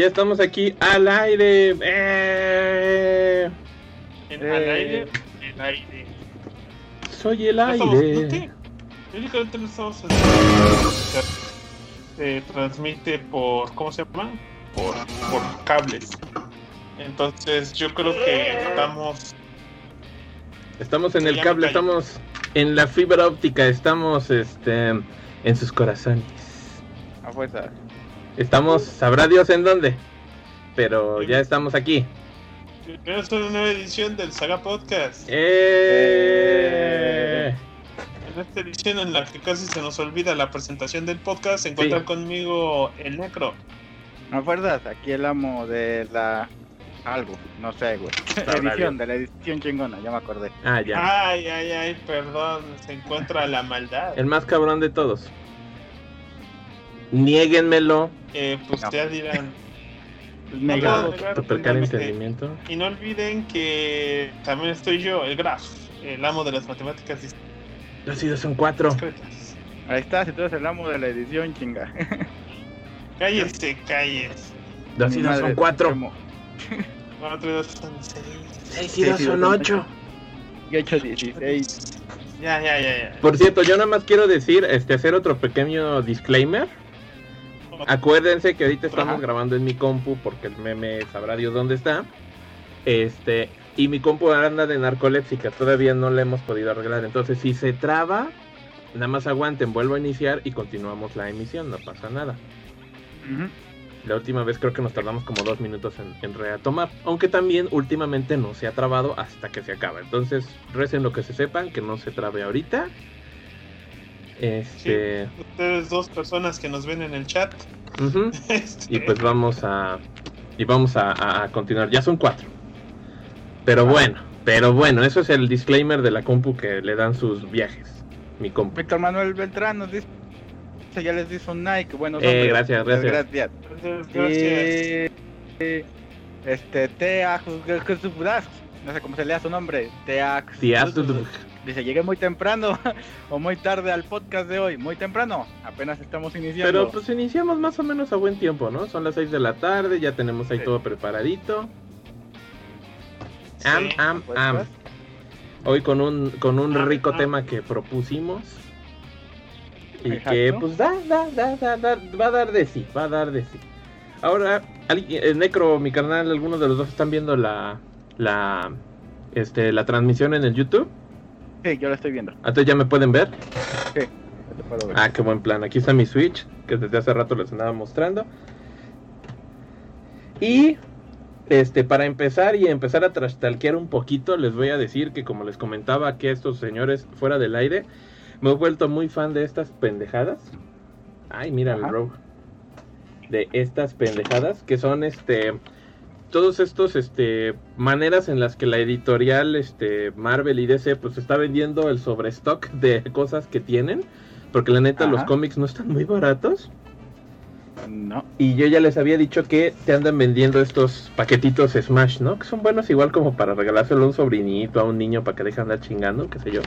ya, estamos aquí al aire. Eh. En, al aire, el aire. Soy el aire. Únicamente no estamos se transmite por, ¿cómo se llama? Por, por cables. Entonces yo creo que estamos... Estamos en el cable, estamos en la fibra óptica, estamos este, en sus corazones. A fuerza. Estamos, sabrá Dios en dónde, pero ya estamos aquí. Es una nueva edición del Saga Podcast. ¡Eh! En esta edición en la que casi se nos olvida la presentación del podcast, se encuentra conmigo el Necro. ¿No acuerdas? Aquí el amo de la algo, no sé, güey. La edición, de la edición chingona, ya me acordé. Ah, ya. Ay, ay, ay, perdón, se encuentra la maldad. El más cabrón de todos. Niéguenmelo. Eh, pues ya dirán. Negado. entendimiento. Y no olviden que también estoy yo, el Graf, el amo de las matemáticas. Los idos son cuatro. Ahí está, si tú eres el amo de la edición, chinga. cállese, cállese. Dos idos son cuatro. 4 y 2 son 6. 6 y 2 son 8. Y 8, 16. Ya, ya, ya, ya. Por cierto, yo nada más quiero decir, este, hacer otro pequeño disclaimer. Acuérdense que ahorita estamos Ajá. grabando en mi compu porque el meme sabrá Dios dónde está. Este, y mi compu anda de narcoléptica, todavía no la hemos podido arreglar. Entonces, si se traba, nada más aguanten, vuelvo a iniciar y continuamos la emisión, no pasa nada. Uh -huh. La última vez creo que nos tardamos como dos minutos en, en, retomar. Aunque también últimamente no se ha trabado hasta que se acaba. Entonces, recen lo que se sepan, que no se trabe ahorita. Este... Sí, ustedes dos personas que nos ven en el chat. Uh -huh. este... Y pues vamos a... Y vamos a, a, continuar. Ya son cuatro. Pero ah. bueno, pero bueno, eso es el disclaimer de la compu que le dan sus viajes. Mi compu. Víctor Manuel Beltrán nos dice ya les dice un Nike. Bueno, eh, gracias, gracias. Gracias. gracias. Y, este, Tea, no sé cómo se lea su nombre. Tea. Dice, llegué muy temprano o muy tarde al podcast de hoy. Muy temprano, apenas estamos iniciando. Pero pues iniciamos más o menos a buen tiempo, ¿no? Son las 6 de la tarde, ya tenemos ahí sí. todo preparadito. Am, sí, am, pues, am. Hoy con un, con un am, rico am. tema que propusimos. Y Exacto. que pues da, da, da, da, da, va a dar de sí, va a dar de sí. Ahora, el Necro, mi carnal, algunos de los dos están viendo la, la, este, la transmisión en el YouTube. Sí, yo la estoy viendo. Entonces ya me pueden ver. Sí, te puedo ver. Ah, qué buen plan. Aquí está mi Switch, que desde hace rato les andaba mostrando. Y este, para empezar y empezar a trastalquear un poquito, les voy a decir que como les comentaba que estos señores fuera del aire, me he vuelto muy fan de estas pendejadas. Ay, mira el Rogue. De estas pendejadas que son este todos estos este maneras en las que la editorial este Marvel y DC pues está vendiendo el sobrestock de cosas que tienen, porque la neta Ajá. los cómics no están muy baratos. No. Y yo ya les había dicho que te andan vendiendo estos paquetitos Smash, ¿no? Que son buenos igual como para regalárselo a un sobrinito, a un niño para que deje andar chingando, qué sé yo.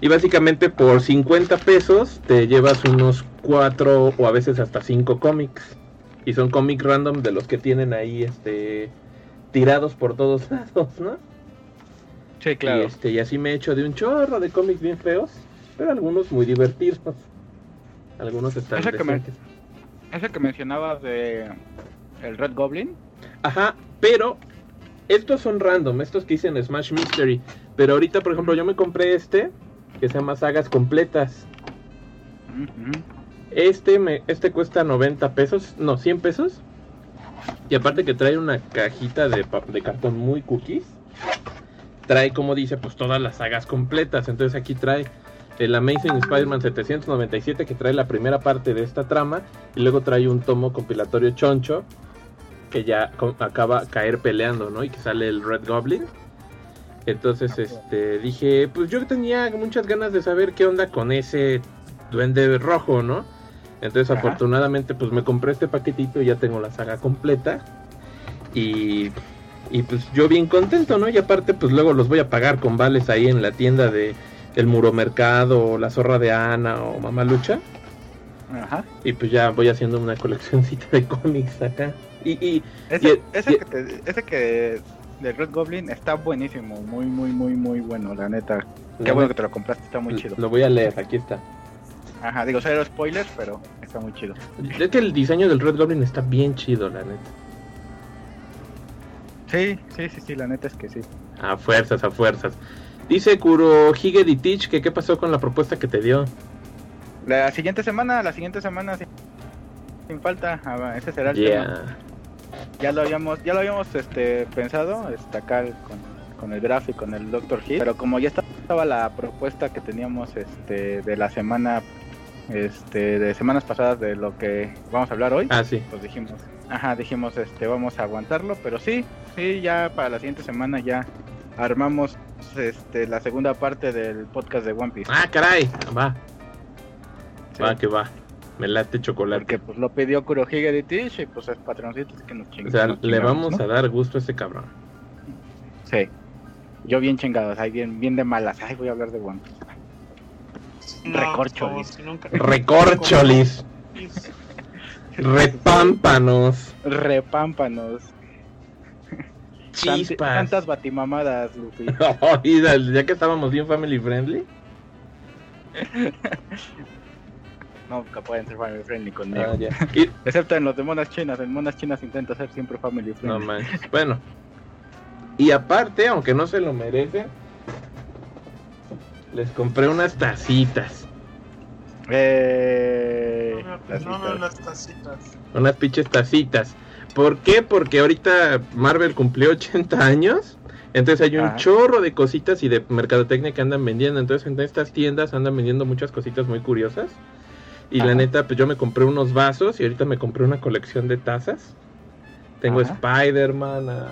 Y básicamente por 50 pesos te llevas unos 4 o a veces hasta 5 cómics. Y son cómics random de los que tienen ahí este tirados por todos lados, ¿no? Sí, claro. Y, este, y así me he hecho de un chorro de cómics bien feos, pero algunos muy divertidos. Algunos están ¿Ese que, me, ese que mencionabas de el Red Goblin. Ajá, pero estos son random, estos que dicen Smash Mystery. Pero ahorita, por ejemplo, yo me compré este que se llama Sagas Completas. Uh -huh. Este este cuesta 90 pesos, no, 100 pesos. Y aparte que trae una cajita de, de cartón muy cookies. Trae, como dice, pues todas las sagas completas. Entonces aquí trae el Amazing Spider-Man 797 que trae la primera parte de esta trama. Y luego trae un tomo compilatorio choncho que ya acaba caer peleando, ¿no? Y que sale el Red Goblin. Entonces, este, dije, pues yo tenía muchas ganas de saber qué onda con ese duende rojo, ¿no? Entonces, Ajá. afortunadamente, pues me compré este paquetito y ya tengo la saga completa. Y, y pues yo bien contento, ¿no? Y aparte, pues luego los voy a pagar con vales ahí en la tienda de el Muro Mercado, o la Zorra de Ana, o Mamá Lucha. Ajá. Y pues ya voy haciendo una coleccioncita de cómics acá. Y, y, ese, ese, que ese que de Red Goblin está buenísimo, muy, muy, muy, muy bueno, la neta. Qué bueno que te lo compraste, está muy chido. Lo voy a leer, aquí está. Ajá, digo, cero spoilers, pero está muy chido. Es que el diseño del Red Goblin está bien chido, la neta. Sí, sí, sí, sí, la neta es que sí. A fuerzas, a fuerzas. Dice Kuro Higeditich que qué pasó con la propuesta que te dio. La siguiente semana, la siguiente semana sin falta, ah, ese será el tema. Ya lo habíamos, ya lo habíamos este pensado, acá con, con el gráfico, con el Doctor Hit, pero como ya estaba la propuesta que teníamos este de la semana este de semanas pasadas de lo que vamos a hablar hoy, ah, sí. pues dijimos, ajá, dijimos este vamos a aguantarlo, pero sí, sí, ya para la siguiente semana ya armamos este la segunda parte del podcast de One Piece. Ah, caray, va. Va que va. Me late chocolate. Porque pues lo pidió Kurohige de Tish y pues es patroncito, que nos chingamos. O sea, le vamos a dar gusto a ese cabrón. Sí. Yo bien chingados, ahí bien, bien de malas. Ay, voy a hablar de One Piece. Recorcholis. Recorcholis. Repámpanos. Repámpanos. Chispas. Tantas batimamadas, Luffy. ya que estábamos bien family friendly. nunca pueden ser family friendly conmigo. Ah, Excepto en los de monas chinas. En monas chinas intenta ser siempre family friendly. No manches. Bueno. Y aparte, aunque no se lo merece, les compré unas tacitas. Eh, no, tacitas. Unas pinches tacitas. ¿Por qué? Porque ahorita Marvel cumplió 80 años. Entonces hay un chorro de cositas y de mercadotecnia que andan vendiendo. Entonces en estas tiendas andan vendiendo muchas cositas muy curiosas. Y la neta, pues yo me compré unos vasos y ahorita me compré una colección de tazas. Tengo Spider-Man, a,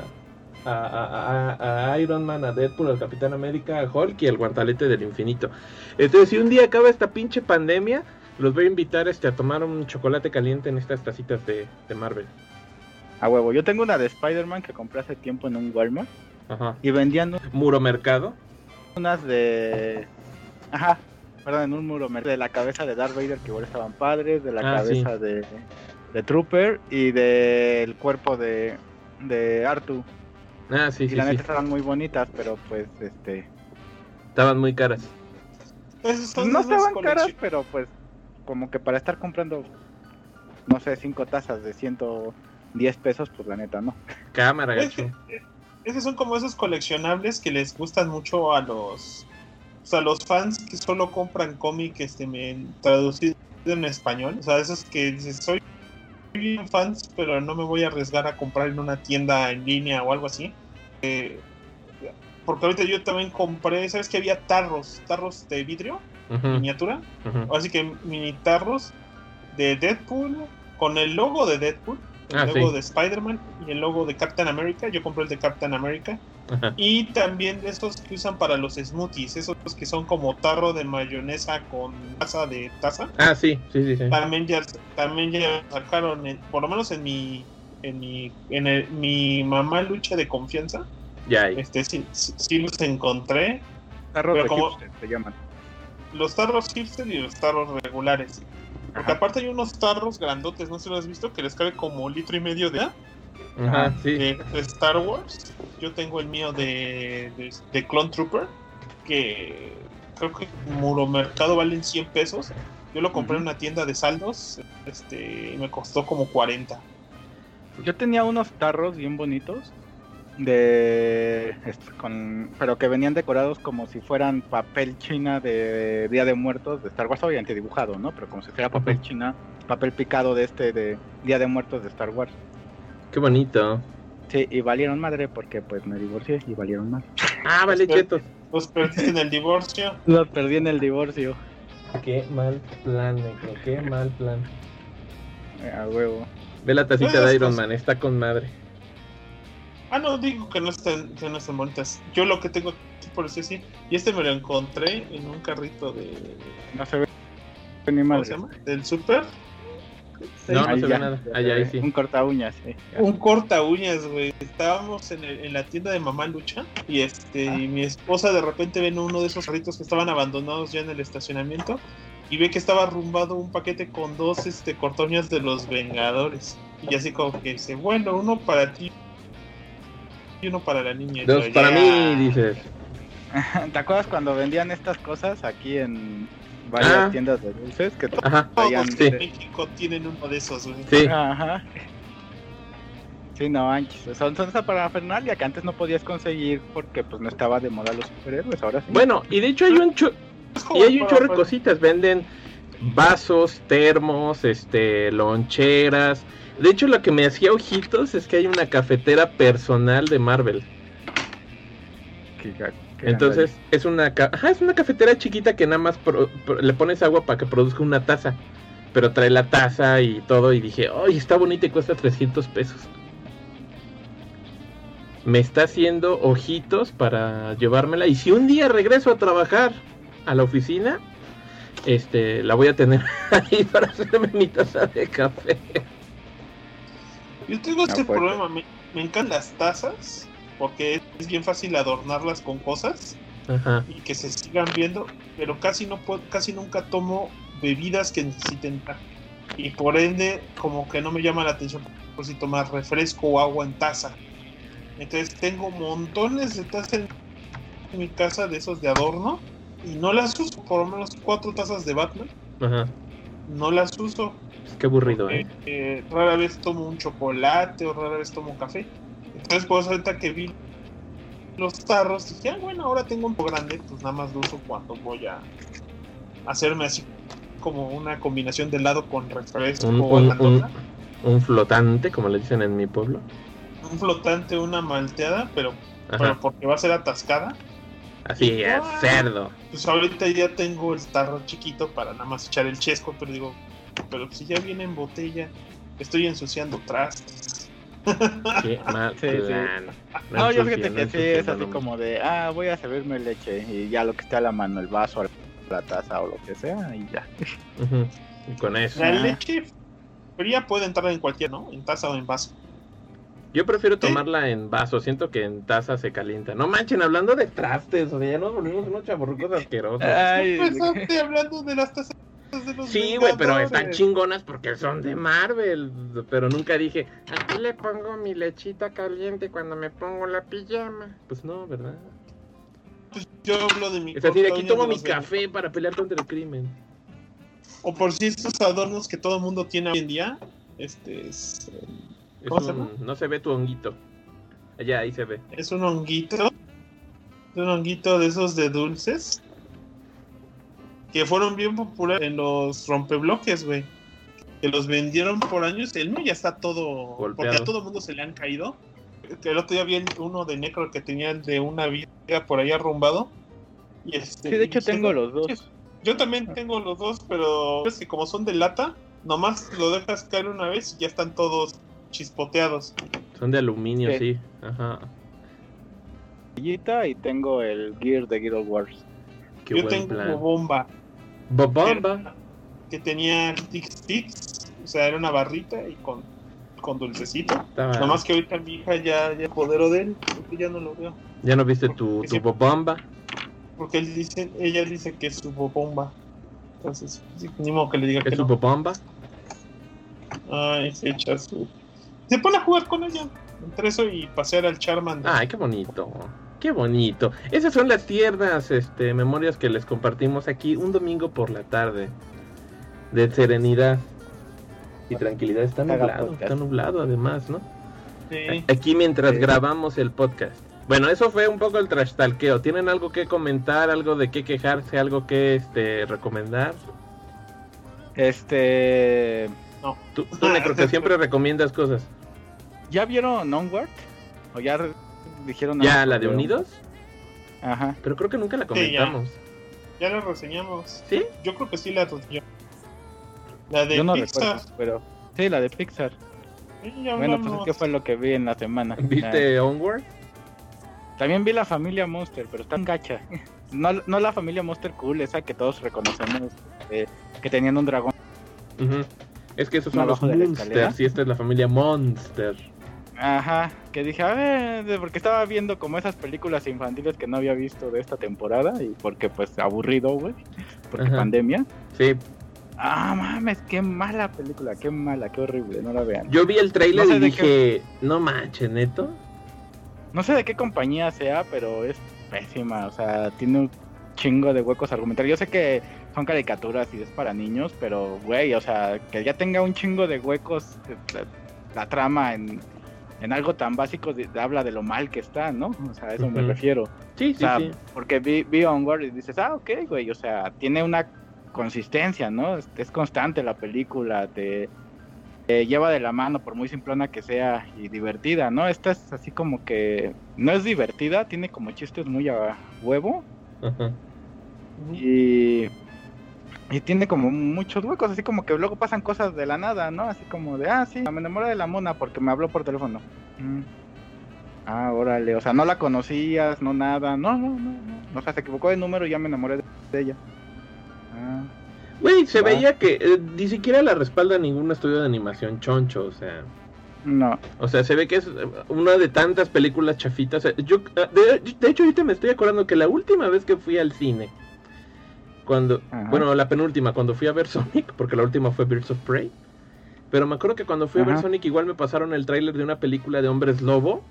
Iron Man, a Deadpool, al Capitán América, a Hulk y el guantalete del infinito. Entonces, si un día acaba esta pinche pandemia, los voy a invitar este, a tomar un chocolate caliente en estas tacitas de, Marvel. A huevo, yo tengo una de Spider-Man que compré hace tiempo en un Walmart. Ajá. Y vendían... Muro Mercado. Unas de... Ajá, perdón, en un muro de la cabeza de Darth Vader que igual estaban padres, de la ah, cabeza de, de, Trooper y del cuerpo de, de Artu. Ah, sí, y la neta estaban muy bonitas, pero pues este estaban muy caras. Pues, no estaban caras, pero pues como que para estar comprando no sé, cinco tazas de 110 pesos, pues la neta no. Cámara, gacho. Esos son como esos coleccionables que les gustan mucho a los o sea, los fans que solo compran cómic este, traducido en español, o sea, esos que dices, soy bien fans, pero no me voy a arriesgar a comprar en una tienda en línea o algo así. Eh, porque ahorita yo también compré, ¿sabes que había tarros? Tarros de vidrio, miniatura. Así que mini tarros de Deadpool, con el logo de Deadpool, el ah, logo de Spider-Man y el logo de Captain America. Yo compré el de Captain America. Y también estos que usan para los smoothies, esos que son como tarro de mayonesa con taza de taza. Ah, sí, sí, sí. También ya, también ya sacaron, por lo menos en mi, en mi, en mi mamá lucha de confianza. Ya. Este, sí, sí, los encontré. Tarros de como, se llaman. Los tarros hipster y los tarros regulares. Porque aparte hay unos tarros grandotes, no sé si lo has visto, que les cabe como litro y medio de Ajá, sí. de, Star Wars. Yo tengo el mío de, de, Clone Trooper, que creo que en Muro Mercado valen 100 pesos. Yo lo compré en una tienda de saldos este, y me costó como 40. Yo tenía unos tarros bien bonitos de este, con pero que venían decorados como si fueran papel china de Día de Muertos de Star Wars obviamente dibujado no pero como si fuera papel china papel picado de este de Día de Muertos de Star Wars Qué bonito. Sí, y valieron madre porque pues me divorcié y valieron madre. Ah, vale, chetos. Los perdiste en el divorcio. Los perdí en el divorcio. Qué mal plan, negro, qué mal plan. A huevo. Ve la tacita de Iron Man, está con madre. Ah, no, digo que no están, que no bonitas. Yo lo que tengo aquí, por eso sí, y este me lo encontré en un carrito de. No se ve ni ¿Cómo se llama? Del super. No, no se ve nada. Allá, ahí sí. Un corta uñas, Un corta uñas, güey. Estábamos en, en, la tienda de Mamá Lucha y este ah. mi esposa de repente ven uno de esos carritos que estaban abandonados ya en el estacionamiento y ve que estaba arrumbado un paquete con dos este cortoñas de los Vengadores. Y así como que dice, bueno, uno para ti y uno para la niña. Dos para mí, dices. ¿Te acuerdas cuando vendían estas cosas aquí en varias ah. tiendas de dulces? Que Ajá. Todos en México tienen uno de esos, Sí. Ajá. Sí, no, manches. Son, son esa parafernalia que antes no podías conseguir porque pues no estaba de moda los superhéroes, ahora sí. Bueno, y de hecho hay un y hay un chorro de cositas, venden vasos, termos, este, loncheras. De hecho, lo que me hacía ojitos es que hay una cafetera personal de Marvel. Entonces, es una, es una cafetera chiquita que nada más le pones agua para que produzca una taza. Pero trae la taza y todo. Y dije, ¡ay, está bonita y cuesta 300 pesos! Me está haciendo ojitos para llevármela. Y si un día regreso a trabajar a la oficina, este, la voy a tener ahí para hacerme mi taza de café. Yo tengo este problema, me, encantan las tazas porque es bien fácil adornarlas con cosas y que se sigan viendo, pero casi no puedo, casi nunca tomo bebidas que necesiten y por ende como que no me llama la atención por si tomar refresco o agua en taza. Entonces tengo montones de tazas en mi casa de esos de adorno y no las uso, por lo menos cuatro tazas de Batman. Ajá. No las uso. Qué aburrido, ¿eh? ¿eh? Rara vez tomo un chocolate o rara vez tomo café. Entonces, por eso ahorita que vi los tarros, dije, ah, bueno, ahora tengo un poco grande, pues nada más lo uso cuando voy a hacerme así como una combinación de helado con refresco. Un, un, un, flotante, como le dicen en mi pueblo. Un flotante, una malteada, pero, pero porque va a ser atascada. Así es, cerdo. Pues ahorita ya tengo el tarro chiquito para nada más echar el chesco, pero digo, pero si ya viene en botella, estoy ensuciando trastes. Qué mal sí, No, yo fíjate que sí, es así como de, ah, voy a servirme leche y ya lo que esté a la mano, el vaso, la taza o lo que sea, y ya. Y con eso. La leche fría puede entrar en cualquier, ¿no? En taza o en vaso. Yo prefiero tomarla en vaso, siento que en taza se calienta. No manchen, hablando de trastes, o sea, ya nos volvimos unos chaburrucos asquerosos. Ay, Empezaste hablando de las tazas Sí, güey, pero están chingonas porque son de Marvel. Pero nunca dije, aquí le pongo mi lechita caliente cuando me pongo la pijama. Pues no, ¿verdad? Pues yo hablo de mi. Es decir, aquí tomo mi café para pelear contra el crimen. O por si estos adornos que todo el mundo tiene hoy en día, este es. No se ve tu honguito. Allá, ahí se ve. Es un honguito. Es un honguito de esos de dulces. Que fueron bien populares en los rompebloques, güey. Que los vendieron por años. El mío ya está todo. Porque a todo el mundo se le han caído. El otro día vi uno de Necro que tenía de una vida por ahí arrumbado. Y este, sí, de hecho tengo los dos. Yo también tengo los dos, pero es que como son de lata, nomás lo dejas caer una vez y ya están todos chispoteados. Son de aluminio, sí. Ajá. Y tengo el Gear de Gear Wars. Yo tengo bomba. Bomba. Que tenía sticks, o sea, era una barrita y con, con dulcecito. Nomás que ahorita mi hija ya, ya podero de él, porque ya no lo veo. ¿Ya no viste tu, tu bomba? Porque él dice, ella dice que es su bomba. Entonces, ni modo que le diga que ¿Es su bomba? Ay, se echa su se pone a jugar con ella. Entre eso y pasear al Charmander. Ay, qué bonito. Qué bonito. Esas son las tiernas este, memorias que les compartimos aquí un domingo por la tarde. De serenidad y tranquilidad. Está nublado, está nublado además, ¿no? Sí. Aquí mientras grabamos el podcast. Bueno, eso fue un poco el trash talqueo. ¿Tienen algo que comentar, algo de qué quejarse, algo que este, recomendar? Este. No. Tú, tú creo que siempre recomiendas cosas. ¿Ya vieron Onward? ¿O ya dijeron ¿Ya la de Unidos? Ajá. Pero creo que nunca la comentamos. ya. la reseñamos. ¿Sí? Yo creo que sí la reseñamos. La de Pixar. pero sí, la de Pixar. bueno, pues es que fue lo que vi en la semana. ¿Viste Onward? También vi la familia Monster, pero está en gacha. No, no la familia Monster cool, esa que todos reconocemos, eh, que tenían un dragón. Es que esos son los Monsters y esta es la familia Monster. Ajá, que dije, a ver, porque estaba viendo como esas películas infantiles que no había visto de esta temporada y porque pues aburrido, güey, porque pandemia. Sí. Ah, mames, qué mala película, qué mala, qué horrible, no la vean. Yo vi el trailer y dije, no manches, neto. No sé de qué compañía sea, pero es pésima, o sea, tiene un chingo de huecos argumentarios. Yo sé que son caricaturas y es para niños, pero, güey, o sea, que ya tenga un chingo de huecos la, trama en, algo tan básico habla de lo mal que está, ¿no? O sea, a eso me refiero. Sí, sí, sí. Porque vi, vi Onward y dices, ah, ok, güey, o sea, tiene una consistencia, ¿no? Es, constante la película, te, lleva de la mano, por muy simplona que sea, y divertida, ¿no? Esta es así como que no es divertida, tiene como chistes muy a huevo. Y y tiene como muchos huecos, así como que luego pasan cosas de la nada, ¿no? Así como de, ah, sí, me enamoré de la mona porque me habló por teléfono. Mm. Ah, órale, o sea, no la conocías, no nada, no, no, no, no. O sea, se equivocó de número y ya me enamoré de ella. Ah. Güey, se veía que eh, ni siquiera la respalda ningún estudio de animación choncho, o sea. No. O sea, se ve que es una de tantas películas chafitas. Yo, de, de hecho, ahorita me estoy acordando que la última vez que fui al cine, cuando, bueno, la penúltima, cuando fui a ver Sonic, porque la última fue Birds of Prey. Pero me acuerdo que cuando fui a ver Sonic, igual me pasaron el tráiler de una película de hombres lobo.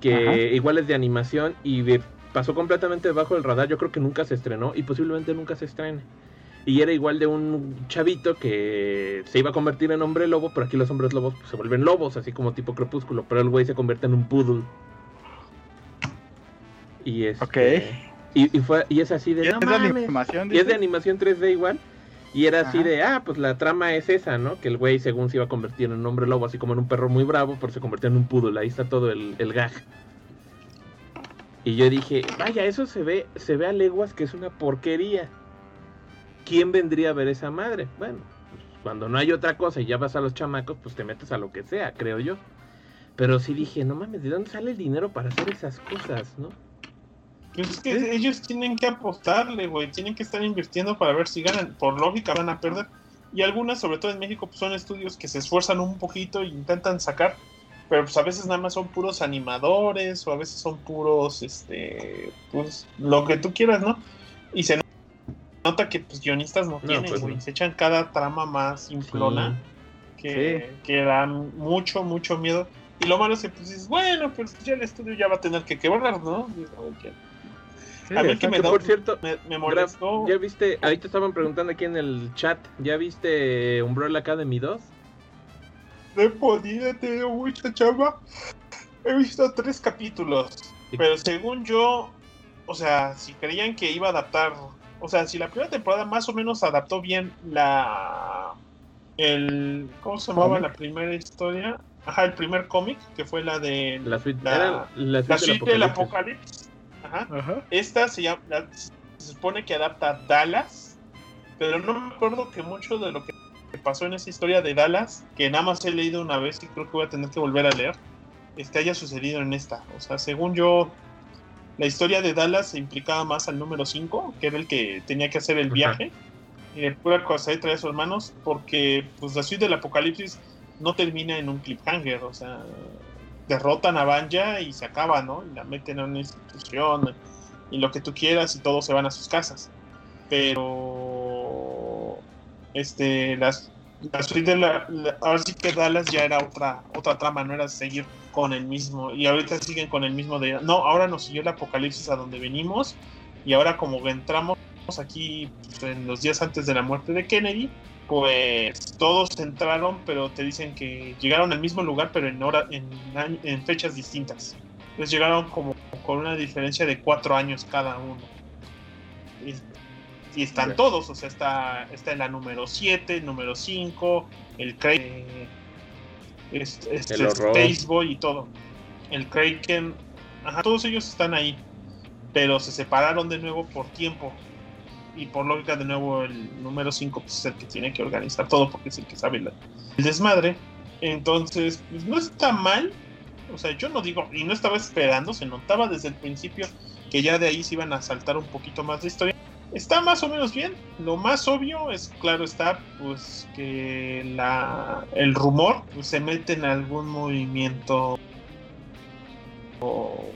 Que igual es de animación y pasó completamente debajo del radar. Yo creo que nunca se estrenó y posiblemente nunca se estrene. Y era igual de un chavito que se iba a convertir en hombre lobo, pero aquí los hombres lobos pues, se vuelven lobos, así como tipo crepúsculo. Pero el güey se convierte en un poodle. Y es. Este, y, y, fue, y es así de, no Animación, y es de animación 3D igual. Y era así de, ah, pues la trama es esa, ¿no? Que el güey según se iba a convertir en un hombre lobo, así como en un perro muy bravo, pero se convirtió en un poodle. Ahí está todo el, el gag. Y yo dije, vaya, eso se ve, se ve a leguas que es una porquería. ¿Quién vendría a ver esa madre? Bueno, pues, cuando no hay otra cosa y ya vas a los chamacos, pues te metes a lo que sea, creo yo. Pero sí dije, no mames, ¿de dónde sale el dinero para hacer esas cosas, no? Pues es que ellos tienen que apostarle, güey. Tienen que estar invirtiendo para ver si ganan. Por lógica van a perder. Y algunas, sobre todo en México, pues son estudios que se esfuerzan un poquito e intentan sacar. Pero pues a veces nada más son puros animadores o a veces son puros, este, pues lo que tú quieras, ¿no? Y se nota que pues guionistas no, tienen, pues, güey. Se echan cada trama más simplona que, que dan mucho, mucho miedo. Y lo malo es que pues dices, bueno, pues ya el estudio ya va a tener que quebrar, ¿no? A mí que me da, por cierto, me, molestó. ¿Ya viste? Ahorita estaban preguntando aquí en el chat, ¿ya viste Umbrella Academy 2? No he podido, te mucha chamba. He visto tres capítulos, pero según yo, o sea, si creían que iba a adaptar, o sea, si la primera temporada más o menos adaptó bien la el ¿cómo se llamaba la primera historia? Ajá, el primer cómic, que fue la de la suite, la, del apocalipsis esta se, llama, se supone que adapta Dallas, pero no me acuerdo que mucho de lo que pasó en esa historia de Dallas, que nada más he leído una vez y creo que voy a tener que volver a leer, es que haya sucedido en esta. O sea, según yo, la historia de Dallas se implicaba más al número 5, que era el que tenía que hacer el viaje. Y el pura cosa de traer a sus hermanos, porque pues la suite del apocalipsis no termina en un cliffhanger, o sea, derrotan a Banja y se acaba, ¿no? Y la meten en una institución y lo que tú quieras y todos se van a sus casas. Pero este las de la, ahora sí que Dallas ya era otra otra trama, no era seguir con el mismo y ahorita siguen con el mismo de no, ahora nos siguió el apocalipsis a donde venimos y ahora como entramos aquí pues, en los días antes de la muerte de Kennedy, pues todos entraron, pero te dicen que llegaron al mismo lugar, pero en, hora, en, fechas distintas. Entonces llegaron como con una diferencia de cuatro años cada uno. Y, están todos, o sea, está, está en la número 7, número 5, el Craig, este, este Boy y todo. El Kraken, ajá, todos ellos están ahí, pero se separaron de nuevo por tiempo y por lógica de nuevo el número 5 pues, es el que tiene que organizar todo porque es el que sabe el desmadre. Entonces, pues no está mal. O sea, yo no digo, y no estaba esperando, se notaba desde el principio que ya de ahí se iban a saltar un poquito más de historia. está más o menos bien. Lo más obvio es, claro está, pues que la, el rumor pues, se mete en algún movimiento o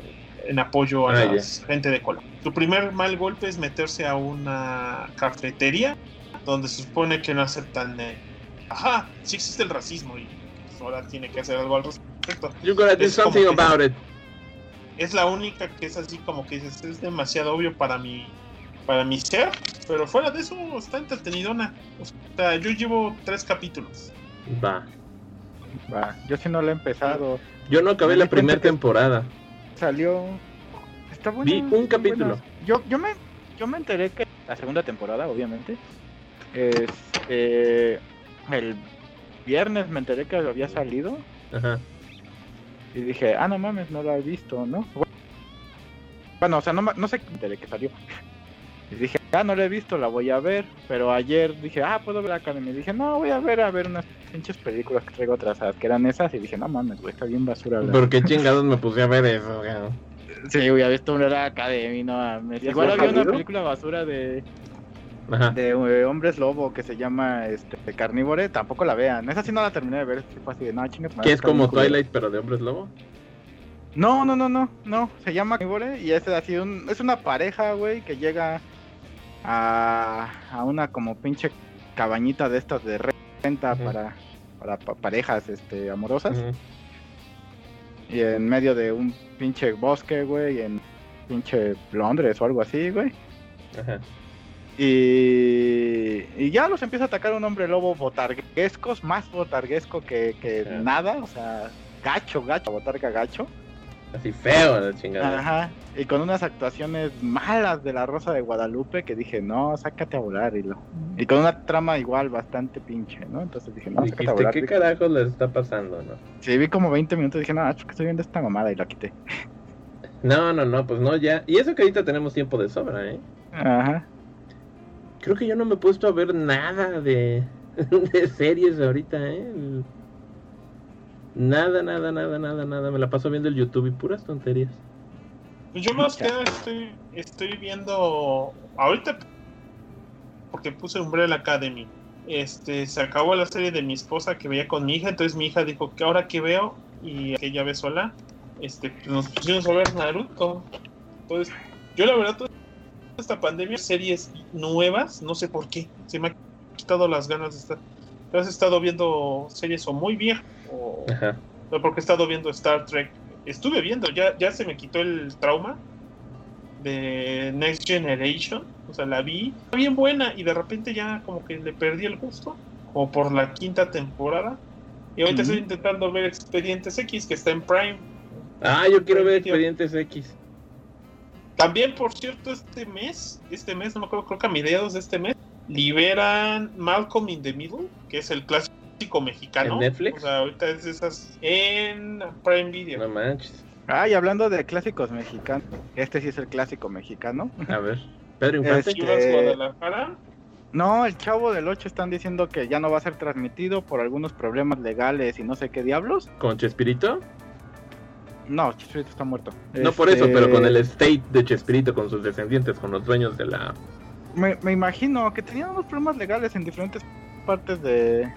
en apoyo a ah, la gente de cola. Su primer mal golpe es meterse a una cafetería donde se supone que no aceptan. Eh, ajá, sí existe el racismo y pues, ahora tiene que hacer algo al respecto. You gotta do something about it. Es la única que es así como que es demasiado obvio para mi para mi ser, pero fuera de eso está entretenidona. O sea, yo llevo tres capítulos. Va. Va. Yo sí no lo he empezado. Yo no acabé la primera temporada. Salió. Está bueno. Vi un capítulo. Yo, yo me yo me enteré que la segunda temporada, obviamente. Este el viernes me enteré que había salido. Ajá. Y dije, ah, no mames, no lo he visto, ¿no? Bueno, o sea, no, no sé me enteré que salió. Y dije, ah, no la he visto, la voy a ver. Pero ayer dije, ah, puedo ver Academy. Y dije, no, voy a ver a ver unas pinches películas que traigo atrasadas, que eran esas. Y dije, no mames, güey, está bien basura. ¿Por qué chingados me puse a ver eso, güey? Sí, güey, había visto una Academy, no mames. Igual había una película basura de. de eh, hombres lobo que se llama este Carnívore, tampoco la vean. Esa sí no la terminé de ver, fue así de no, chingas. ¿Qué es como Twilight pero de hombres lobo? No, no, no, no, no, se llama Carnívore y es así un, es una pareja, güey, que llega a, a una como pinche cabañita de estas de renta para, para parejas este, amorosas. Y en medio de un pinche bosque, güey, en pinche Londres o algo así, güey. Y, y ya los empieza a atacar un hombre lobo botarguescos, más botarguesco que, que nada, o sea, gacho, gacho, botarga gacho. Así feo la chingada. Ajá. Y con unas actuaciones malas de la Rosa de Guadalupe que dije, no, sácate a volar. Y, lo... y con una trama igual bastante pinche, ¿no? Entonces dije, no, sácate a volar. ¿Qué carajos les está pasando, no? Sí, vi como 20 minutos y dije, no, que estoy viendo esta mamada y la quité. No, no, no, pues no, ya. Y eso que ahorita tenemos tiempo de sobra, ¿eh? Ajá. Creo que yo no me he puesto a ver nada de, de series ahorita, ¿eh? Nada, nada, nada, nada, nada. Me la paso viendo el YouTube y puras tonterías. Pues yo más que nada estoy, estoy viendo ahorita porque puse Umbrella Academy. Este, se acabó la serie de mi esposa que veía con mi hija, entonces mi hija dijo que ahora que veo y que ella ve sola, este, pues nos pusimos a ver Naruto. Entonces, yo la verdad toda esta pandemia series nuevas, no sé por qué, se me ha quitado las ganas de estar. Entonces he estado viendo series o muy viejas o porque he estado viendo Star Trek. Estuve viendo, ya, ya se me quitó el trauma de Next Generation. O sea, la vi, bien buena y de repente ya como que le perdí el gusto. O por la quinta temporada. Y ahorita estoy intentando ver Expedientes X, que está en Prime. Ah, yo quiero ver Expedientes X. También, por cierto, este mes, este mes, no me acuerdo, creo que a mediados de este mes, liberan Malcolm in the Middle, que es el clásico mexicano. ¿En Netflix? O sea, ahorita es esas en Prime Video. No manches. Ah, y hablando de clásicos mexicanos, este sí es el clásico mexicano. A ver, Pedro Infante. Este... No, el Chavo del 8 están diciendo que ya no va a ser transmitido por algunos problemas legales y no sé qué diablos. ¿Con Chespirito? No, Chespirito está muerto. No por eso, pero con el este, estate de Chespirito, con sus descendientes, con los dueños de la... Me, me imagino que tenían unos problemas legales en diferentes partes de,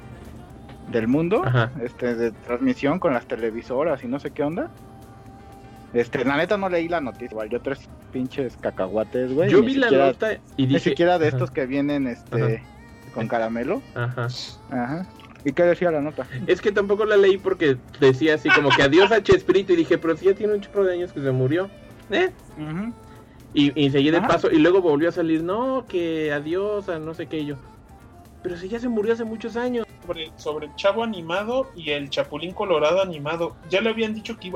del mundo, este, de transmisión con las televisoras y no sé qué onda. Este, la neta no leí la noticia, igual yo tres pinches cacahuates, güey. Yo vi la nota y dije... Ni siquiera de estos que vienen, este, con caramelo. Ajá. Ajá. ¿Y qué decía la nota? Es que tampoco la leí porque decía así como que adiós a Chespirito y dije, pero si ya tiene un chorro de años que se murió. ¿Eh? y, y, seguí de paso y luego volvió a salir, no, que adiós a no sé qué yo. Pero si ya se murió hace muchos años sobre, el Chavo animado y el Chapulín Colorado animado. Ya le habían dicho que,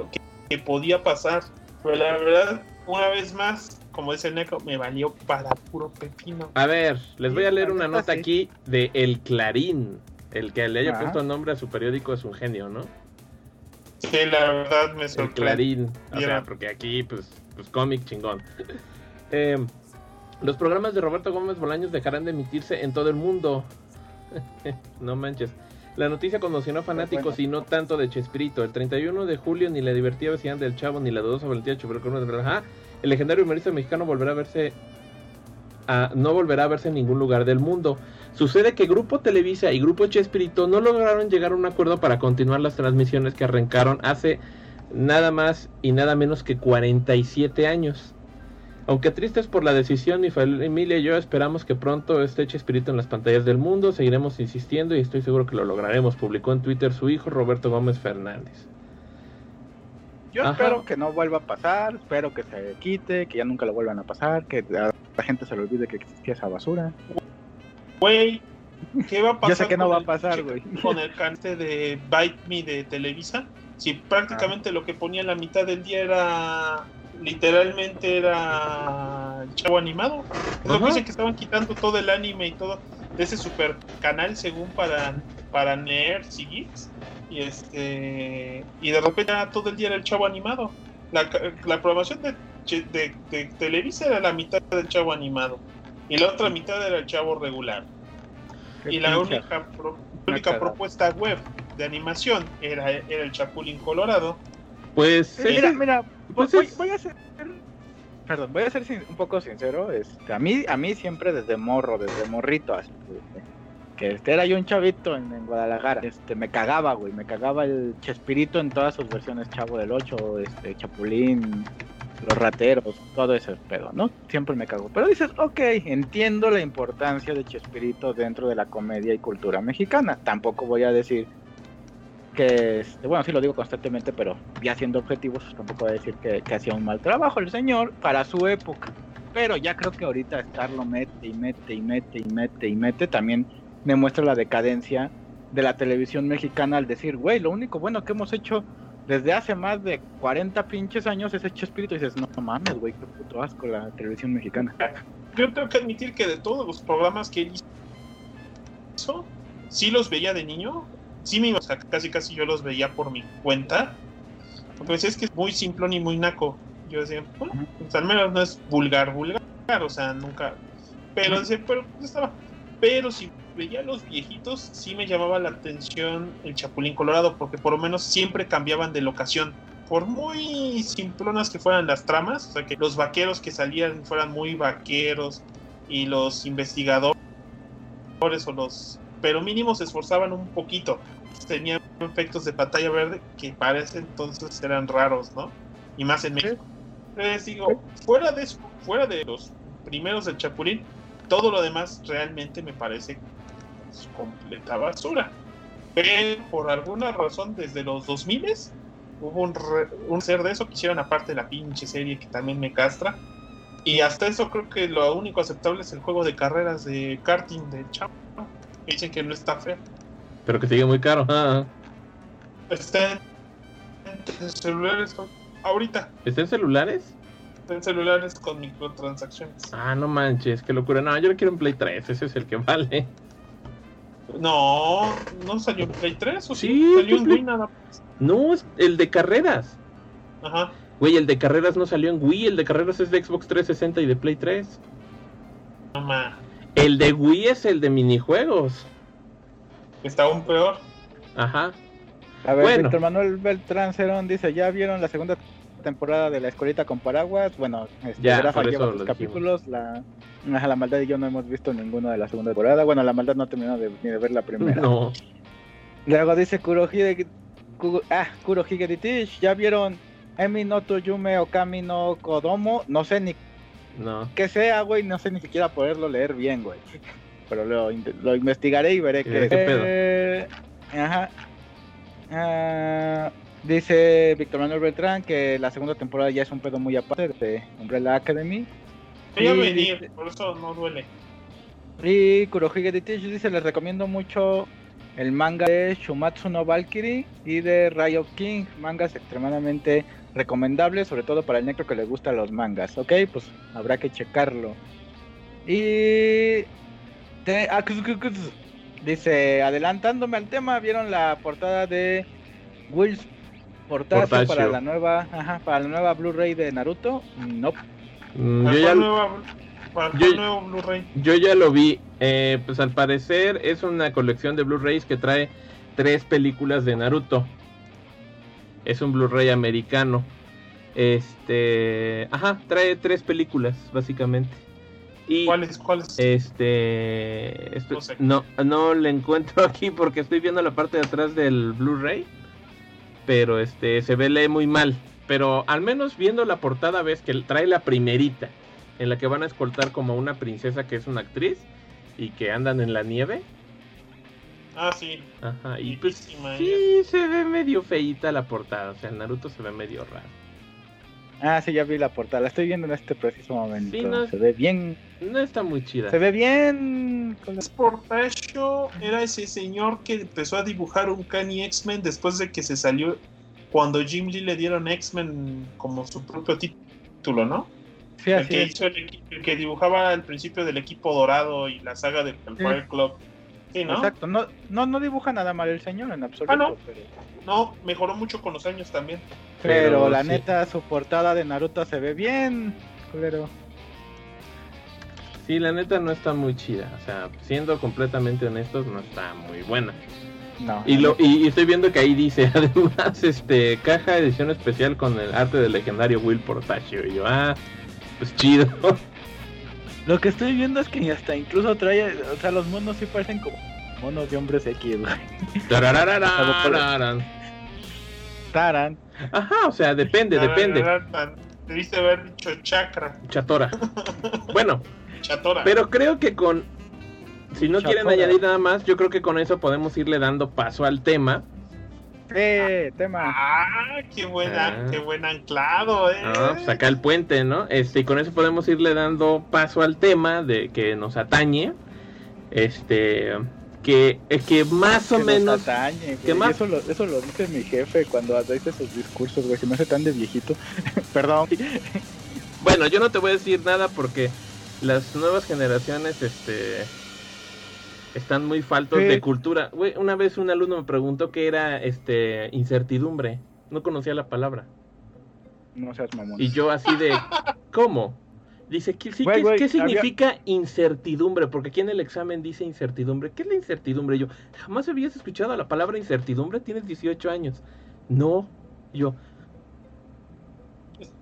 que, podía pasar, pero la verdad, una vez más, como dice el Neco, me valió para puro pepino. A ver, les voy a leer una nota aquí de El Clarín. El que le haya puesto nombre a su periódico es un genio, ¿no? Sí, la verdad me sorprende. El Clarín, o sea, porque aquí, pues, pues cómic chingón. Eh, los programas de Roberto Gómez Bolaños dejarán de emitirse en todo el mundo. no manches. La noticia conmocionó a fanáticos y no tanto de Chespirito. El 31 de julio ni la divertida vecindad del Chavo ni la dudosa valentía de pero el legendario humorista mexicano volverá a verse a, no volverá a verse en ningún lugar del mundo. Sucede que Grupo Televisa y Grupo Chespirito no lograron llegar a un acuerdo para continuar las transmisiones que arrancaron hace nada más y nada menos que 47 años. Aunque tristes por la decisión, mi familia y yo esperamos que pronto esté Chespirito en las pantallas del mundo. Seguiremos insistiendo y estoy seguro que lo lograremos. Publicó en Twitter su hijo Roberto Gómez Fernández. Yo espero que no vuelva a pasar, espero que se quite, que ya nunca lo vuelvan a pasar, que la, gente se le olvide que existía esa basura. Güey, ¿qué va a pasar? Yo sé que no va a pasar, güey. Con el cante de Bite Me de Televisa, si prácticamente ah. lo que ponía en la mitad del día era literalmente era el chavo animado. Es lo que dicen que estaban quitando todo el anime y todo de ese super canal según para, para nerds y geeks. Y este y de repente todo el día era el chavo animado. La, la programación de, de, Televisa era la mitad del chavo animado. Y la otra mitad era el chavo regular. y la única, única propuesta web de animación era, era el Chapulín Colorado. Pues mira, mira, pues voy, a ser perdón, voy a ser un poco sincero, este, a mí a mí siempre desde morro, desde morrito así, que este era yo un chavito en, Guadalajara, este me cagaba, güey, me cagaba el Chespirito en todas sus versiones, Chavo del 8, este Chapulín, los rateros, todo ese pedo, ¿no? Siempre me cago. Pero dices, ok, entiendo la importancia de Chespirito dentro de la comedia y cultura mexicana. Tampoco voy a decir que, este, bueno, sí lo digo constantemente, pero ya siendo objetivos, tampoco voy a decir que, hacía un mal trabajo el señor para su época. Pero ya creo que ahorita estarlo mete y mete y mete y mete y mete también demuestra la decadencia de la televisión mexicana al decir, güey, lo único bueno que hemos hecho desde hace más de 40 pinches años es hecho espíritu y dices, no, mames, güey, qué puto asco la televisión mexicana. Yo tengo que admitir que de todos los programas que hizo, sí los veía de niño, sí me, o sea, casi casi yo los veía por mi cuenta. Porque decía, es que es muy simplón y muy naco. Yo decía, bueno, pues, al menos no es vulgar, vulgar, o sea, nunca. Pero decía, pero pues, estaba. Pero si veía los viejitos, sí me llamaba la atención el Chapulín Colorado, porque por lo menos siempre cambiaban de locación. Por muy simplonas que fueran las tramas, o sea, que los vaqueros que salían fueran muy vaqueros y los investigadores o los pero mínimo se esforzaban un poquito. Tenían efectos de pantalla verde que parece entonces eran raros, ¿no? Y más en México. Les digo, fuera de eso, fuera de los primeros del Chapulín, todo lo demás realmente me parece completa basura. Pero por alguna razón, desde los 2000 hubo un, un ser de eso que hicieron aparte de la pinche serie que también me castra. Y hasta eso creo que lo único aceptable es el juego de carreras de karting de Chavo dicen que no está feo. Pero que sigue muy caro. Ah. Está en, celulares ahorita. ¿Está en celulares? Está en celulares con microtransacciones. Ah, no manches, qué locura. No, yo lo quiero en Play 3, ese es el que vale. No, no salió en Play 3 o sí, salió en Wii nada más. No, es el de carreras. Ajá. Güey, el de carreras no salió en Wii, el de carreras es de Xbox 360 y de Play 3. No más. El de Wii es el de minijuegos. Está aún peor. Ajá. A ver, bueno. Víctor Manuel Beltrán Cerón dice, ¿ya vieron la segunda temporada de La Escuelita con Paraguas? Bueno, este, ya, Rafa lleva los capítulos, la, la maldad y yo no hemos visto ninguno de la segunda temporada. Bueno, la maldad no terminó de, ni de ver la primera. No. Luego dice Kurohige, ah, ¿ya vieron Emi no Toyume Okami no Kodomo? No sé ni no. Que sea, güey, no sé ni siquiera poderlo leer bien, güey. Pero lo, lo investigaré y veré qué, eh, Ajá. Ah, dice Víctor Manuel Beltrán que la segunda temporada ya es un pedo muy aparte de Umbrella Academy. Voy a venir, por eso no duele. Y Kurohige dice, les recomiendo mucho el manga de Shumatsu no Valkyrie y de Riot King, mangas extremadamente recomendable, sobre todo para el necro que le gustan los mangas, ¿ok? Pues habrá que checarlo. Y... Ah, dice, adelantándome al tema, ¿vieron la portada de Wills Portacio, para la nueva, ajá, para la nueva Blu-ray de Naruto? No. Mm, yo, ya, yo, ya lo vi. Eh, pues al parecer es una colección de Blu-rays que trae tres películas de Naruto es un Blu-ray americano. Este, ajá, trae tres películas básicamente. Y ¿Cuáles? ¿Cuáles? Este, no, no, le encuentro aquí porque estoy viendo la parte de atrás del Blu-ray, pero este se ve lee muy mal. Pero al menos viendo la portada ves que trae la primerita, en la que van a escoltar como una princesa que es una actriz y que andan en la nieve. Ah, sí. Ajá, y pues sí, se ve medio feita la portada, o sea, el Naruto se ve medio raro. Ah, sí, ya vi la portada. La estoy viendo en este preciso momento. se ve bien. No está muy chida. Se ve bien. Sportasio era ese señor que empezó a dibujar un Kanye X-Men después de que se salió. Cuando Jim Lee le dieron X-Men como su propio título, ¿no? Sí, el, que hizo el, que dibujaba al principio del equipo dorado y la saga del Fire Club. Sí, ¿no? Exacto, no, no, no dibuja nada mal el señor en absoluto. Ah, no. no, mejoró mucho con los años también. Pero, la neta, su portada de Naruto se ve bien, culero. Sí, la neta no está muy chida. O sea, siendo completamente honestos, no está muy buena. No. Y, lo, y, estoy viendo que ahí dice, además, este, caja edición especial con el arte del legendario Will Portacio. Y yo, ah, pues chido. Lo que estoy viendo es que hasta incluso trae, o sea, los monos sí parecen como monos de hombres X, Taran. Ajá, o sea, depende, depende. Debiste haber dicho chakra. Chatora. Bueno. Chatora. Pero creo que con. Si no quieren añadir nada más, yo creo que con eso podemos irle dando paso al tema. Eh, tema. Ah, qué buen, ah. qué buen anclado, eh. Ah, pues acá el puente, ¿no? Este, y con eso podemos irle dando paso al tema de que nos atañe. Este, que, que más o menos. que más... eso, lo, eso lo dice mi jefe cuando dice sus discursos, güey. Se me hace tan de viejito. Perdón. bueno, yo no te voy a decir nada porque las nuevas generaciones, este. Están muy faltos de cultura. Güey, una vez un alumno me preguntó qué era este incertidumbre. No conocía la palabra. No seas mamón. Y yo así de, ¿cómo? Dice, ¿qué, sí, ¿qué, significa incertidumbre? Porque aquí en el examen dice incertidumbre. ¿Qué es la incertidumbre? Yo, jamás habías escuchado la palabra incertidumbre, tienes 18 años. No, yo.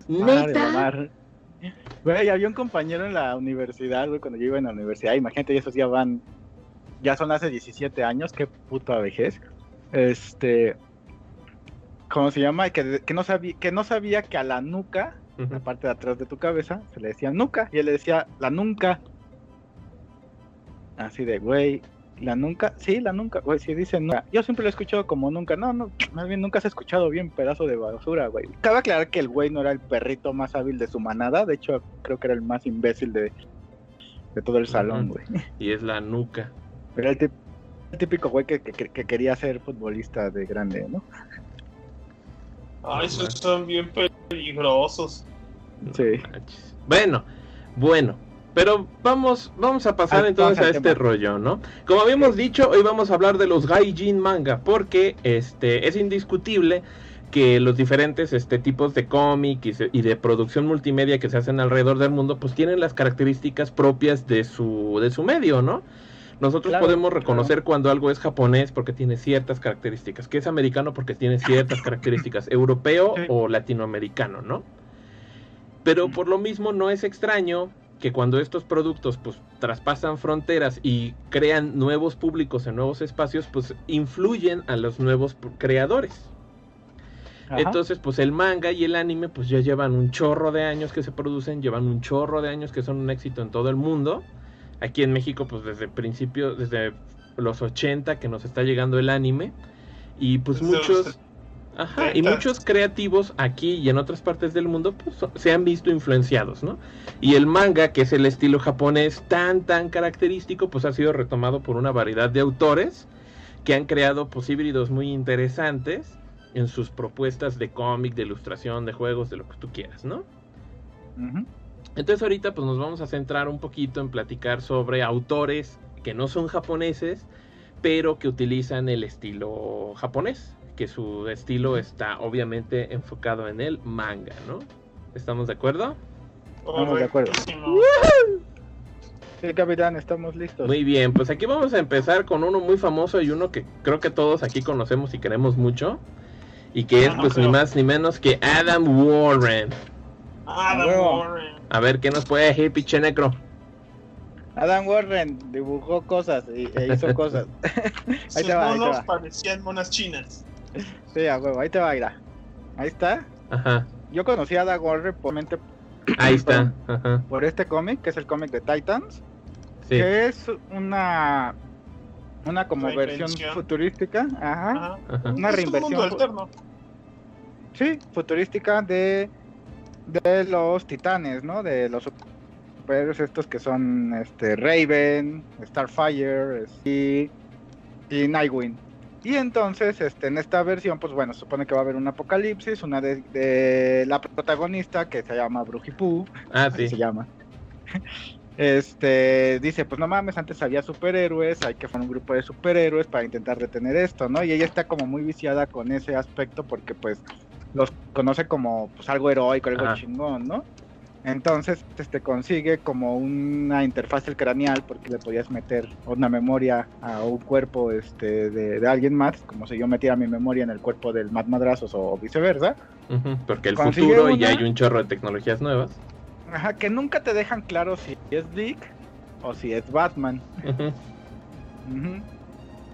¿Neta? Güey, había un compañero en la universidad, güey, cuando yo iba en la universidad, imagínate, esos ya van, ya son hace 17 años, qué puta vejez. Este, ¿cómo se llama? Que, que, no sabía, que no sabía que a la nuca la parte de atrás de tu cabeza, se le decía nuca, y él le decía la nunca. Así de, güey, la nunca, sí, la nunca, güey, si dice nunca. Yo siempre lo he escuchado como nunca, no, no, más bien nunca se ha escuchado bien, pedazo de basura, güey. Cabe aclarar que el güey no era el perrito más hábil de su manada, de hecho, creo que era el más imbécil de, de todo el salón, güey. Y es la nuca. Era el, típico güey que, que, quería ser futbolista de grande, ¿no? Ay, esos son bien peligrosos. Sí. Bueno, bueno. Pero vamos, vamos a pasar entonces a este rollo, ¿no? Como habíamos dicho, hoy vamos a hablar de los gaijin manga, porque este es indiscutible que los diferentes este, tipos de cómic y, de producción multimedia que se hacen alrededor del mundo, pues tienen las características propias de su, de su medio, ¿no? Nosotros podemos reconocer cuando algo es japonés porque tiene ciertas características, que es americano porque tiene ciertas características, europeo o latinoamericano, ¿no? Pero por lo mismo no es extraño que cuando estos productos pues traspasan fronteras y crean nuevos públicos en nuevos espacios, pues influyen a los nuevos creadores. Entonces, pues el manga y el anime pues ya llevan un chorro de años que se producen, llevan un chorro de años que son un éxito en todo el mundo aquí en México pues desde principio, desde los 80 que nos está llegando el anime y pues muchos ajá, y muchos creativos aquí y en otras partes del mundo pues se han visto influenciados, ¿no? Y el manga, que es el estilo japonés tan tan característico, pues ha sido retomado por una variedad de autores que han creado pues híbridos muy interesantes en sus propuestas de cómic, de ilustración, de juegos, de lo que tú quieras, ¿no? Entonces ahorita pues nos vamos a centrar un poquito en platicar sobre autores que no son japoneses, pero que utilizan el estilo japonés, que su estilo está obviamente enfocado en el manga, ¿no? ¿Estamos de acuerdo? Estamos de acuerdo. Sí, capitán, estamos listos. Muy bien, pues aquí vamos a empezar con uno muy famoso y uno que creo que todos aquí conocemos y queremos mucho. Y que es pues ni más ni menos que Adam Warren. Adam Warren. A ver, ¿qué nos puede decir, pinche necro? Adam Warren dibujó cosas y e hizo cosas. ahí te va, monos parecían monas chinas. Sí, a huevo, ahí te va, ir. Ahí está. Ajá. Yo conocí a Adam Warren por, ahí está. por este cómic, que es el cómic de Titans. Sí. Que es una una como versión futurística, ajá, una reinversión. Sí, futurística de de los titanes, ¿no? De los superhéroes estos que son este Raven, Starfire y, y Nightwing. Y entonces, este, en esta versión, pues bueno, supone que va a haber un apocalipsis, una de, la protagonista que se llama Brujipú, ah, sí. se llama. Este dice, pues no mames, antes había superhéroes, hay que formar un grupo de superhéroes para intentar detener esto, ¿no? Y ella está como muy viciada con ese aspecto porque pues los conoce como pues algo heroico, algo chingón, ¿no? Entonces este consigue como una interfaz del craneal porque le podías meter una memoria a un cuerpo este de, alguien más, como si yo metiera mi memoria en el cuerpo del Mad Madrazos o, viceversa. porque el futuro y ya hay un chorro de tecnologías nuevas. Ajá, que nunca te dejan claro si es Dick o si es Batman.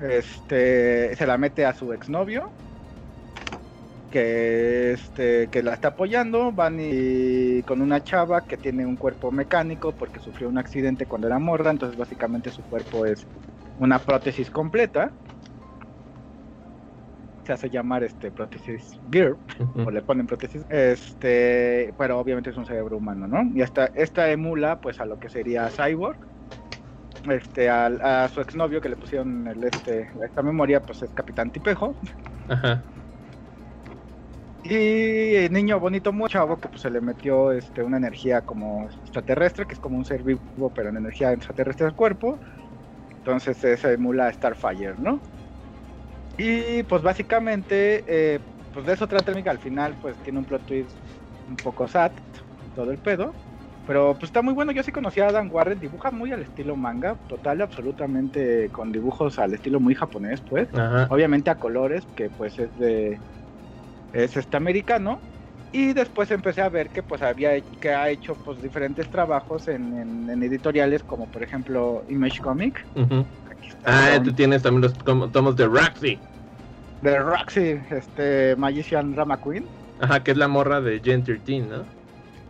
Este se la mete a su exnovio que este que la está apoyando van y con una chava que tiene un cuerpo mecánico porque sufrió un accidente cuando era morra entonces básicamente su cuerpo es una prótesis completa. Se hace llamar este prótesis gear o le ponen prótesis este pero obviamente es un cerebro humano no y hasta esta emula pues a lo que sería cyborg este a, su exnovio que le pusieron el este esta memoria pues es capitán tipejo. Ajá. Y el niño bonito muy chavo que pues se le metió este una energía como extraterrestre, que es como un ser vivo pero en energía extraterrestre al cuerpo. Entonces se emula Starfire, ¿no? Y pues básicamente eh, pues de eso trata el al final pues tiene un plot twist un poco sad, todo el pedo. Pero pues está muy bueno, yo sí conocía a Dan Warren, dibuja muy al estilo manga, total absolutamente con dibujos al estilo muy japonés pues. Obviamente a colores, que pues es de es este americano y después empecé a ver que pues había que ha hecho pues diferentes trabajos en, editoriales como por ejemplo Image Comic. Ah tú tienes también los tomos de Roxy. De Roxy este Magician Rama Queen. Ajá que es la morra de Gen 13 no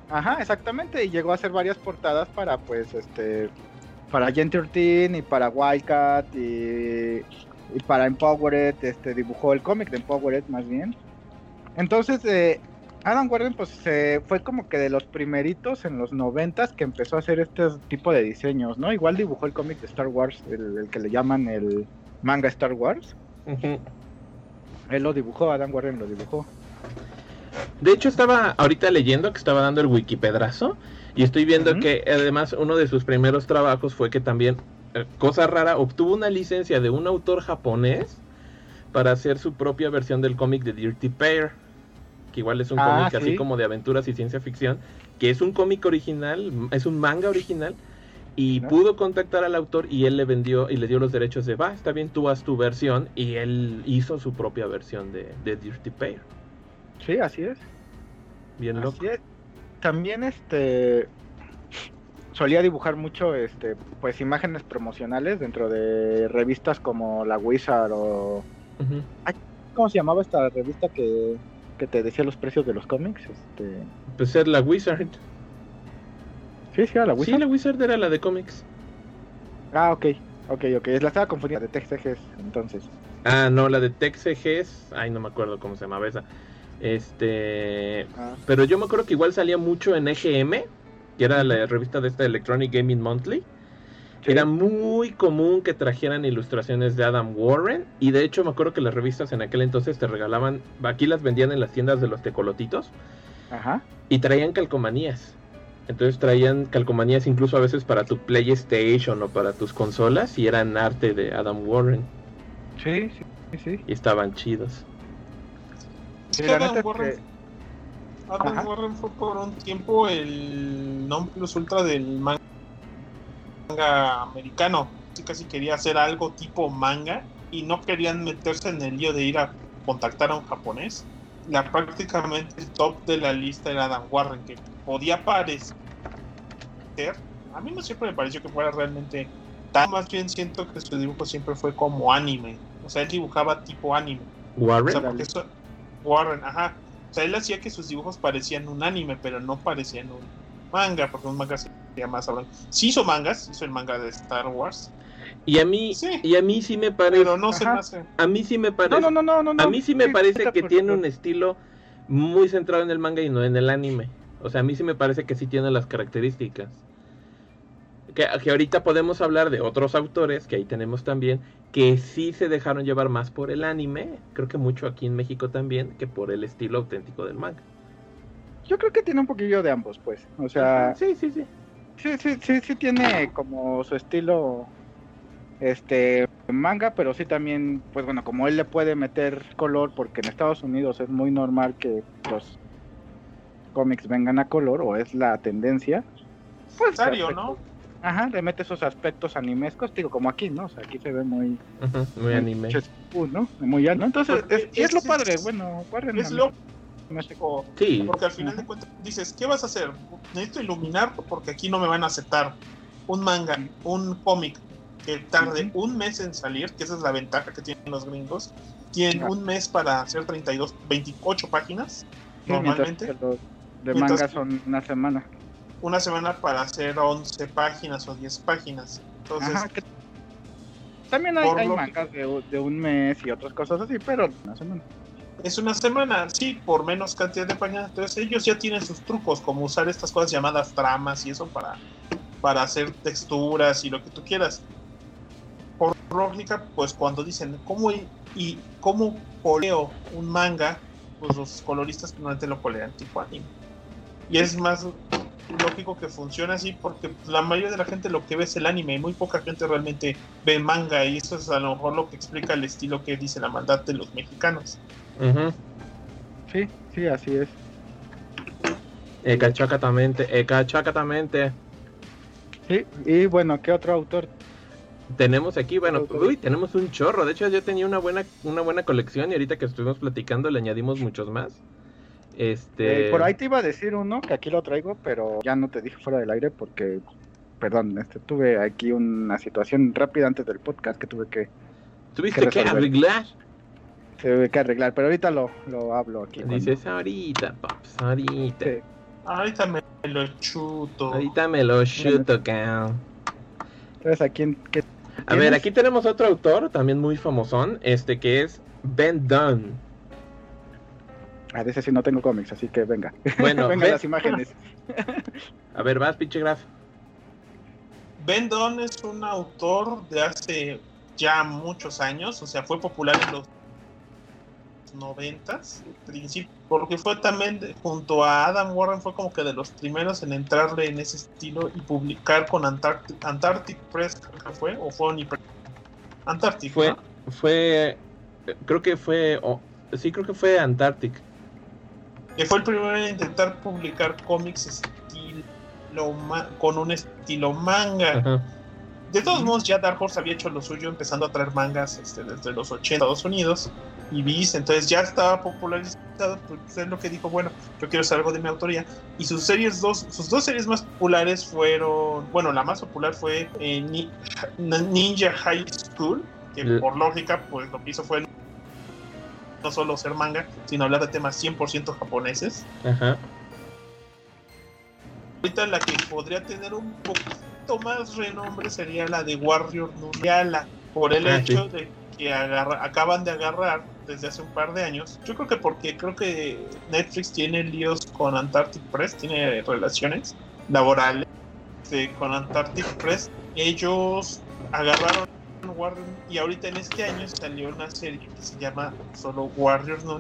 ajá exactamente y llegó a hacer varias portadas para pues este para Gen 13 y para Wildcat y, y para Empowered este dibujó el cómic de Empowered más bien entonces, eh, Adam Warren pues fue como que de los primeritos en los noventas que empezó a hacer este tipo de diseños, ¿no? Igual dibujó el cómic de Star Wars, el, que le llaman el manga Star Wars. Él lo dibujó, Adam Warren lo dibujó. De hecho, estaba ahorita leyendo que estaba dando el wikipedrazo y estoy viendo que además uno de sus primeros trabajos fue que también, eh, cosa rara, obtuvo una licencia de un autor japonés para hacer su propia versión del cómic de Dirty Pair que igual es un ah, cómic así como de aventuras y ciencia ficción, que es un cómic original, es un manga original, y pudo contactar al autor y él le vendió y le dio los derechos de, va, está bien, tú haz tu versión, y él hizo su propia versión de, de Dirty Pair. Sí, así es. Bien loco. También este solía dibujar mucho este pues imágenes promocionales dentro de revistas como La Wizard o ¿Cómo se llamaba esta revista que que te decía los precios de los cómics. Este... Pues era la Wizard. Sí, sí, era la Wizard. Sí, la Wizard era la de cómics. Ah, ok, ok, ok. La estaba confundiendo de TextGs entonces. Ah, no, la de TextGs. Ay, no me acuerdo cómo se llamaba esa. Este. Ah. Pero yo me acuerdo que igual salía mucho en EGM, que era la revista de esta Electronic Gaming Monthly. Era muy común que trajeran ilustraciones de Adam Warren y de hecho me acuerdo que las revistas en aquel entonces te regalaban, aquí las vendían en las tiendas de los tecolotitos Ajá. y traían calcomanías. Entonces traían calcomanías incluso a veces para tu PlayStation o para tus consolas y eran arte de Adam Warren. Sí, sí, sí. Y estaban chidos. Adam, Warren, Adam Warren fue por un tiempo el non plus ultra del manga manga americano. Casi quería hacer algo tipo manga y no querían meterse en el lío de ir a contactar a un japonés. La, prácticamente el top de la lista era Adam Warren, que podía parecer A mí no siempre me pareció que fuera realmente tan. Más bien siento que su dibujo siempre fue como anime. O sea, él dibujaba tipo anime. Warren. O sea, eso, Warren, ajá. O sea, él hacía que sus dibujos parecían un anime, pero no parecían un manga, porque un manga sería más hablando. Sí hizo mangas, hizo el manga de Star Wars. Y a mí, y a mí sí me parece. Pero no se me hace. A mí sí me parece. No, no, no, no, A mí sí me parece que tiene un estilo muy centrado en el manga y no en el anime. O sea, a mí sí me parece que sí tiene las características. Que, que, ahorita podemos hablar de otros autores, que ahí tenemos también, que sí se dejaron llevar más por el anime, creo que mucho aquí en México también, que por el estilo auténtico del manga. Yo creo que tiene un poquillo de ambos, pues. O sea, sí, sí, sí. Sí, sí, sí, sí tiene como su estilo este manga, pero sí también, pues bueno, como él le puede meter color, porque en Estados Unidos es muy normal que los cómics vengan a color, o es la tendencia. Pues, serio, ¿no? Ajá, le mete esos aspectos animescos, digo, como aquí, ¿no? O sea, aquí se ve muy... muy, anime. ¿no? Muy ¿no? Entonces, es, lo padre, bueno, Es lo... Sí. Porque al final de cuentas dices, ¿qué vas a hacer? Necesito iluminar porque aquí no me van a aceptar un manga, un cómic que tarde un mes en salir, que esa es la ventaja que tienen los gringos. Tienen un mes para hacer 32, 28 páginas, normalmente. de manga son una semana. Una semana para hacer 11 páginas o 10 páginas. Entonces, también hay, mangas de, de, un mes y otras cosas así, pero una semana. Es una semana, sí, por menos cantidad de páginas. Entonces ellos ya tienen sus trucos, como usar estas cosas llamadas tramas y eso para, para hacer texturas y lo que tú quieras por lógica, pues cuando dicen cómo y, cómo poleo un manga, pues los coloristas normalmente lo polean tipo anime. Y es más lógico que funcione así porque la mayoría de la gente lo que ve es el anime y muy poca gente realmente ve manga y eso es a lo mejor lo que explica el estilo que dice la maldad de los mexicanos. Sí, sí, así es. Ecachacatamente, ecachacatamente. Sí, y bueno, ¿qué otro autor tenemos aquí, bueno, uy, tenemos un chorro. De hecho, yo tenía una buena, una buena colección y ahorita que estuvimos platicando le añadimos muchos más. Este... Eh, por ahí te iba a decir uno, que aquí lo traigo, pero ya no te dije fuera del aire porque, perdón, este, tuve aquí una situación rápida antes del podcast que tuve que... ¿Tuviste que, arreglar? Tuve que arreglar, pero ahorita lo, lo hablo aquí. Dices ahorita, paps, ahorita. Ahorita me lo chuto. Ahorita me lo chuto, cabrón. Entonces, ¿a quién, qué a ver, aquí tenemos otro autor, también muy famosón, este que es Ben Dunn. A veces sí no tengo cómics, así que venga. Bueno, venga las imágenes. A ver, vas, pinche graf. Ben Dunn es un autor de hace ya muchos años, o sea, fue popular en los noventas, porque fue también junto a Adam Warren fue como que de los primeros en entrarle en ese estilo y publicar con Antarctic, Antarctic Press, creo que fue, o fue Antarctic. Fue, fue, creo que fue, sí, creo que fue Antarctic. Que fue el primero en intentar publicar cómics estilo con un estilo manga. De todos modos, ya Dark Horse había hecho lo suyo empezando a traer mangas este, desde los 80 Estados Unidos y Viz, entonces ya estaba popularizado, pues es lo que dijo, bueno, yo quiero hacer algo de mi autoría. Y sus series dos, sus dos series más populares fueron, bueno, la más popular fue eh, Ninja High School, que por lógica, pues lo que hizo fue no solo ser manga, sino hablar de temas 100% japoneses. Ajá. Ahorita la que podría tener un poquito más renombre sería la de Warrior Nuriala, por el ah, hecho de que acaban de agarrar desde hace un par de años. Yo creo que porque creo que Netflix tiene líos con Antarctic Press, tiene relaciones laborales con Antarctic Press. Ellos agarraron Warrior y ahorita en este año salió una serie que se llama solo Warriors No.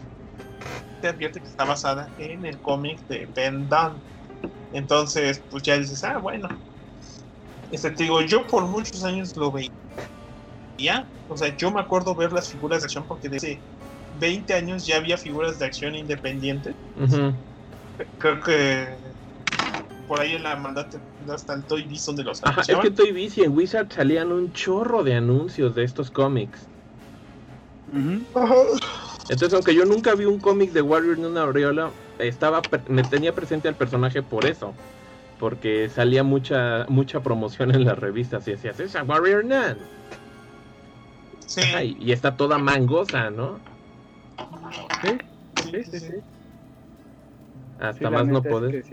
Te advierte que está basada en el cómic de Ben Dunn. Entonces, pues ya dices, ah, bueno. Este, te digo, yo por muchos años lo veía o sea, yo me acuerdo ver las figuras de acción porque desde 20 años ya había figuras de acción independientes. Creo que por ahí en la maldad hasta el Toy Biz donde los Ajá, es que Toy Biz y en Wizard salían un chorro de anuncios de estos cómics. Entonces, aunque yo nunca vi un cómic de Warrior en una aureola, estaba, me tenía presente al personaje por eso porque salía mucha mucha promoción en las revistas y decías, esa Warrior Nun. Sí. y está toda mangosa, ¿no? Sí, sí, sí. sí. Hasta más no poder.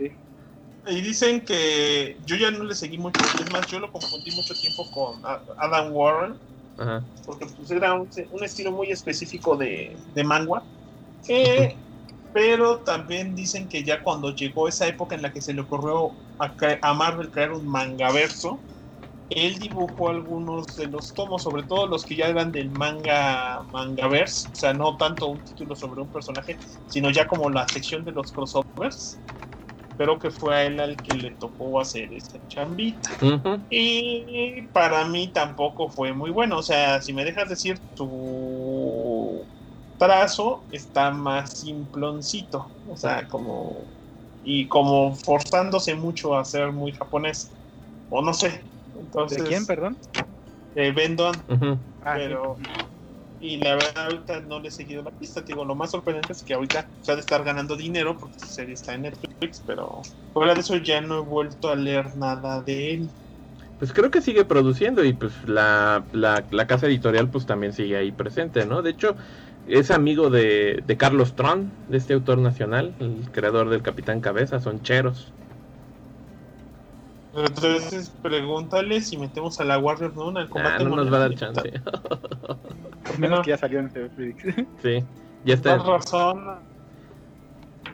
Y dicen que yo ya no le seguí mucho, es más, yo lo confundí mucho tiempo con Adam Warren, porque pues era un, estilo muy específico de, de manga. pero también dicen que ya cuando llegó esa época en la que se le ocurrió a, a Marvel crear un mangaverso, él dibujó algunos de los tomos, sobre todo los que ya eran del manga mangaverse, o sea, no tanto un título sobre un personaje, sino ya como la sección de los crossovers. Pero que fue a él al que le tocó hacer esta chambita. Y para mí tampoco fue muy bueno. O sea, si me dejas decir, tu trazo está más simploncito. O sea, como. Y como forzándose mucho a ser muy japonés. O no sé, ¿De quién, perdón? Eh, Bendon. Ah, pero. Y la verdad, ahorita no le he seguido la pista. Digo, lo más sorprendente es que ahorita se ha de estar ganando dinero porque su serie está en Netflix, pero fuera de eso ya no he vuelto a leer nada de él. Pues creo que sigue produciendo y pues la, la, casa editorial pues también sigue ahí presente, ¿no? De hecho, es amigo de, de Carlos Tron, de este autor nacional, el creador del Capitán Cabeza, son cheros. Entonces pregúntale si metemos a la Warrior ¿no? al combate. Ah, no nos va a dar chance. menos que ya salió en Netflix. Sí, ya está. Más razón.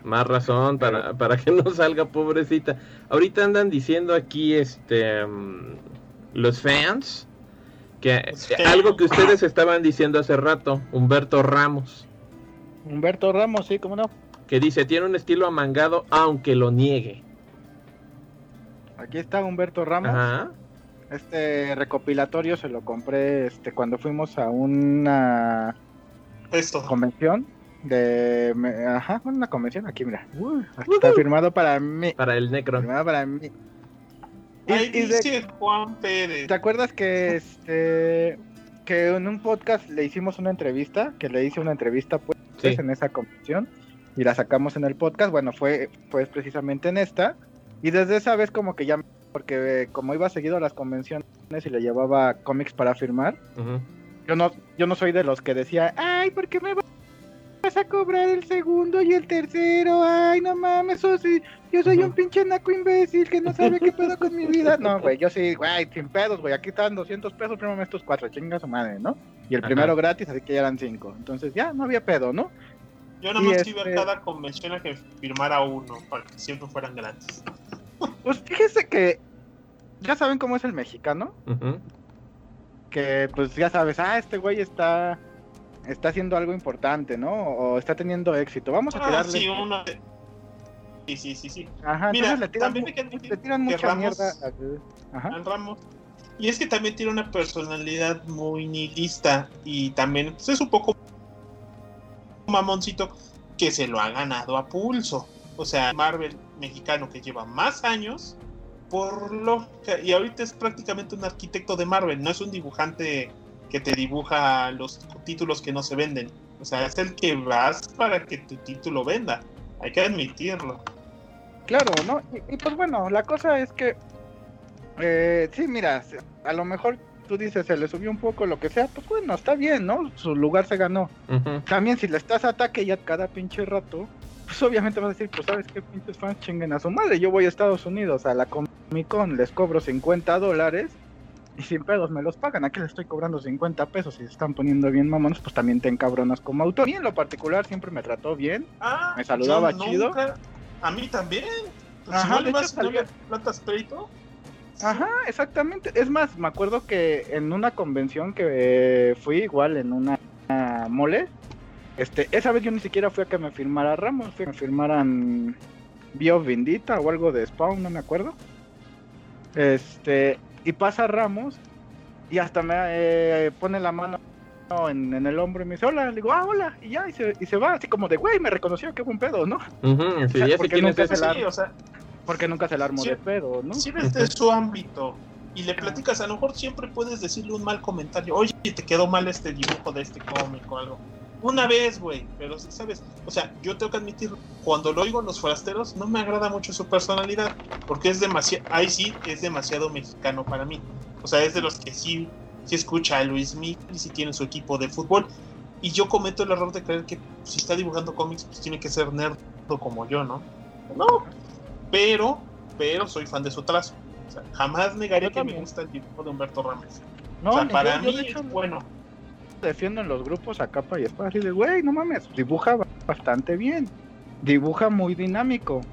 Más razón para, para que no salga pobrecita. Ahorita andan diciendo aquí este mm, los fans que algo que ustedes estaban diciendo hace rato, Humberto Ramos. Humberto Ramos, sí, cómo no. Que dice, tiene un estilo amangado aunque lo niegue. Aquí está Humberto Ramos. Este recopilatorio se lo compré este cuando fuimos a una convención de ajá, una convención aquí mira. está firmado para mí. Para el Necro. Firmado para mí. Y, dice Juan Pérez. ¿Te acuerdas que este que en un podcast le hicimos una entrevista, que le hice una entrevista pues en esa convención y la sacamos en el podcast? Bueno, fue fue precisamente en esta y desde esa vez como que ya, porque eh, como iba seguido a las convenciones y le llevaba cómics para firmar, yo no yo no soy de los que decía, ay, ¿por qué me vas a cobrar el segundo y el tercero? Ay, no mames, sí yo soy un pinche naco imbécil que no sabe qué pedo con mi vida. No, güey, yo sí, güey, sin pedos, güey, aquí están 200 pesos, primero estos cuatro, chinga su madre, ¿no? Y el primero gratis, así que ya eran cinco. Entonces ya no había pedo, ¿no? Yo nada más iba a este cada convención a que firmara uno, para que siempre fueran gratis. Pues fíjese que ya saben cómo es el mexicano. Que pues ya sabes, ah, este güey está está haciendo algo importante, ¿no? O está teniendo éxito. Vamos a tirarle. Sí, uno... sí, sí, sí, sí. Ajá, Mira, le tiran, también le tiran mucha mierda al Ramos. Y es que también tiene una personalidad muy nihilista y también pues, es un poco mamoncito que se lo ha ganado a pulso. O sea, Marvel mexicano que lleva más años, por lo y ahorita es prácticamente un arquitecto de Marvel, no es un dibujante que te dibuja los títulos que no se venden. O sea, es el que vas para que tu título venda. Hay que admitirlo. Claro, ¿no? Y, pues bueno, la cosa es que, eh, sí, mira, a lo mejor tú dices, se le subió un poco lo que sea, pues bueno, está bien, ¿no? Su lugar se ganó. También si le estás a ataque ya cada pinche rato, pues obviamente vas a decir, pues sabes qué pinches fans chinguen a su madre. Yo voy a Estados Unidos a la Comic Con, les cobro 50 dólares y sin pedos me los pagan. Aquí les estoy cobrando 50 pesos y se están poniendo bien mamones, pues también te encabronas como autor. Y en lo particular siempre me trató bien, ah, me saludaba chido. A mí también. Pues Ajá, no vas, platas Ajá, exactamente. Es más, me acuerdo que en una convención que fui igual en una mole, este, esa vez yo ni siquiera fui a que me firmara Ramos, fui a que me firmaran Bio Bendita o algo de Spawn, no me acuerdo. Este, y pasa Ramos y hasta me eh, pone la mano en, el hombro y me dice, hola, le digo, ah, hola, y ya, y se, y se va, así como de, güey, me reconoció, qué buen pedo, ¿no? porque, nunca se la, porque nunca se le armó de pedo, ¿no? Si ves de su ámbito y le platicas, a lo mejor siempre puedes decirle un mal comentario, oye, te quedó mal este dibujo de este cómic o algo una vez, güey, pero sabes, o sea, yo tengo que admitir, cuando lo oigo en los forasteros, no me agrada mucho su personalidad, porque es demasiado, ahí sí, es demasiado mexicano para mí. O sea, es de los que sí, sí escucha a Luis Miguel y sí tiene su equipo de fútbol. Y yo cometo el error de creer que si está dibujando cómics, pues tiene que ser nerd como yo, ¿no? No, pero, pero soy fan de su trazo. O sea, jamás negaría que me gusta el dibujo de Humberto Ramos. No, o sea, para mí es bueno defiendo en los grupos a capa y espada así de, güey, no mames, dibuja bastante bien, dibuja muy dinámico,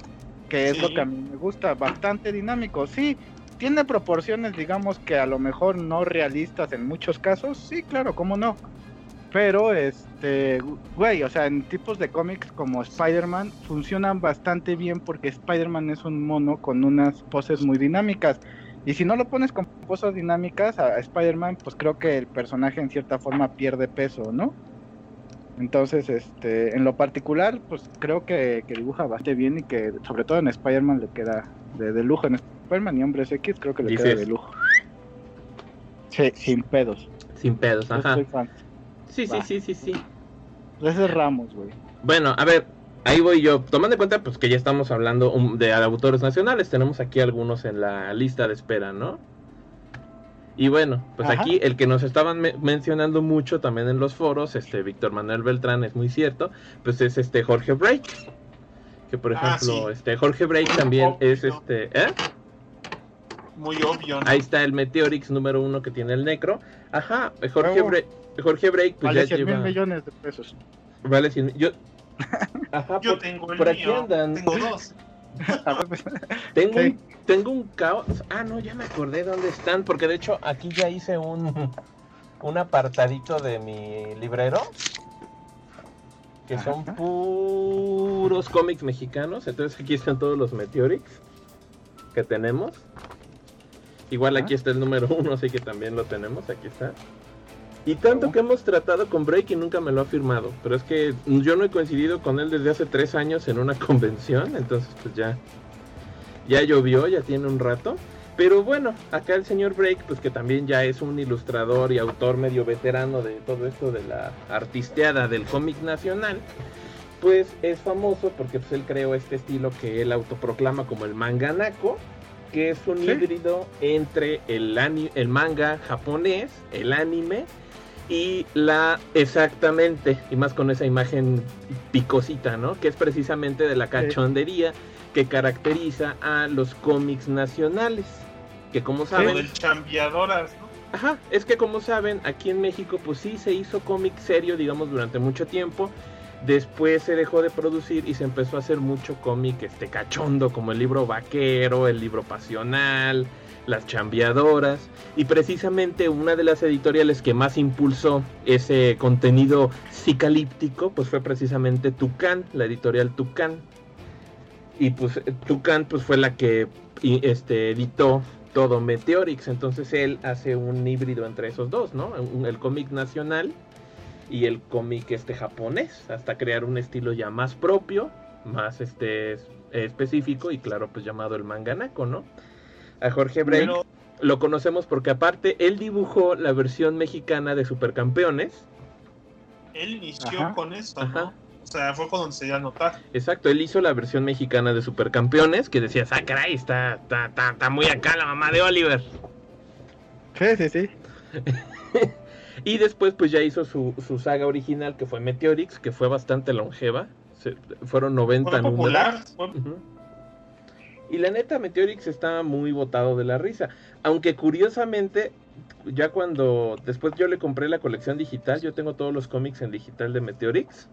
que es lo que a mí me gusta, bastante dinámico, sí, tiene proporciones, digamos que a lo mejor no realistas en muchos casos, sí, claro, cómo no, pero este, güey, o sea, en tipos de cómics como Spider-Man funcionan bastante bien porque Spider-Man es un mono con unas poses muy dinámicas. Y si no lo pones con cosas dinámicas a Spider-Man, pues creo que el personaje en cierta forma pierde peso, ¿no? Entonces, este, en lo particular, pues creo que, dibuja bastante bien y que sobre todo en Spider-Man le queda de, lujo. En Spider-Man y Hombres X creo que le queda de lujo. Sí, sin pedos. Sin pedos, ajá. Sí, sí, sí, sí, sí. Ese es Ramos, güey. Bueno, a ver, ahí voy yo, tomando en cuenta pues que ya estamos hablando de autores nacionales, tenemos aquí algunos en la lista de espera, ¿no? Y bueno, pues aquí el que nos estaban mencionando mucho también en los foros, este Víctor Manuel Beltrán es muy cierto, pues es este Jorge Break. Que por ah, ejemplo, este Jorge Break también es este, ¿eh? Muy obvio. Ahí está el Meteorix número uno que tiene el Necro. Ajá, Jorge, Break, Jorge Break pues vale ya 100 mil millones de pesos. Vale 100 yo Ajá, Yo tengo el por aquí andan. Tengo dos. tengo, un, tengo un caos. Ah, no, ya me acordé dónde están. Porque de hecho aquí ya hice un, un apartadito de mi librero. Que son puros cómics mexicanos. Entonces aquí están todos los Meteorix que tenemos. Igual aquí está el número uno, así que también lo tenemos. Aquí está. Y tanto que hemos tratado con Break y nunca me lo ha firmado. Pero es que yo no he coincidido con él desde hace tres años en una convención. Entonces pues ya, ya llovió, ya tiene un rato. Pero bueno, acá el señor Break, pues que también ya es un ilustrador y autor medio veterano de todo esto de la artisteada del cómic nacional, pues es famoso porque pues, él creó este estilo que él autoproclama como el manganaco, que es un híbrido entre el, el manga japonés, el anime y la exactamente, y más con esa imagen picosita, ¿no? Que es precisamente de la cachondería que caracteriza a los cómics nacionales. Que como saben... El chambeadoras, ¿no? Ajá, es que como saben, aquí en México pues sí se hizo cómic serio, digamos, durante mucho tiempo. Después se dejó de producir y se empezó a hacer mucho cómic este cachondo, como el libro vaquero, el libro pasional, las chambeadoras. Y precisamente una de las editoriales que más impulsó ese contenido psicalíptico, pues fue precisamente Tucán, la editorial Tucán. Y pues Tucán pues fue la que este, editó todo Meteorix. Entonces él hace un híbrido entre esos dos, ¿no? El cómic nacional y el cómic este japonés, hasta crear un estilo ya más propio, más este específico y claro, pues llamado el manganako, ¿no? A Jorge Break lo conocemos porque aparte él dibujó la versión mexicana de Supercampeones. Él inició con eso, ¿no? O sea, fue cuando se dio a notar. Exacto, él hizo la versión mexicana de Supercampeones que decía, ah, caray, está, está, está, muy acá la mamá de Oliver. Sí, sí, sí. y después pues ya hizo su, su, saga original que fue Meteorix, que fue bastante longeva. fueron 90 números. Y la neta, Meteorix estaba muy botado de la risa. Aunque curiosamente, ya cuando después yo le compré la colección digital, yo tengo todos los cómics en digital de Meteorix.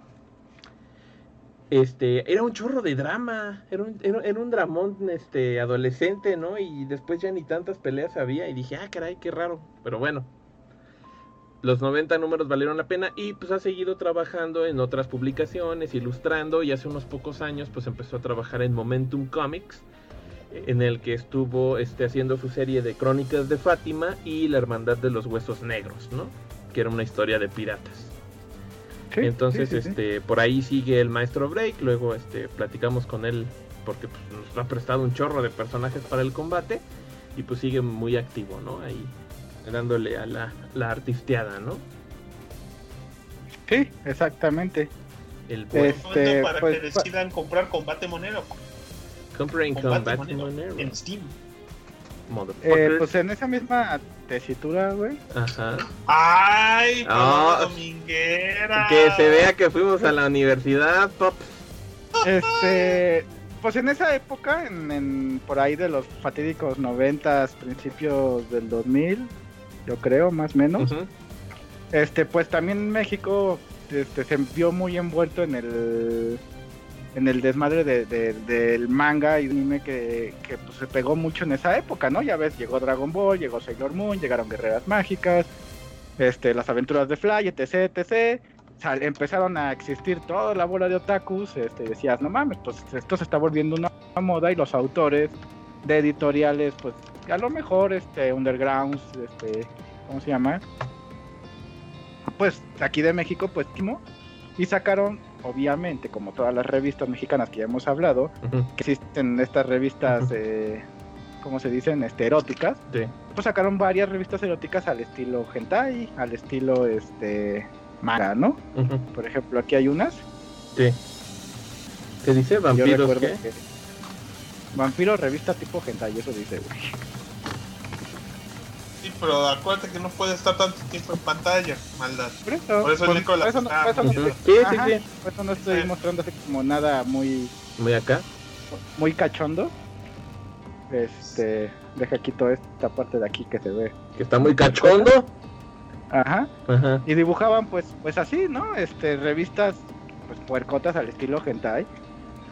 Este, era un chorro de drama, era un, era, un dramón este, adolescente, ¿no? Y después ya ni tantas peleas había y dije, ah, caray, qué raro. Pero bueno, los 90 números valieron la pena y pues ha seguido trabajando en otras publicaciones, ilustrando y hace unos pocos años pues empezó a trabajar en Momentum Comics en el que estuvo este, haciendo su serie de Crónicas de Fátima y La Hermandad de los Huesos Negros, ¿no? Que era una historia de piratas. Entonces, este, por ahí sigue el maestro Break, luego este, platicamos con él porque pues, nos ha prestado un chorro de personajes para el combate y pues sigue muy activo, ¿no? Ahí dándole a la, la artisteada, ¿no? Sí, exactamente. El este, para pues, que decidan comprar Combate Monero. Compren Combate, Monero. En Steam. Eh, pues en esa misma tesitura, güey. Ajá. ¡Ay! Oh, dominguera! Que se vea que fuimos a la universidad, pop. Este. Pues en esa época, en, por ahí de los fatídicos noventas, principios del 2000, yo creo, más o menos. Este, pues también México este, se vio muy envuelto en el en el desmadre de, del manga y anime que, que pues, se pegó mucho en esa época, ¿no? Ya ves, llegó Dragon Ball, llegó Sailor Moon, llegaron Guerreras Mágicas, este, las aventuras de Fly, etc, etc. empezaron a existir toda la bola de otakus, este, decías, no mames, pues esto se está volviendo una, moda y los autores de editoriales, pues a lo mejor, este, undergrounds, este, ¿cómo se llama? Pues aquí de México, pues, y sacaron obviamente, como todas las revistas mexicanas que ya hemos hablado, que existen estas revistas, eh, ¿cómo se dicen? Este, eróticas. Pues sacaron varias revistas eróticas al estilo hentai, al estilo este manga, ¿no? Por ejemplo, aquí hay unas. Sí. ¿Qué dice? ¿Vampiros qué? Vampiro revista tipo hentai, eso dice, güey pero acuérdate que no puede estar tanto tiempo en pantalla, maldad. Por eso, por eso el Nico la no, sí, sí, sí. Por eso no estoy mostrando así como nada muy. Muy acá. Muy cachondo. Este. Deja aquí toda esta parte de aquí que se ve. Que está muy cachondo. Ajá. Ajá. Y dibujaban pues, pues así, ¿no? Este, revistas, pues puercotas al estilo hentai.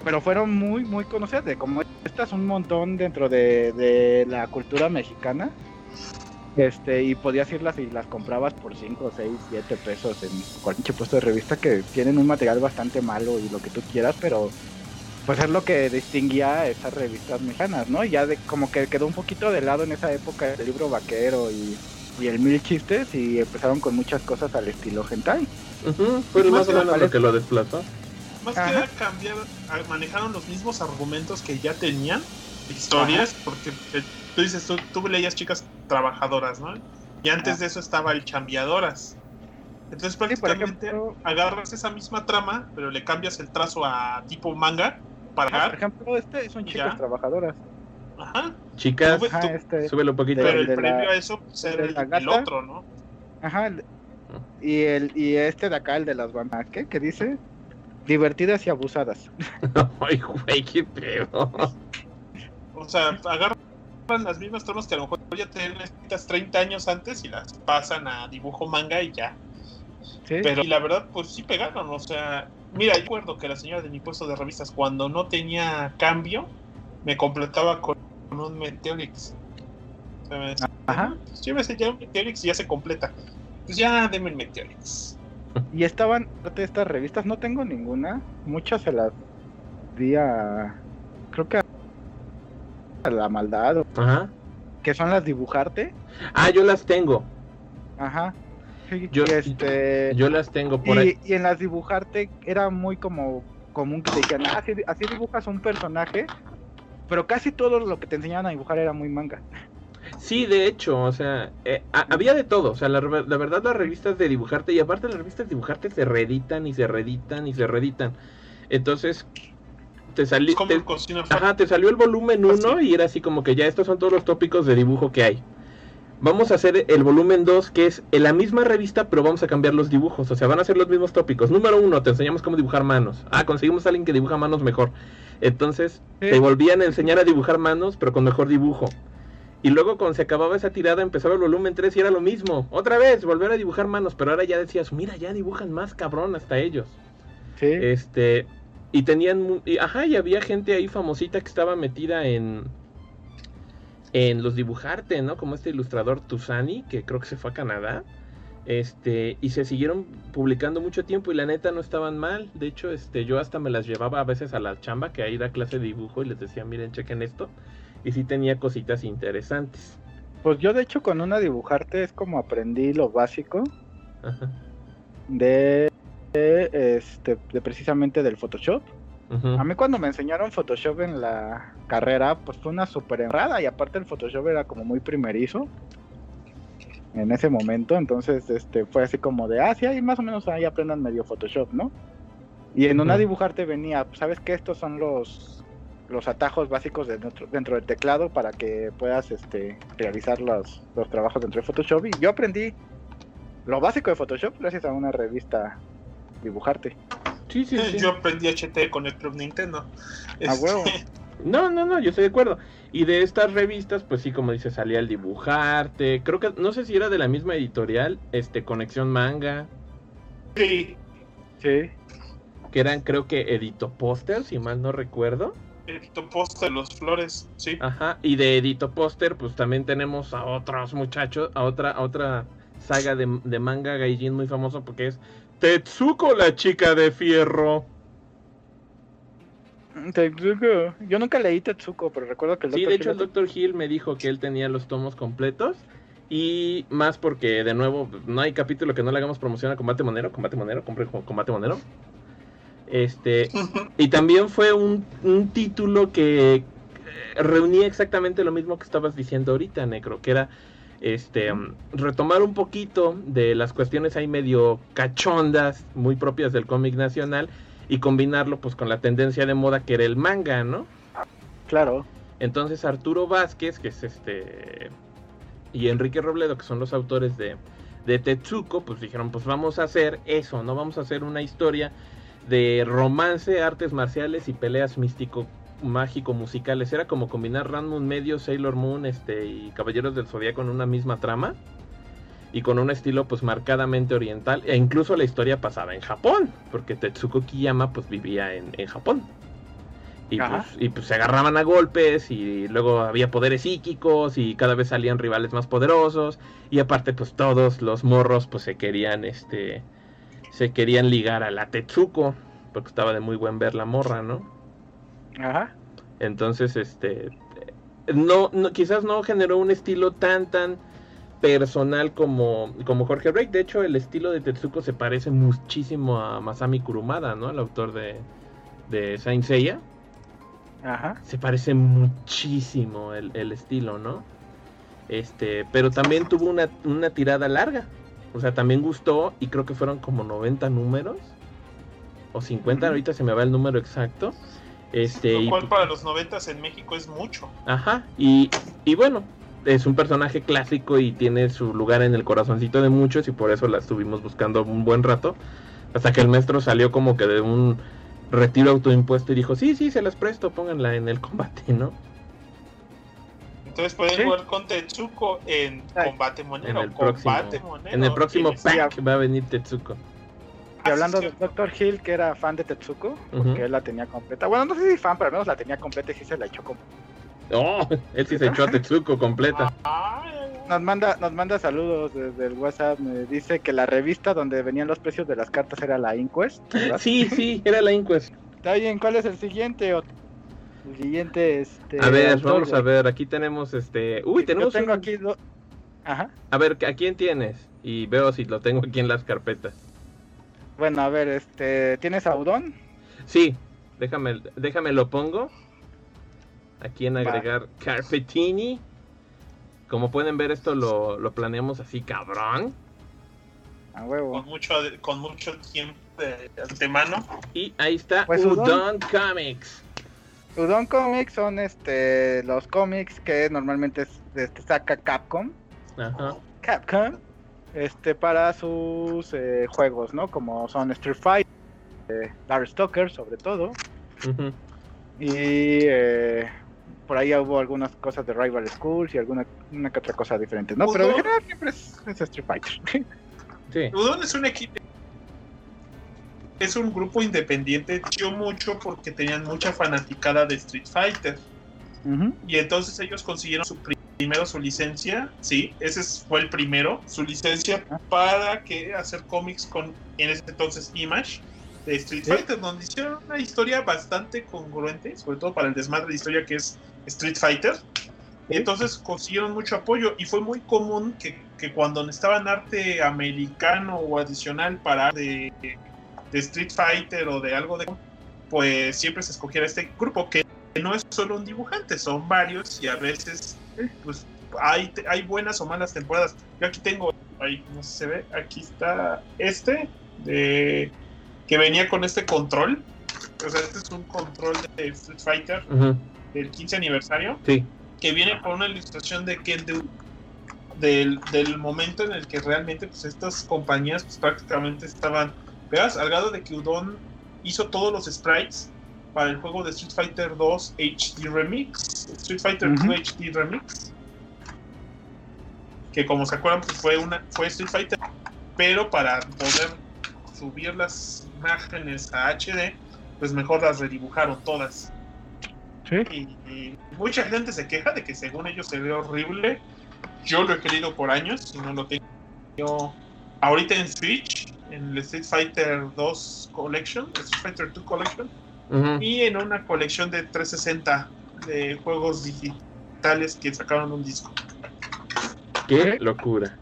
Pero fueron muy, muy conocidas. De como estas un montón dentro de, de la cultura mexicana este, y podías irlas y las comprabas por 5, 6, 7 pesos en cualquier puesto de revista que tienen un material bastante malo y lo que tú quieras, pero pues es lo que distinguía a esas revistas mexicanas, ¿no? Y ya de, como que quedó un poquito de lado en esa época el libro vaquero y, el mil chistes y empezaron con muchas cosas al estilo hentai. Fue más, o menos lo que lo desplazó. Más que nada cambiaron, manejaron los mismos argumentos que ya tenían, historias, porque tú dices, tú, tú leías chicas trabajadoras, ¿no? Y antes de eso estaba el chambeadoras. Entonces prácticamente agarras esa misma trama, pero le cambias el trazo a tipo manga para... por ejemplo, este son chicas trabajadoras. Ajá. Chicas, este, súbelo un poquito. Pero el premio a eso pues, era el, otro, ¿no? Ajá. y el y este de acá, el de las bandas, ¿qué? ¿Qué dice? Divertidas y abusadas. Ay, güey, qué pedo. O sea, agarra las mismas tomas que a lo mejor ya tienen estas 30 años antes y las pasan a dibujo manga y ya. Pero y la verdad, pues sí pegaron. O sea, mira, yo recuerdo que la señora de mi puesto de revistas, cuando no tenía cambio, me completaba con un Meteorix. O sea, me decía, Ajá. Pues, ya un Meteorix y ya se completa. Pues ya deme el Meteorix. Y estaban, de estas revistas, no tengo ninguna. Muchas se las di a. Creo que a la maldad. Ajá. Que son las dibujarte. Ah, yo las tengo. Ajá. yo, este, yo las tengo por y, ahí. Y en las dibujarte era muy como común que te dijeran, ah, así, dibujas un personaje, pero casi todo lo que te enseñaban a dibujar era muy manga. Sí, de hecho, o sea, eh, había de todo, o sea, la, la, verdad las revistas de dibujarte, y aparte las revistas de dibujarte se reeditan y se reeditan y se reeditan. Entonces, te salió ajá, te salió el volumen 1 y era así como que ya estos son todos los tópicos de dibujo que hay. Vamos a hacer el volumen 2 que es en la misma revista pero vamos a cambiar los dibujos, o sea, van a ser los mismos tópicos. Número 1, te enseñamos cómo dibujar manos. Ah, conseguimos a alguien que dibuja manos mejor. Entonces, te volvían a enseñar a dibujar manos pero con mejor dibujo. Y luego cuando se acababa esa tirada empezaba el volumen 3 y era lo mismo. Otra vez, volver a dibujar manos, pero ahora ya decías, mira, ya dibujan más cabrón hasta ellos. Sí. Este, y tenían, y, ajá, y había gente ahí famosita que estaba metida en en los dibujarte, ¿no? Como este ilustrador Tusani, que creo que se fue a Canadá. Este, y se siguieron publicando mucho tiempo y la neta no estaban mal. De hecho, este, yo hasta me las llevaba a veces a la chamba, que ahí da clase de dibujo, y les decía, miren, chequen esto. Y sí tenía cositas interesantes. Pues yo de hecho con una dibujarte es como aprendí lo básico de este, de precisamente del Photoshop. A mí cuando me enseñaron Photoshop en la carrera, pues fue una super enrada y aparte el Photoshop era como muy primerizo. en ese momento, entonces este fue así como de, ah, sí, ahí más o menos ahí aprendan medio Photoshop, ¿no? Y en una dibujarte venía, ¿sabes qué? Estos son los los atajos básicos dentro, dentro del teclado para que puedas este, realizar los, los trabajos dentro de Photoshop. Y yo aprendí lo básico de Photoshop gracias a una revista dibujarte. Sí, sí, sí. Yo aprendí HT con el Club Nintendo. A huevo. Este, no, no, no, yo estoy de acuerdo. Y de estas revistas, pues sí, como dice, salía el dibujarte. Creo que, no sé si era de la misma editorial, este, Conexión Manga. Sí. Sí. Que eran, creo que, Edito Póster, si mal no recuerdo. Edito Póster, los flores, sí. Ajá, y de Edito Póster, pues también tenemos a otros muchachos, a otra, a otra saga de, de manga gaijin muy famoso porque es Tetsuko, la chica de fierro. Tetsuko. Yo nunca leí Tetsuko, pero recuerdo que el Sí, de hecho el Dr. Hill me dijo que él tenía los tomos completos. Y más porque, de nuevo, no hay capítulo que no le hagamos promoción a Combate Monero. Combate Monero, compre Combate Monero. Este, y también fue un, un título que eh, reunía exactamente lo mismo que estabas diciendo ahorita, Necro, que era este, retomar un poquito de las cuestiones ahí medio cachondas, muy propias del cómic nacional, y combinarlo pues con la tendencia de moda que era el manga, ¿no? Claro. Entonces Arturo Vázquez, que es este, y Enrique Robledo, que son los autores de, de Tetsuko, pues dijeron, pues vamos a hacer eso, ¿no? Vamos a hacer una historia de romance, artes marciales y peleas místico mágico musicales. Era como combinar Random Medio, Sailor Moon este, y Caballeros del Zodíaco con una misma trama. Y con un estilo pues marcadamente oriental. E incluso la historia pasaba en Japón. Porque Tetsuko Kiyama pues vivía en, Japón. Y pues, y pues, se agarraban a golpes y luego había poderes psíquicos y cada vez salían rivales más poderosos y aparte pues todos los morros pues se querían este se querían ligar a la Tetsuko porque estaba de muy buen ver la morra, ¿no? Ajá. Entonces, este, no, quizás no generó un estilo tan, tan personal como, como Jorge Rey. De hecho, el estilo de Tetsuko se parece muchísimo a Masami Kurumada, ¿no? El autor de, de Saint Seiya. Ajá. Se parece muchísimo el, estilo, ¿no? Este, pero también tuvo una, una tirada larga. O sea, también gustó y creo que fueron como 90 números. O 50, ahorita se me va el número exacto. Este, Lo cual para los noventas en México es mucho. Ajá, y, y bueno, es un personaje clásico y tiene su lugar en el corazoncito de muchos y por eso la estuvimos buscando un buen rato. Hasta que el maestro salió como que de un retiro autoimpuesto y dijo, sí, sí, se las presto, pónganla en el combate, ¿no? Entonces pueden jugar con Tetsuko en Combate Monero. En el próximo, En el próximo pack va a venir Tetsuko. Y hablando de Dr. Hill, que era fan de Tetsuko, porque él la tenía completa. Bueno, no sé si fan, pero al menos la tenía completa y sí se la echó como. Oh, él sí se echó a Tetsuko completa. Nos manda, nos manda saludos desde el WhatsApp. Me dice que la revista donde venían los precios de las cartas era la Inquest. Sí, sí, era la Inquest. Está bien, ¿cuál es el siguiente? El siguiente, este. A ver, vamos a ver. Aquí tenemos este. Uy, tenemos. Yo tengo aquí. Ajá. A ver, ¿a quién tienes? Y veo si lo tengo aquí en las carpetas. Bueno, a ver, este, ¿tienes a Udon? Sí, déjame, déjame lo pongo. Aquí en agregar Carpetini. Como pueden ver, esto lo, lo planeamos así, cabrón. A huevo. Con mucho, con mucho tiempo de antemano. Y ahí está pues Udon, Comics. Udon Comics son este los cómics que normalmente este, saca Capcom. Ajá. Capcom este para sus eh, juegos, ¿no? Como son Street Fighter, eh, Dark Stalker sobre todo. Y eh, por ahí hubo algunas cosas de Rival Schools y alguna una que otra cosa diferente, ¿no? Pero en general siempre es, Street Fighter. sí. Udon es un equipo es un grupo independiente, yo mucho porque tenían mucha fanaticada de Street Fighter. Y entonces ellos consiguieron su primero su licencia, sí, ese fue el primero, su licencia para que hacer cómics con en ese entonces Image de Street Fighter, donde hicieron una historia bastante congruente, sobre todo para el desmadre de historia que es Street Fighter. Entonces consiguieron mucho apoyo y fue muy común que, que cuando necesitaban arte americano o adicional para de, de Street Fighter o de algo de pues siempre se escogiera este grupo que no es solo un dibujante, son varios y a veces pues hay, hay buenas o malas temporadas. Yo aquí tengo, ahí no sé si se ve, aquí está este, de que venía con este control. O sea, este es un control de Street Fighter del 15 aniversario. Sí. Que viene con una ilustración de Ken del, del momento en el que realmente pues, estas compañías pues, prácticamente estaban pegadas, al grado de que Udon hizo todos los sprites para el juego de Street Fighter 2 HD Remix, Street Fighter 2 HD Remix, que como se acuerdan pues fue una fue Street Fighter, pero para poder subir las imágenes a HD, pues mejor las redibujaron todas. ¿Sí? Y, mucha gente se queja de que según ellos se ve horrible. Yo lo he querido por años y no lo tengo. Yo, ahorita en Switch, en el Street Fighter 2 Collection, Street Fighter 2 Collection, y en una colección de 360 de juegos digitales que sacaron un disco. ¡Qué locura!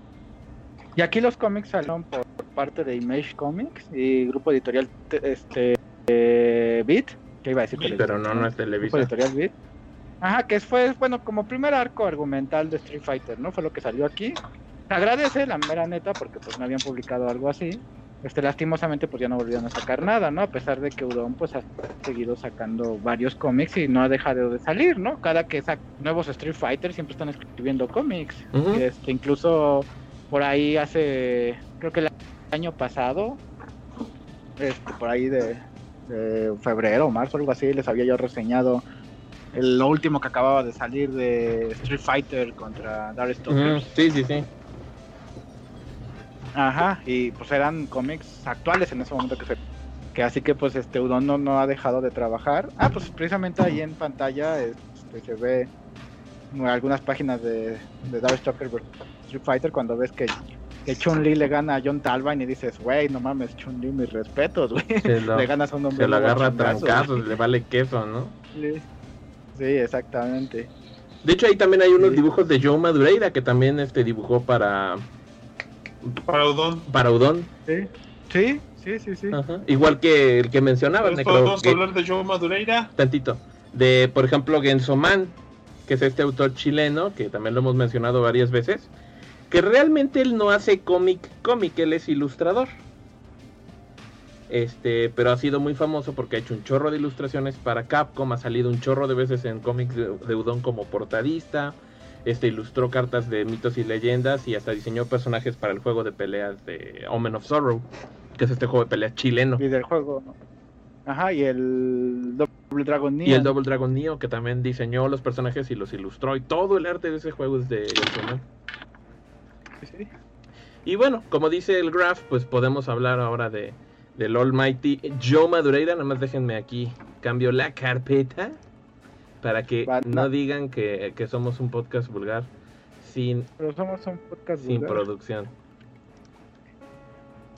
Y aquí los cómics salieron por parte de Image Comics y grupo editorial este Beat, que iba a decir Pero no, no es Televisa. editorial Beat. Ajá, que fue, bueno, como primer arco argumental de Street Fighter, ¿no? Fue lo que salió aquí. Se agradece, la mera neta, porque pues no habían publicado algo así este lastimosamente pues ya no volvieron a sacar nada, ¿no? A pesar de que Udon pues ha seguido sacando varios cómics y no ha dejado de salir, ¿no? Cada que saca nuevos Street Fighter siempre están escribiendo cómics. este, incluso por ahí hace, creo que el año pasado, este, por ahí de, febrero o marzo, algo así, les había yo reseñado el, último que acababa de salir de Street Fighter contra Darkstalkers. Sí, sí, sí. Ajá, y pues eran cómics actuales en ese momento que se que así que pues este Udon no, no ha dejado de trabajar. Ah, pues precisamente ahí en pantalla este, se ve algunas páginas de, de Darkstalker Street Fighter cuando ves que, que Chun-Li le gana a John Talvine y dices, güey, no mames, Chun-Li, mis respetos, güey. le ganas a un hombre. Se lo agarra a trancazos, le vale queso, ¿no? Sí, exactamente. De hecho, ahí también hay unos dibujos de Joe Madureira que también este dibujó para para Udon. Para Udon. Sí, sí, sí, sí. Igual que el que mencionaba. Podemos hablar de Joe Madureira. Tantito. De, por ejemplo, Gensoman, que es este autor chileno, que también lo hemos mencionado varias veces, que realmente él no hace cómic, cómic, él es ilustrador. Este, pero ha sido muy famoso porque ha hecho un chorro de ilustraciones para Capcom, ha salido un chorro de veces en cómics de, de Udon como portadista, este ilustró cartas de mitos y leyendas y hasta diseñó personajes para el juego de peleas de Omen of Sorrow, que es este juego de peleas chileno. Y del juego. Ajá, y el Double Dragon Neo. Y el Double Dragon Neo, que también diseñó los personajes y los ilustró. Y todo el arte de ese juego es de Sí. Y bueno, como dice el Graph, pues podemos hablar ahora de del Almighty Joe Madureira. Nada más déjenme aquí, cambio la carpeta para que no digan que, somos un podcast vulgar sin, Pero somos un podcast sin producción.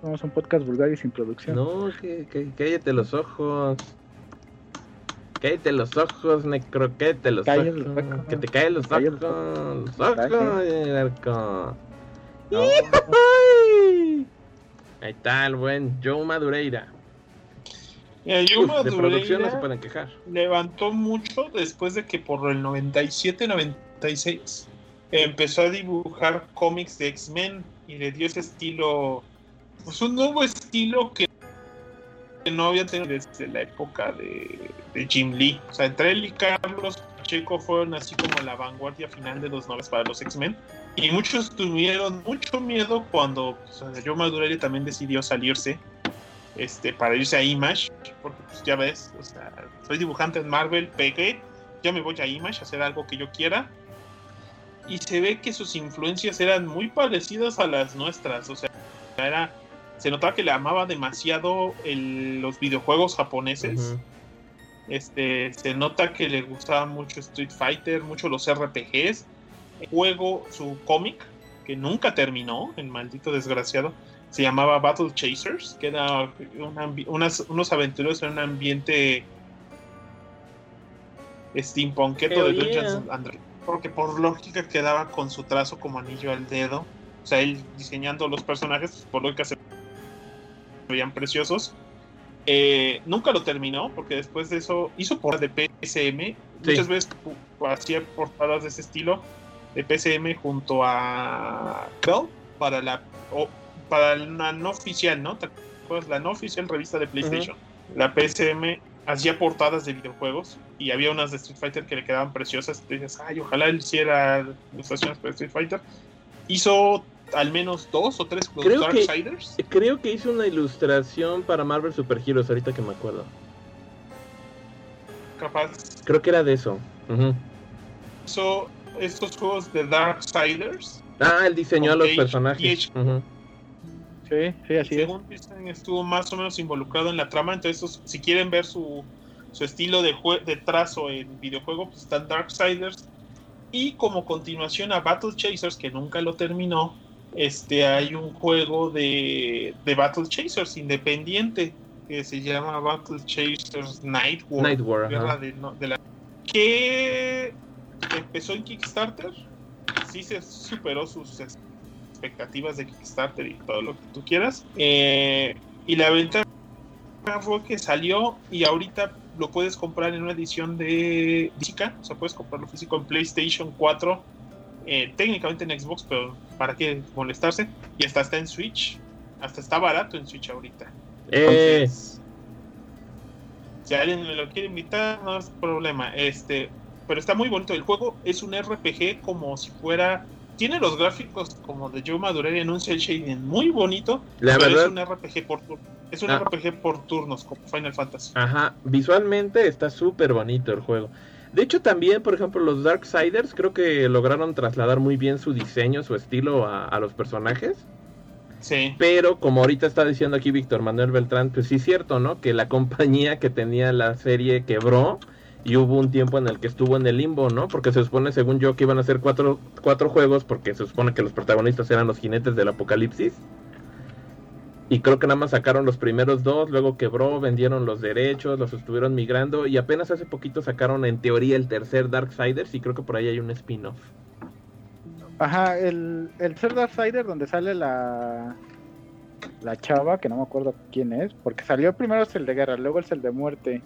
Somos un podcast vulgar y sin producción. No, que, cállate los ojos. Cállate los ojos, necro, cállate los ojos. Que te caen los ojos. Los ojos, Ahí está el buen Joe Madureira de producción no se pueden quejar. Levantó mucho después de que por el 97-96 empezó a dibujar cómics de X-Men y le dio ese estilo, pues un nuevo estilo que no había tenido desde la época de, Jim Lee. O sea, entre él y Carlos Pacheco fueron así como la vanguardia final de los novelas para los X-Men. Y muchos tuvieron mucho miedo cuando pues, Joe Madureira también decidió salirse este, para irse a Image, porque pues ya ves, o sea, soy dibujante en Marvel, pegué, ya me voy a Image a hacer algo que yo quiera. Y se ve que sus influencias eran muy parecidas a las nuestras, o sea, era, se notaba que le amaba demasiado los videojuegos japoneses. Este, se nota que le gustaba mucho Street Fighter, mucho los RPGs. Juego su cómic, que nunca terminó, el maldito desgraciado, se llamaba Battle Chasers, que era unos aventureros en un ambiente steampunketo de Dungeons and porque por lógica quedaba con su trazo como anillo al dedo. O sea, él diseñando los personajes, pues, por lógica se veían preciosos. Eh, nunca lo terminó, porque después de eso hizo por de PSM. Muchas veces hacía portadas de ese estilo. de PCM junto a Cell para la para la no oficial, ¿no? ¿Te acuerdas? La no oficial revista de PlayStation. La PCM hacía portadas de videojuegos y había unas de Street Fighter que le quedaban preciosas. Te dices, ay, ojalá él hiciera ilustraciones para Street Fighter. Hizo al menos dos o tres creo Darksiders. Que, creo que hizo una ilustración para Marvel Super Heroes, ahorita que me acuerdo. Capaz. Creo que era de eso. Hizo estos juegos de Darksiders. Ah, él diseñó a los personajes. Sí, sí, así Según dicen, estuvo más o menos involucrado en la trama. Entonces, si quieren ver su, su estilo de, de trazo en videojuego, pues están Darksiders. Y como continuación a Battle Chasers, que nunca lo terminó, este hay un juego de, de Battle Chasers independiente que se llama Battle Chasers Night War. Night War que empezó en Kickstarter. Sí se superó sus expectativas de Kickstarter y todo lo que tú quieras. Eh, y la venta fue que salió y ahorita lo puedes comprar en una edición de física, o sea, puedes comprarlo físico en PlayStation 4, eh, técnicamente en Xbox, pero para qué molestarse, y hasta está en Switch, hasta está barato en Switch ahorita. Eh. si alguien me lo quiere invitar, no es problema. Este, pero está muy bonito. El juego es un RPG como si fuera tiene los gráficos como de Joe Madureira en un cel shading muy bonito. La verdad. Es un RPG por es un ah. RPG por turnos como Final Fantasy. Ajá, visualmente está súper bonito el juego. De hecho, también, por ejemplo, los Darksiders creo que lograron trasladar muy bien su diseño, su estilo a, los personajes. Sí. Pero como ahorita está diciendo aquí Víctor Manuel Beltrán, pues sí es cierto, ¿no? Que la compañía que tenía la serie quebró y hubo un tiempo en el que estuvo en el limbo, ¿no? Porque se supone, según yo, que iban a ser cuatro, cuatro juegos porque se supone que los protagonistas eran los jinetes del apocalipsis. Y creo que nada más sacaron los primeros dos, luego quebró, vendieron los derechos, los estuvieron migrando y apenas hace poquito sacaron en teoría el tercer Darksiders y creo que por ahí hay un spin-off. Ajá, el, el tercer Darksiders donde sale la, la chava, que no me acuerdo quién es, porque salió primero el de guerra, luego es el de muerte.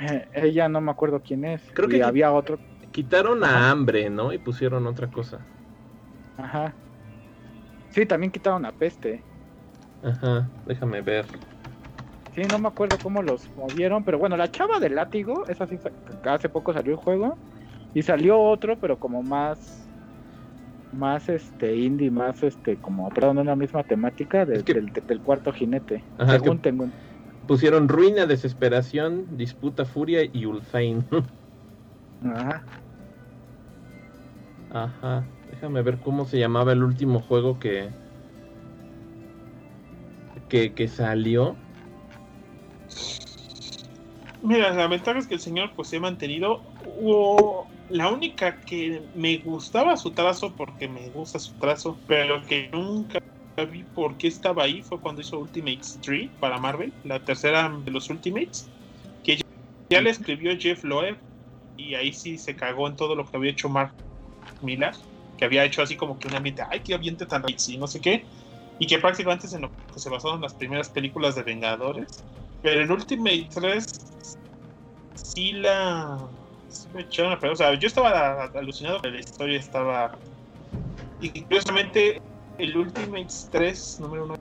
Eh, ella no me acuerdo quién es. Creo que había otro. Quitaron a hambre, ¿no? Y pusieron otra cosa. Ajá. Sí, también quitaron a peste. Ajá, déjame ver. Sí, no me acuerdo cómo los movieron, pero bueno, la chava del látigo, esa sí, hace poco salió el juego. Y salió otro, pero como más más este indie, más este como perdón, en la misma temática del, del, cuarto jinete. Ajá, según tengo pusieron Ruina, Desesperación, Disputa, Furia y Ulfain. Ajá. Ajá. Déjame ver cómo se llamaba el último juego que. que, que salió. Mira, la ventaja es que el señor pues se ha mantenido. Hubo la única que me gustaba su trazo porque me gusta su trazo, pero que nunca vi por qué estaba ahí fue cuando hizo Ultimates 3 para Marvel, la tercera de los Ultimates, que ya, le escribió Jeff Loeb y ahí sí se cagó en todo lo que había hecho Mark Millar, que había hecho así como que un ambiente, ay, qué ambiente tan y no sé qué, y que prácticamente es en lo que se basaron las primeras películas de Vengadores. Pero en Ultimate 3 sí la... me echaron a o sea, yo estaba alucinado, pero la historia estaba... Y curiosamente el Ultimates 3, número 1,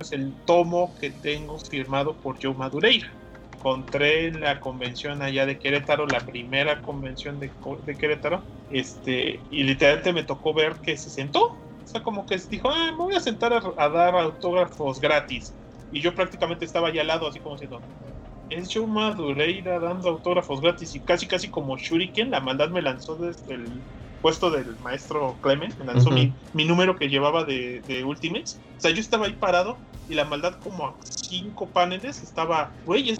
es el tomo que tengo firmado por Joe Madureira. Encontré en la convención allá de Querétaro, la primera convención de, Querétaro, este, y literalmente me tocó ver que se sentó. O sea, como que dijo, ah, me voy a sentar a, dar autógrafos gratis. Y yo prácticamente estaba allá al lado, así como diciendo, es Joe Madureira dando autógrafos gratis y casi casi como Shuriken, la maldad me lanzó desde el puesto del maestro Clement, me lanzó mi, número que llevaba de, de, Ultimates. O sea, yo estaba ahí parado y la maldad como a cinco paneles estaba, güey, es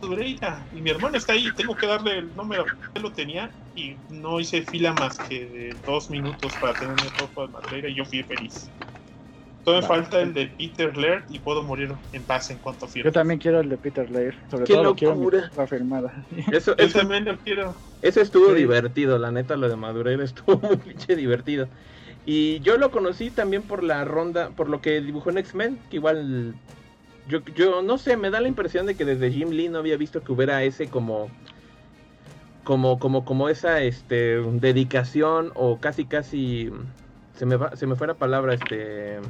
Madureira. Y mi hermano está ahí, tengo que darle el número. Él lo tenía y no hice fila más que de dos minutos para tener mi foto de Madureira y yo fui feliz. Todo me falta el de Peter Laird y puedo morir en paz en cuanto firme. Yo también quiero el de Peter Laird. Sobre todo lo quiero firmada. Eso, eso, también lo quiero. Eso estuvo divertido, la neta, lo de Madureira estuvo muy pinche divertido. Y yo lo conocí también por la ronda, por lo que dibujó en X-Men, que igual yo, yo no sé, me da la impresión de que desde Jim Lee no había visto que hubiera ese como como, como, como esa este, dedicación o casi, casi, se me, va, se me fue la palabra, este,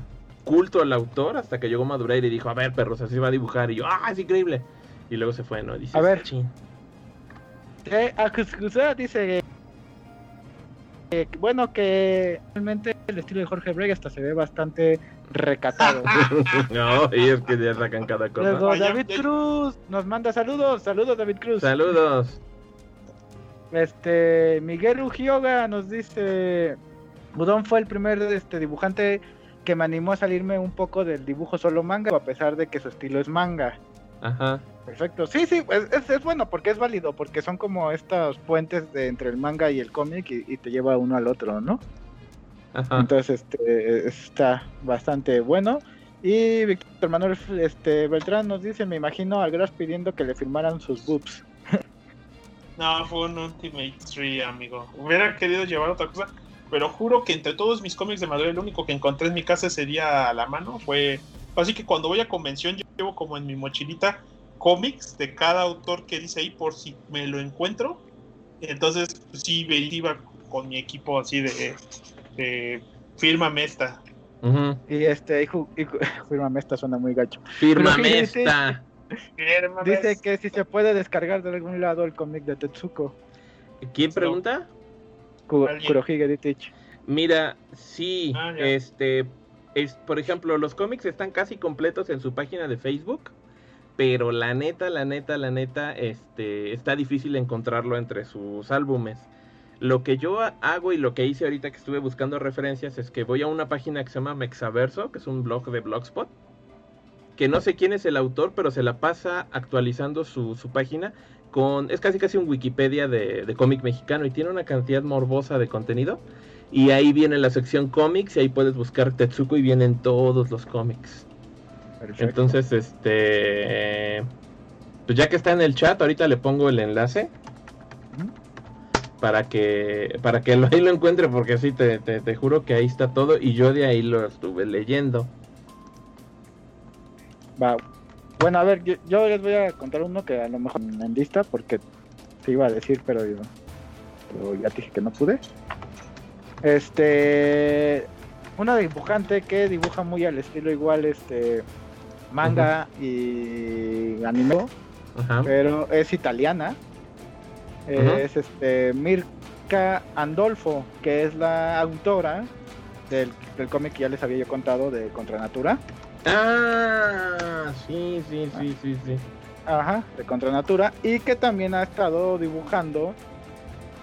culto al autor hasta que llegó Madureira y dijo, a ver, perros, así va a dibujar. Y yo, ah, es increíble. Y luego se fue, ¿no? a ver, eh, dice bueno, que realmente el estilo de Jorge Brega hasta se ve bastante recatado. no, y es que ya sacan cada cosa. David Cruz nos manda saludos, saludos David Cruz. Saludos. Este, Miguel Ujioga nos dice, Budón fue el primer este, dibujante que me animó a salirme un poco del dibujo solo manga, a pesar de que su estilo es manga. Ajá. Perfecto. Sí, sí, es, es, bueno porque es válido, porque son como estos puentes de, entre el manga y el cómic y, te lleva uno al otro, ¿no? Ajá. Entonces, este, está bastante bueno. Y Víctor Manuel este, Beltrán nos dice, me imagino a Gras pidiendo que le firmaran sus boobs. no, fue un Ultimate Tree, amigo. Hubiera querido llevar otra cosa, pero juro que entre todos mis cómics de Madrid, el único que encontré en mi casa sería a la mano. Fue. Así que cuando voy a convención, yo llevo como en mi mochilita cómics de cada autor que dice ahí por si me lo encuentro. Entonces, pues, sí, iba con mi equipo así de, de firma esta. Y este, hijo, firma esta suena muy gacho. Firma esta. Dice que si se puede descargar de algún lado el cómic de Tetsuko. ¿Quién pregunta? Kurohige Ditich. Mira, sí, ah, este, es, por ejemplo, los cómics están casi completos en su página de Facebook pero la neta, la neta, la neta, este, está difícil encontrarlo entre sus álbumes. Lo que yo hago y lo que hice ahorita que estuve buscando referencias es que voy a una página que se llama Mexaverso, que es un blog de Blogspot, que no sé quién es el autor, pero se la pasa actualizando su, página con, es casi casi un Wikipedia de, de cómic mexicano y tiene una cantidad morbosa de contenido. Y ahí viene la sección cómics y ahí puedes buscar Tetsuko y vienen todos los cómics. Entonces, este. Pues ya que está en el chat, ahorita le pongo el enlace. Para que, para que ahí lo encuentre, porque sí, te, te, juro que ahí está todo y yo de ahí lo estuve leyendo. Va. Bueno, a ver, yo, les voy a contar uno que a lo mejor en lista, porque te iba a decir, pero yo pero ya dije que no pude. Este, una dibujante que dibuja muy al estilo igual, este, manga y anime, pero es italiana. Es este Mirka Andolfo, que es la autora del, cómic que ya les había yo contado de Contra Natura. Ah, sí, sí, sí, sí, sí. Ajá, de Contra Natura. Y que también ha estado dibujando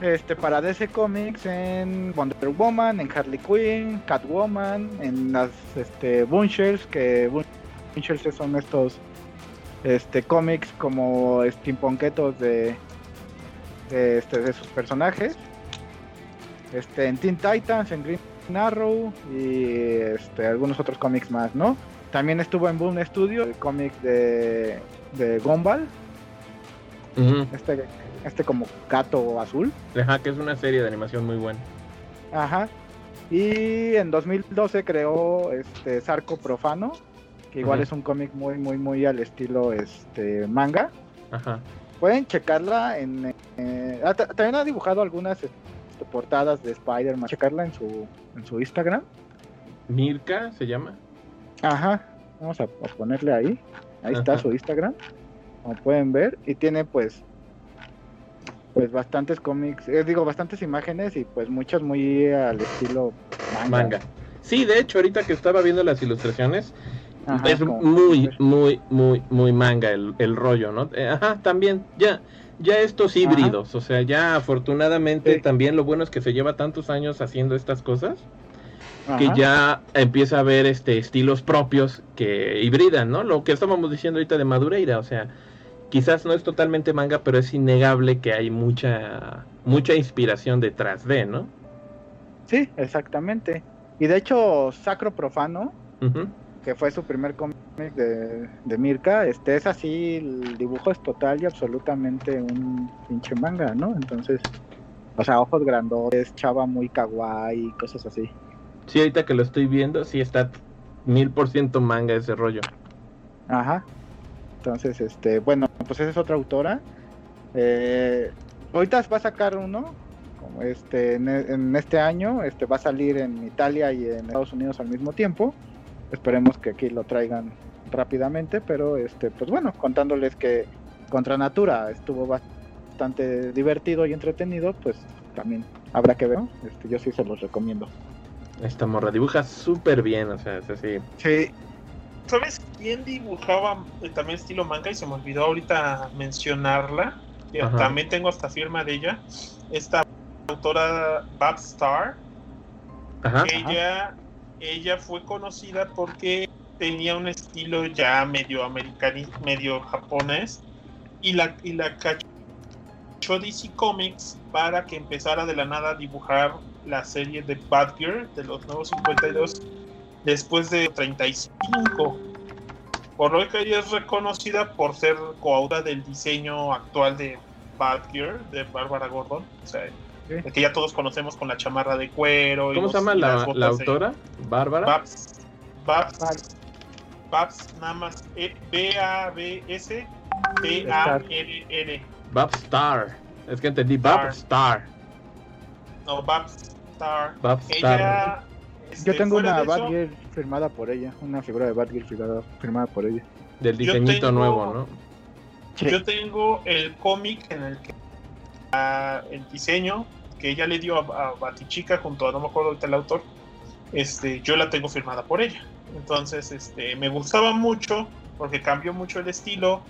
este para DC Comics en Wonder Woman, en Harley Quinn, Catwoman, en las este Bunchers, que son estos este cómics como steampunketos de de, este, de sus personajes este en Teen Titans en Green Arrow y este algunos otros cómics más no también estuvo en Boom Studio el cómic de de Gumball este este como gato azul ajá que es una serie de animación muy buena ajá y en 2012 creó este Sarco Profano igual es un cómic muy, muy, muy al estilo este manga. Ajá. Pueden checarla en... Eh, ah, también ha dibujado algunas este, portadas de Spider-Man. Checarla en su, en su Instagram. Mirka se llama. Ajá. Vamos a, ponerle ahí. Ahí está su Instagram. Como pueden ver. Y tiene pues pues bastantes cómics, eh, digo, bastantes imágenes y pues muchas muy al estilo manga. manga. Sí, de hecho, ahorita que estaba viendo las ilustraciones, es muy, muy, muy, muy manga el, rollo, ¿no? Eh, ajá, también, ya, ya estos híbridos, o sea, ya afortunadamente también lo bueno es que se lleva tantos años haciendo estas cosas que ya empieza a haber este estilos propios que hibridan, ¿no? Lo que estábamos diciendo ahorita de Madureira, o sea, quizás no es totalmente manga, pero es innegable que hay mucha mucha inspiración detrás de, ¿no? Sí, exactamente. Y de hecho, Sacro Profano, que fue su primer cómic de, de, Mirka, este es así, el dibujo es total y absolutamente un pinche manga, ¿no? Entonces, o sea, ojos grandotes, chava muy kawaii, cosas así. Sí, ahorita que lo estoy viendo, sí está mil por ciento manga ese rollo. Ajá. Entonces, este, bueno, pues esa es otra autora. Eh, ahorita va a sacar uno, como este, en, este año, este va a salir en Italia y en Estados Unidos al mismo tiempo. Esperemos que aquí lo traigan rápidamente, pero este, pues bueno, contándoles que Contra Natura estuvo bastante divertido y entretenido, pues también habrá que ver. Este, yo sí se los recomiendo. Esta morra dibuja súper bien, o sea, es así. Sí. ¿Sabes quién dibujaba eh, también estilo manga? Y se me olvidó ahorita mencionarla. También tengo hasta firma de ella. Esta autora Bab Star. ella, ella fue conocida porque tenía un estilo ya medio americano, medio japonés. Y la, y la cachó DC Comics para que empezara de la nada a dibujar la serie de Badger de los nuevos 52 después de 35. Por lo que ella es reconocida por ser coautora del diseño actual de Badger de Bárbara Gordon. O sea, el que ya todos conocemos con la chamarra de cuero. ¿Cómo se llama la, la autora? ¿Bárbara? Babs. Babs. Babs, nada más. E, B-A-B-S. T-A-R-R. Babstar. Es que entendí Babstar. No, Babs Star. Ella, este, Yo tengo una Batgirl firmada por ella, una figura de Batgirl firmada, firmada por ella. Del diseñito nuevo, ¿no? Yo tengo el cómic en el que el diseño que ella le dio a, Batichica junto a no me acuerdo ahorita el autor, este, yo la tengo firmada por ella. Entonces, este, me gustaba mucho porque cambió mucho el estilo,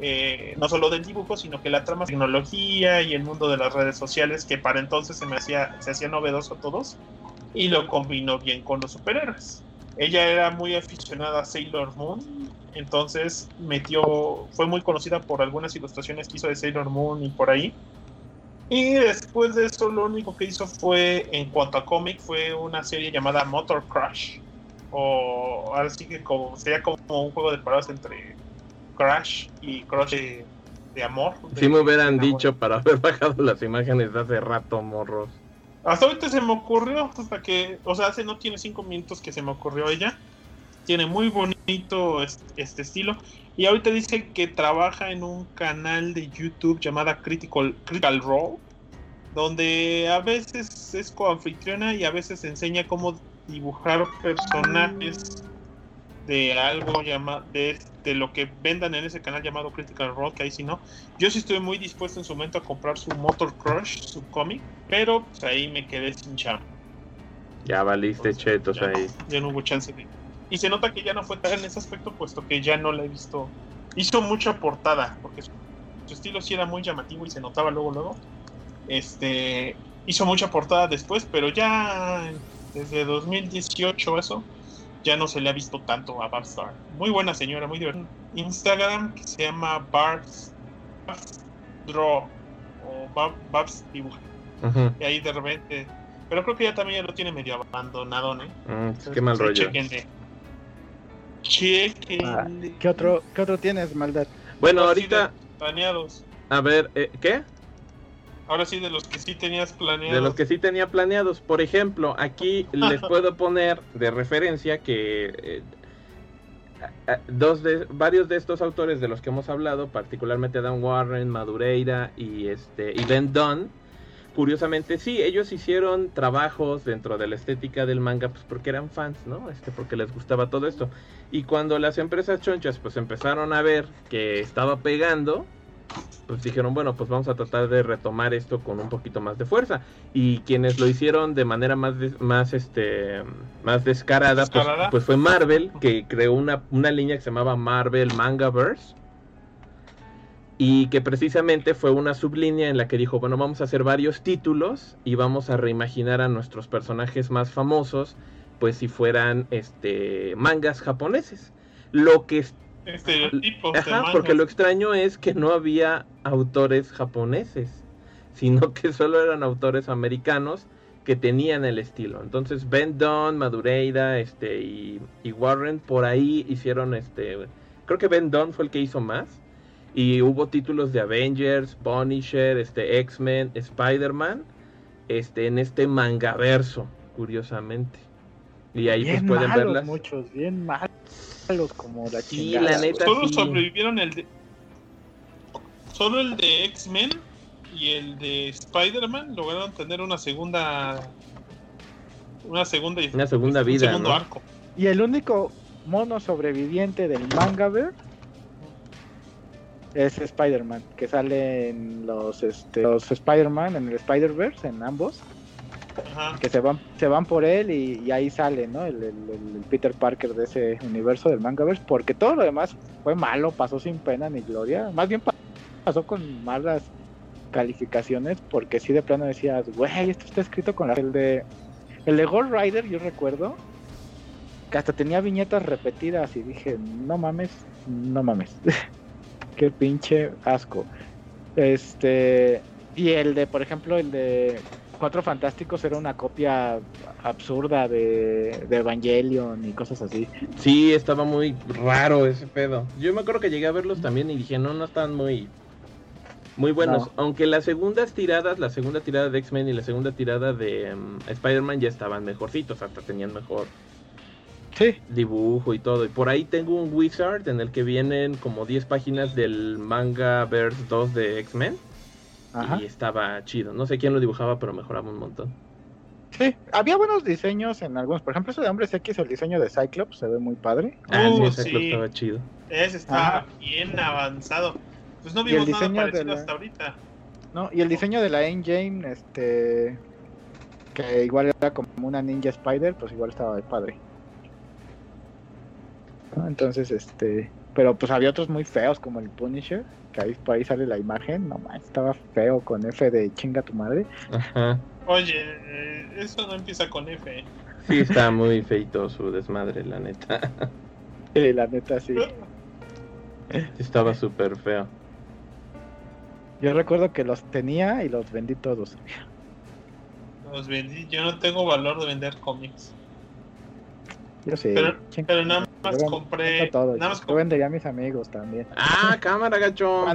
eh, no solo del dibujo, sino que la trama tecnología y el mundo de las redes sociales, que para entonces se me hacía, se hacía novedoso a todos, y lo combinó bien con los superhéroes. Ella era muy aficionada a Sailor Moon, entonces metió, fue muy conocida por algunas ilustraciones que hizo de Sailor Moon y por ahí. Y después de eso lo único que hizo fue, en cuanto a cómic, fue una serie llamada Motor Crash. O ahora sí que como, sería como un juego de palabras entre Crash y Crush de, amor. Si me hubieran dicho para haber bajado las imágenes de hace rato, morros. Hasta ahorita se me ocurrió, hasta que, o sea, hace no tiene cinco minutos que se me ocurrió ella. Tiene muy bonito este, estilo. Y ahorita dice que trabaja en un canal de YouTube llamada Critical, Critical Role, donde a veces es coanfitriona y a veces enseña cómo dibujar personajes de algo llamado de, lo que vendan en ese canal llamado Critical Rock, ahí si no. Yo sí estoy muy dispuesto en su momento a comprar su Motor Crush, su cómic, pero pues, ahí me quedé sin chamba. Ya valiste chetos ahí. Ya no hubo chance de. Y se nota que ya no fue tal en ese aspecto, puesto que ya no la he visto. Hizo mucha portada, porque su, estilo sí era muy llamativo y se notaba luego, luego. Este. Hizo mucha portada después, pero ya desde 2018 eso ya no se le ha visto tanto a Babstar. Muy buena señora, muy divertida. Instagram que se llama Barbs, Draw o Babs Dibuja. Y ahí de repente. Pero creo que ya también ya lo tiene medio abandonado, ¿no? Mm, qué mal rollo. Chequenle. Ah, ¿qué, otro, ¿Qué otro tienes, maldad? Bueno, ahorita. Planeados. A ver, eh, ¿qué? Ahora sí, de los que sí tenías planeados. De los que sí tenía planeados. Por ejemplo, aquí les puedo poner de referencia que eh, dos de, varios de estos autores de los que hemos hablado, particularmente Dan Warren, Madureira y, este, y Ben Dunn, curiosamente sí, ellos hicieron trabajos dentro de la estética del manga pues porque eran fans, ¿no? Este, porque les gustaba todo esto. Y cuando las empresas chonchas pues empezaron a ver que estaba pegando, pues dijeron, bueno, pues vamos a tratar de retomar esto con un poquito más de fuerza. Y quienes lo hicieron de manera más, más, este, más descarada, pues, pues, fue Marvel, que creó una, una línea que se llamaba Marvel Mangaverse. Y que precisamente fue una sublínea en la que dijo, bueno, vamos a hacer varios títulos y vamos a reimaginar a nuestros personajes más famosos, pues si fueran este mangas japoneses. Lo que Ajá, porque lo extraño es que no había autores japoneses, sino que solo eran autores americanos que tenían el estilo. Entonces Ben Dunn, Madureira, este y, Warren por ahí hicieron este, creo que Ben Dunn fue el que hizo más y hubo títulos de Avengers, Punisher, este X-Men, Spider-Man, este en este mangaverso, curiosamente. Y ahí pues pueden verlas. Muchos, bien malos como la Todos sobrevivieron el solo el de X-Men y el de Spider-Man lograron tener una segunda una segunda una segunda vida arco. y el único mono sobreviviente del manga ver es Spider-Man que sale en los este, los Spider-Man en el Spider-Verse en ambos que se van se van por él y, ahí sale no el, el, Peter Parker de ese universo del mangaverse porque todo lo demás fue malo pasó sin pena ni gloria más bien pasó con malas calificaciones porque si de plano decías, güey, esto está escrito con la... El de, el de Ghost Rider, yo recuerdo que hasta tenía viñetas repetidas y dije, no mames, no mames. Qué pinche asco. Este, y el de, por ejemplo, el de Cuatro Fantásticos era una copia absurda de, de, Evangelion y cosas así. Sí, estaba muy raro ese pedo. Yo me acuerdo que llegué a verlos también y dije, no, no están muy muy buenos. Aunque las segundas tiradas, la segunda tirada de X-Men y la segunda tirada de em, Spider-Man ya estaban mejorcitos, hasta tenían mejor dibujo y todo. Y por ahí tengo un Wizard en el que vienen como 10 páginas del manga Verse 2 de X-Men. Y estaba chido. No sé quién lo dibujaba, pero mejoraba un montón. Sí, había buenos diseños en algunos. Por ejemplo, ese de Hombres X, el diseño de Cyclops, se ve muy padre. Ah, sí, uh, Cyclops estaba chido. Ese estaba bien avanzado. Pues no vimos nada parecido hasta ahorita. No, y el diseño de la Engine, este. Que igual era como una Ninja Spider, pues igual estaba de padre. Entonces, este. Pero pues había otros muy feos, como el Punisher, que ahí por ahí sale la imagen. No más, estaba feo con F de chinga tu madre. Ajá. Oye, eh, eso no empieza con F. Sí, está muy feito su desmadre, la neta. Eh, la neta, sí. Estaba súper feo. Yo recuerdo que los tenía y los vendí todos. Los vendí, yo no tengo valor de vender cómics. Yo sí. Pero, nada más compré. Todo, nada más yo vendería a mis amigos también. Ah, cámara, gacho.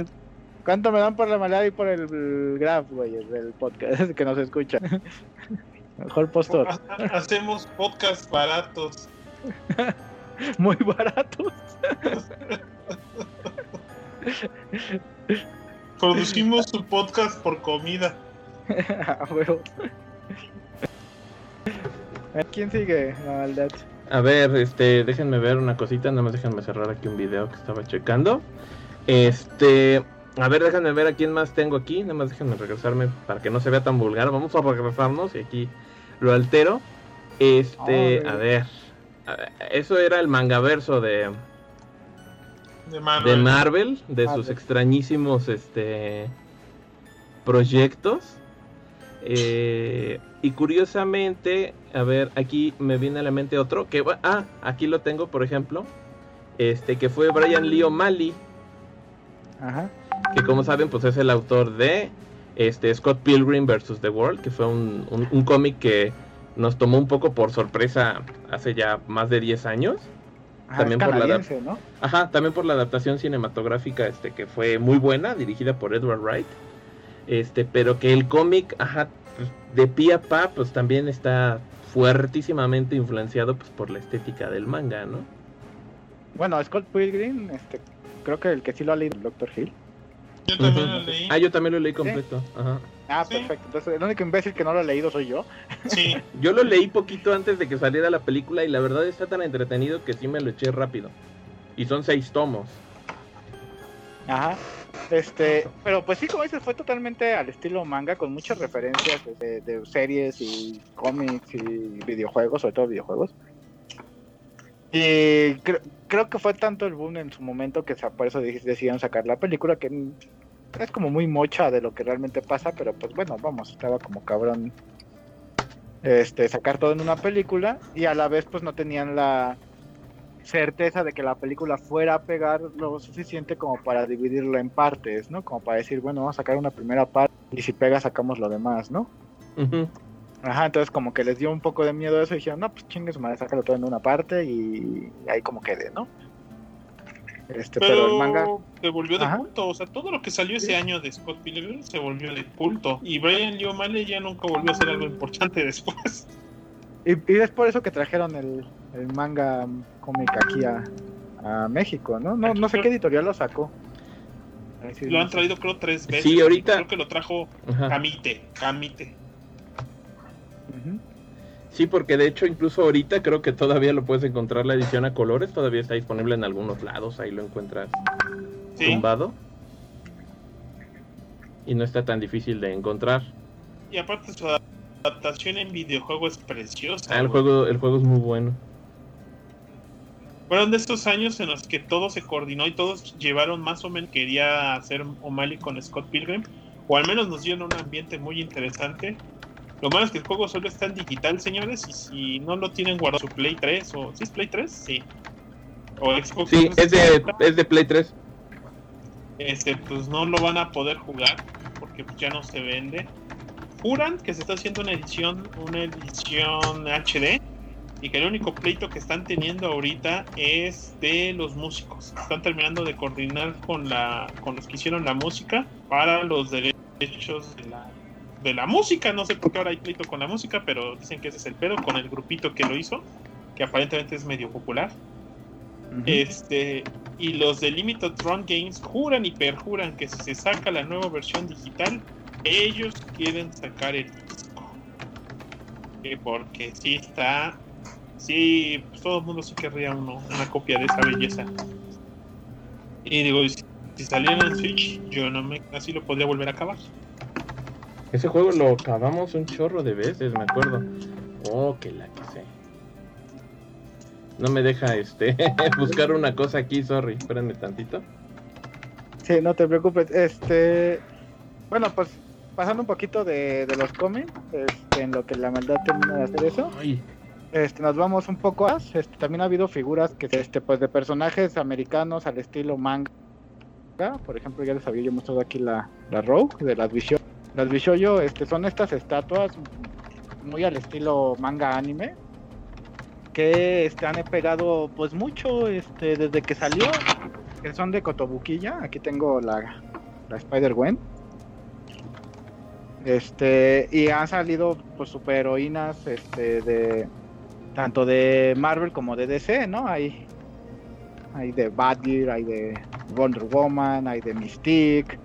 ¿Cuánto, me dan por la maldad y por el, graph, güey, del podcast que nos escucha? Mejor postor. Hacemos podcasts baratos. Muy baratos. Producimos su podcast por comida. ¿Quién sigue? maldad. A ver, este, déjenme ver una cosita, nada más déjenme cerrar aquí un video que estaba checando. Este, a ver, déjenme ver a quién más tengo aquí, nada más déjenme regresarme para que no se vea tan vulgar. Vamos a regresarnos y aquí lo altero. Este, a ver, eso era el mangaverso de de Marvel, de, sus extrañísimos este proyectos. Eh, y curiosamente, a ver, aquí me viene a la mente otro que ah, aquí lo tengo, por ejemplo, este que fue Brian Lee O'Malley. Que como saben, pues es el autor de este Scott Pilgrim vs. The World, que fue un, un cómic que nos tomó un poco por sorpresa hace ya más de 10 años. Ah, también por la ¿no? Ajá, también por la adaptación cinematográfica este que fue muy buena, dirigida por Edward Wright. Este, pero que el cómic, ajá, de pie a pa, pues también está fuertísimamente influenciado pues por la estética del manga, ¿no? Bueno, Scott Pilgrim, este, creo que el que sí lo ha leído el Doctor Hill. Yo también lo leí. Ah, yo también lo leí completo. Ajá. Ah, perfecto. Entonces, el único imbécil que no lo ha leído soy yo. Sí. yo lo leí poquito antes de que saliera la película y la verdad está tan entretenido que sí me lo eché rápido. Y son seis tomos. Ajá. Este, pero pues sí, como dices, fue totalmente al estilo manga, con muchas referencias de, series y cómics y videojuegos, sobre todo videojuegos. Y creo, creo que fue tanto el boom en su momento que por eso decidieron sacar la película, que es como muy mocha de lo que realmente pasa, pero pues bueno, vamos, estaba como cabrón este sacar todo en una película y a la vez pues no tenían la certeza de que la película fuera a pegar lo suficiente como para dividirlo en partes, ¿no? Como para decir, bueno, vamos a sacar una primera parte y si pega sacamos lo demás, ¿no? Ajá, entonces como que les dio un poco de miedo eso y dijeron, no, pues chingues, madre, sácalo todo en una parte y ahí como quede, ¿no? Este, pero, el manga se volvió de culto, o sea, todo lo que salió ese año de Scott Pilgrim se volvió de culto y Brian Lee O'Malley ya nunca volvió a ser algo importante después. Y, es por eso que trajeron el, manga cómic aquí a, México, ¿no? No, no sé qué editorial lo sacó. lo han traído creo tres veces. Sí, ahorita. Creo que lo trajo Camite, Camite. Sí, porque de hecho incluso ahorita creo que todavía lo puedes encontrar la edición a colores, todavía está disponible en algunos lados, ahí lo encuentras tumbado. Y no está tan difícil de encontrar. Y aparte su adaptación en videojuego es preciosa. Ah, el juego, el juego es muy bueno. Fueron de estos años en los que todo se coordinó y todos llevaron más o menos quería hacer O'Malley con Scott Pilgrim, o al menos nos dieron un ambiente muy interesante. Lo malo es que el juego solo está en digital, señores, y si no lo tienen guardado su Play 3 o ¿sí es Play 3? Sí. O Xbox. Sí, es de, es de Play 3. Este, pues no lo van a poder jugar porque pues, ya no se vende. Juran que se está haciendo una edición, una edición HD y que el único pleito que están teniendo ahorita es de los músicos. Están terminando de coordinar con la con los que hicieron la música para los derechos de la de la música. No sé por qué ahora hay pleito con la música, pero dicen que ese es el pedo con el grupito que lo hizo, que aparentemente es medio popular. Este y los de Limited Run Games juran y perjuran que si se saca la nueva versión digital, ellos quieren sacar el disco. porque si está Sí, pues todo el mundo sí querría uno, una copia de esa belleza. Y digo, si, saliera en Switch, yo no me así lo podría volver a acabar. Ese juego lo acabamos un chorro de veces, me acuerdo. Oh, que la que sé. No me deja este buscar una cosa aquí, sorry, espérenme tantito. Sí, no te preocupes. Este, bueno, pues pasando un poquito de, de los cómics, este, en lo que la maldad termina de hacer eso. Ay. Este, nos vamos un poco a, este, también ha habido figuras que este pues de personajes americanos al estilo manga. Por ejemplo ya les había yo mostrado aquí la, la Rogue de las Bishoyo las Bishoyo este son estas estatuas muy al estilo manga anime que este, han pegado pues mucho este desde que salió que son de Kotobukiya. Aquí tengo la, la Spider Gwen este y han salido pues superheroínas este de tanto de Marvel como de DC, ¿no? Hay, hay de Batgirl, hay de Wonder Woman, hay de Mystique,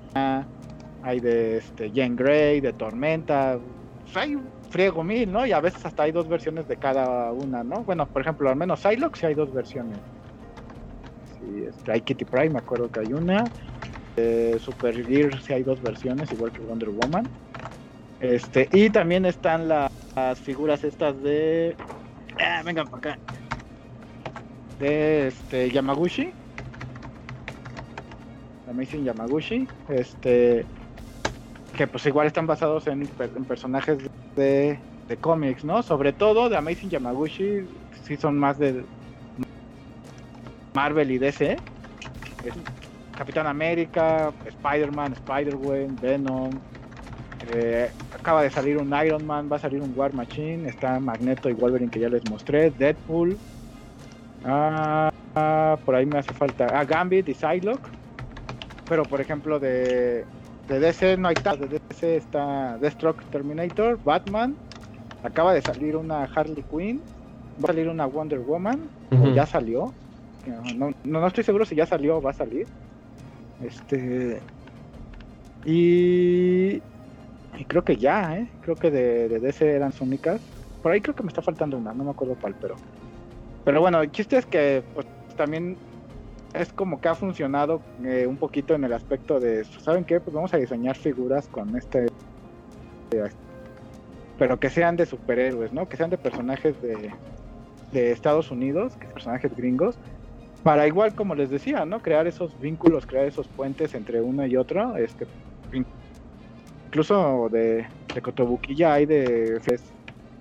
hay de este, Jane Grey, de Tormenta. Pues hay un friego mil, ¿no? Y a veces hasta hay dos versiones de cada una, ¿no? Bueno, por ejemplo, al menos Psylocke sí hay dos versiones. Sí, este, hay Kitty Prime, me acuerdo que hay una. Eh, Super Gear sí hay dos versiones, igual que Wonder Woman. Este, y también están las figuras estas de Ah, vengan para acá. De este Yamaguchi. Amazing Yamaguchi. Este. Que pues igual están basados en, personajes de, de cómics, ¿no? Sobre todo de Amazing Yamaguchi. Sí son más de Marvel y DC. Capitán América, Spider-Man, Spider-Man, Venom, eh, acaba de salir un Iron Man, va a salir un War Machine, está Magneto y Wolverine que ya les mostré, Deadpool. Ah, por ahí me hace falta. Ah, Gambit y Psylocke. Pero por ejemplo de, de DC no hay tanto. De DC está Deathstroke Terminator, Batman. Acaba de salir una Harley Quinn. Va a salir una Wonder Woman. ya salió. No, no, no estoy seguro si ya salió o va a salir. Este. Y y creo que ya, ¿eh? Creo que de, de DC eran únicas. Por ahí creo que me está faltando una, no me acuerdo cuál, pero. Pero bueno, el chiste es que pues, también es como que ha funcionado eh, un poquito en el aspecto de, ¿saben qué? Pues vamos a diseñar figuras con este. pero que sean de superhéroes, ¿no? Que sean de personajes de, de Estados Unidos, que personajes gringos. Para igual, como les decía, ¿no? Crear esos vínculos, crear esos puentes entre uno y otro. Este, incluso de, de Kotobuki ya hay de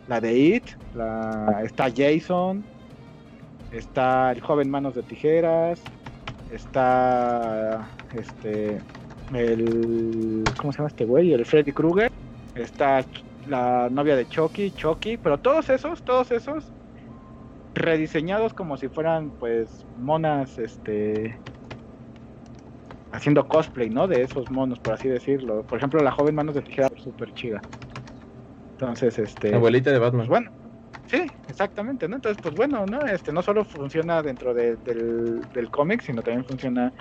la de It, la, está Jason, está el joven Manos de Tijeras, está este el ¿cómo se llama este güey? El Freddy Krueger, está la novia de Chucky, Chucky, pero todos esos, todos esos rediseñados como si fueran pues monas este haciendo cosplay, ¿no? De esos monos, por así decirlo. Por ejemplo, la joven manos de tijera, súper chida. Entonces, este... Abuelita de Batman. Pues bueno, sí, exactamente, ¿no? Entonces, pues bueno, ¿no? Este, no solo funciona dentro del, del cómic, sino también funciona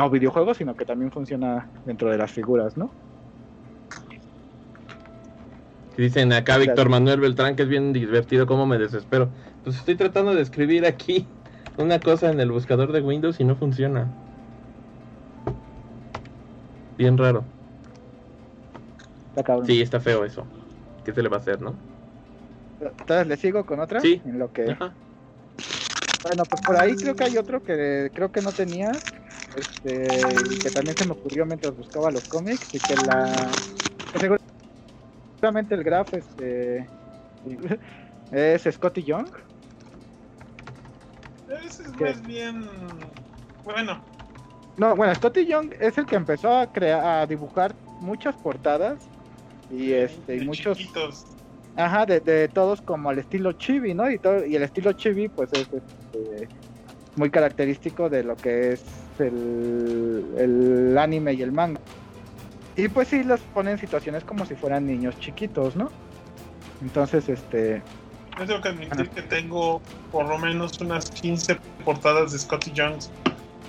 o videojuegos, sino que también funciona dentro de las figuras, ¿no? Dicen acá Víctor Manuel Beltrán que es bien divertido, como me desespero. Pues estoy tratando de escribir aquí una cosa en el buscador de Windows y no funciona. Bien raro. Sí, está feo eso. ¿Qué se le va a hacer, no? Entonces le sigo con otra. Sí. En lo que. Bueno, pues por ahí creo que hay otro que creo que no tenía. Este, que también se me ocurrió mientras buscaba los cómics y que la. seguramente el Graf este, es Scotty Young. Ese es más bien. Bueno. No, bueno, Scotty Young es el que empezó a crear, a dibujar muchas portadas y este y muchos ajá de, todos como al estilo chibi no y todo y el estilo chibi pues es este, muy característico de lo que es el, el anime y el manga. Y pues sí los ponen en situaciones como si fueran niños chiquitos no entonces este yo tengo que admitir que tengo por lo menos unas 15 portadas de Scotty Jones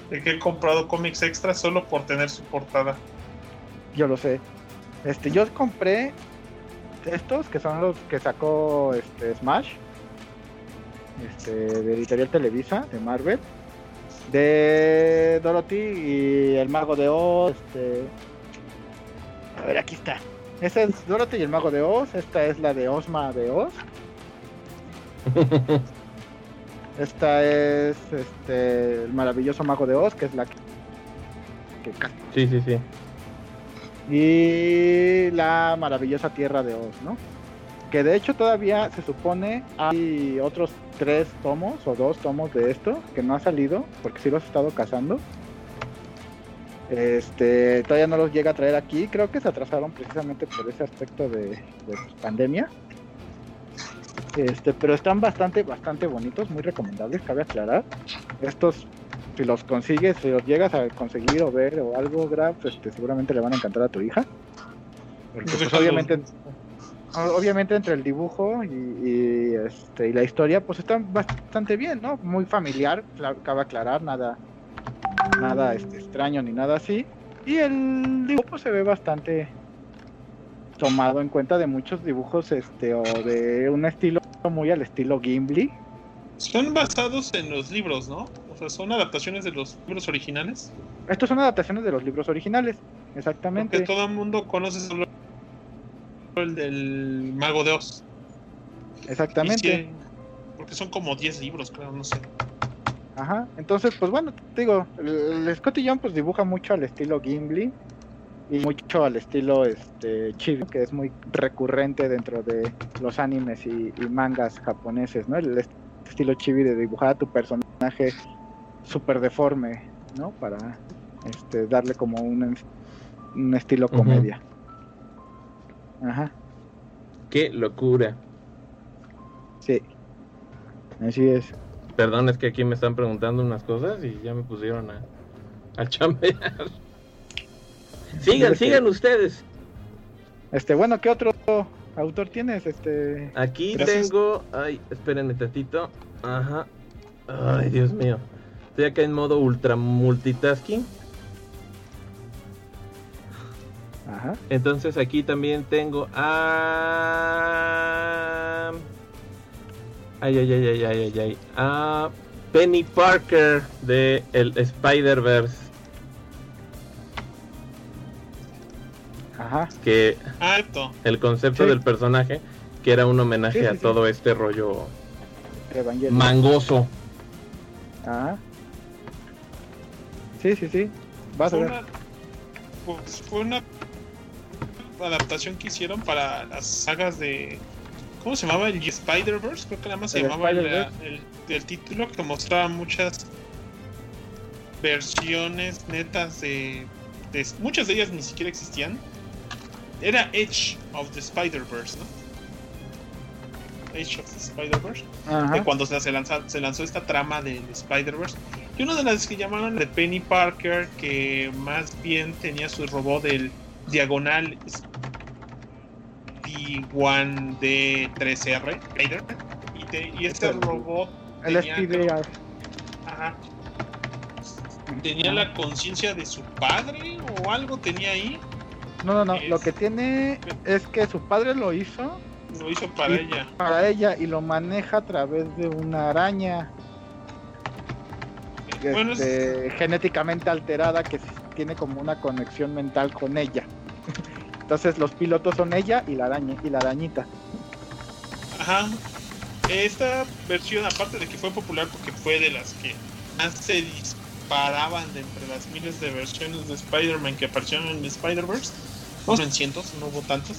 de que he comprado cómics extra solo por tener su portada yo lo sé este, yo compré estos que son los que sacó este Smash, este, de Editorial Televisa, de Marvel, de Dorothy y el Mago de Oz. Este... A ver, aquí está. Esa es Dorothy y el Mago de Oz. Esta es la de Osma de Oz. Esta es este el maravilloso Mago de Oz, que es la que. Sí, sí, sí y la maravillosa tierra de Oz, ¿no? Que de hecho todavía se supone hay otros tres tomos o dos tomos de esto que no ha salido porque sí los he estado cazando. Este, todavía no los llega a traer aquí, creo que se atrasaron precisamente por ese aspecto de, pandemia. Este, pero están bastante, bastante bonitos, muy recomendables, cabe aclarar. Estos si los consigues, si los llegas a conseguir o ver o algo, Graf, este, seguramente le van a encantar a tu hija. Porque pues, obviamente, obviamente entre el dibujo y, este, y la historia, pues están bastante bien, ¿no? Muy familiar, cabe aclarar, nada, nada este, extraño ni nada así. Y el dibujo pues, se ve bastante tomado en cuenta de muchos dibujos este o de un estilo muy al estilo Gimli. Son basados en los libros, ¿no? son adaptaciones de los libros originales. Estos son adaptaciones de los libros originales, exactamente. Porque todo el mundo conoce solo el del Mago de Oz. Exactamente. porque son como 10 libros, creo, no sé. Ajá, entonces, pues bueno, te digo, el, Scotty Young pues dibuja mucho al estilo Gimli y mucho al estilo este chibi, que es muy recurrente dentro de los animes y, mangas japoneses, ¿no? El estilo chibi de dibujar a tu personaje súper deforme, ¿no? Para este, darle como un, un estilo comedia. Ajá. Qué locura. Sí. Así es. Perdón, es que aquí me están preguntando unas cosas y ya me pusieron a, a chambear. Sigan, sigan ustedes. Este, bueno, ¿qué otro autor tienes? Este. Aquí tengo. Ay, espérenme tantito. Ajá. Ay, Dios mío. Estoy acá en modo ultra multitasking. Ajá. Entonces aquí también tengo a... Ay, ay, ay, ay, ay, ay, ay. A Penny Parker de el Spider-Verse. Ajá. Que Alto. el concepto del personaje, que era un homenaje a todo este rollo mangoso. Ajá. Sí, sí, sí. Vas fue a ver. Una, pues fue una adaptación que hicieron para las sagas de. ¿Cómo se llamaba? El Spider-Verse, creo que nada más se llamaba el, el, título, que mostraba muchas versiones netas de, de, Muchas de ellas ni siquiera existían. Era Edge of the Spider-Verse, ¿no? Age of the Spider-Verse, de cuando se, lanzó, se lanzó esta trama del Spider-Verse. Y una de las que llamaron de Penny Parker, que más bien tenía su robot del diagonal D1D3R, y, y este robot. El tenía, ajá, tenía la conciencia de su padre o algo tenía ahí. No, no, no. Lo que tiene es que su padre lo hizo. Lo hizo para ella. Para ella y lo maneja a través de una araña. Este, genéticamente alterada que tiene como una conexión mental con ella. Entonces los pilotos son ella y la araña y la arañita. Ajá. Esta versión, aparte de que fue popular porque fue de las que más se disparaban de entre las miles de versiones de Spider-Man que aparecieron en Spider-Verse, no en cientos, no hubo tantos.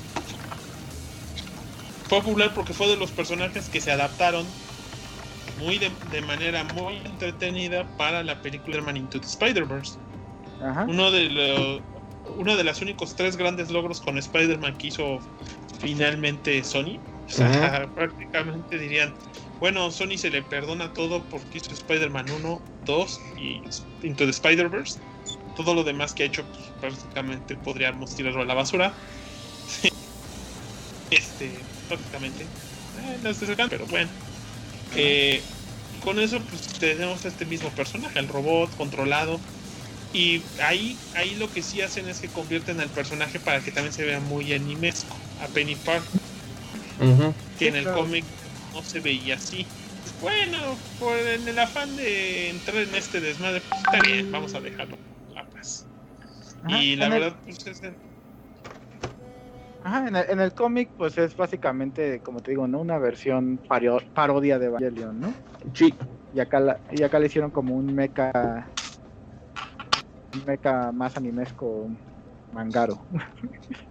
Fue popular porque fue de los personajes que se adaptaron muy de, manera muy entretenida para la película Spider-Man Into the Spider-Verse. Uno de los uno de los únicos tres grandes logros con Spider-Man que hizo finalmente Sony. O sea, prácticamente dirían, bueno, Sony se le perdona todo porque hizo Spider-Man 1, 2 y Into the Spider-Verse. Todo lo demás que ha hecho, pues, prácticamente podríamos tirarlo a la basura. este, prácticamente. Eh, pero bueno. Eh, con eso, pues tenemos este mismo personaje, el robot controlado y ahí, ahí lo que sí hacen es que convierten al personaje para que también se vea muy animesco, a Penny Park. Que en el cómic no se veía así. Bueno, por en el afán de entrar en este desmadre, pues está bien, vamos a dejarlo la paz. y la verdad, pues es. Ajá, en el, en el cómic, pues es básicamente, como te digo, ¿no? Una versión parodia de Evangelion, ¿no? Sí. Y acá, y acá le hicieron como un mecha un mecha más animesco mangaro.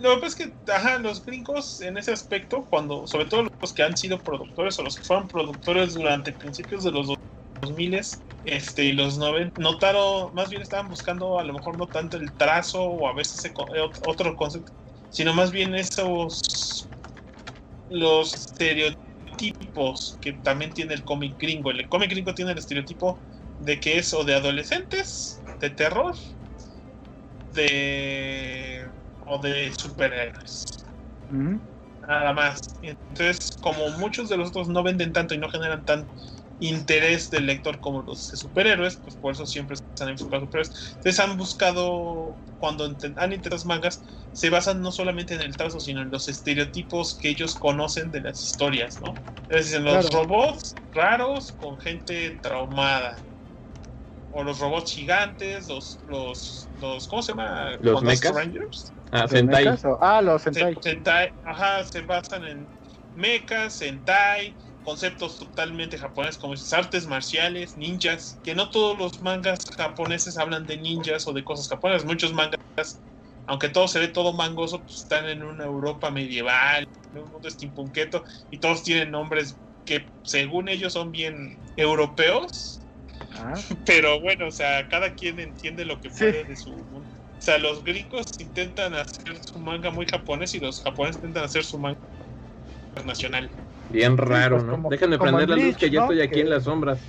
Lo que pasa es que, ajá, los gringos en ese aspecto, cuando, sobre todo los que han sido productores o los que fueron productores durante principios de los 2000 este, y los 90, notaron, más bien estaban buscando a lo mejor no tanto el trazo o a veces eh, otro concepto, sino más bien esos, los estereotipos que también tiene el cómic gringo. El cómic gringo tiene el estereotipo de que es o de adolescentes, de terror, de o de superhéroes. Nada más. Entonces, como muchos de los otros no venden tanto y no generan tan interés del lector como los de superhéroes, pues por eso siempre están enfocados superhéroes. Entonces han buscado, cuando han intentado mangas, se basan no solamente en el trazo, sino en los estereotipos que ellos conocen de las historias, ¿no? Es decir, en los robots raros con gente traumada o los robots gigantes, los, los, los ¿cómo se llama? Los mechas. Ah, Sentai. Ah, los Sentai. Ajá, se basan en mechas, Sentai, conceptos totalmente japoneses como artes marciales, ninjas, que no todos los mangas japoneses hablan de ninjas o de cosas japonesas, muchos mangas, aunque todo se ve todo mangoso, pues están en una Europa medieval, en un mundo steampunketo, y todos tienen nombres que según ellos son bien europeos, Pero bueno, o sea, cada quien entiende lo que puede de su mundo. O sea, los gringos intentan hacer su manga muy japonés y los japoneses intentan hacer su manga internacional. Bien raro, pues ¿no? Déjenme prender la luz que ya estoy aquí en las sombras.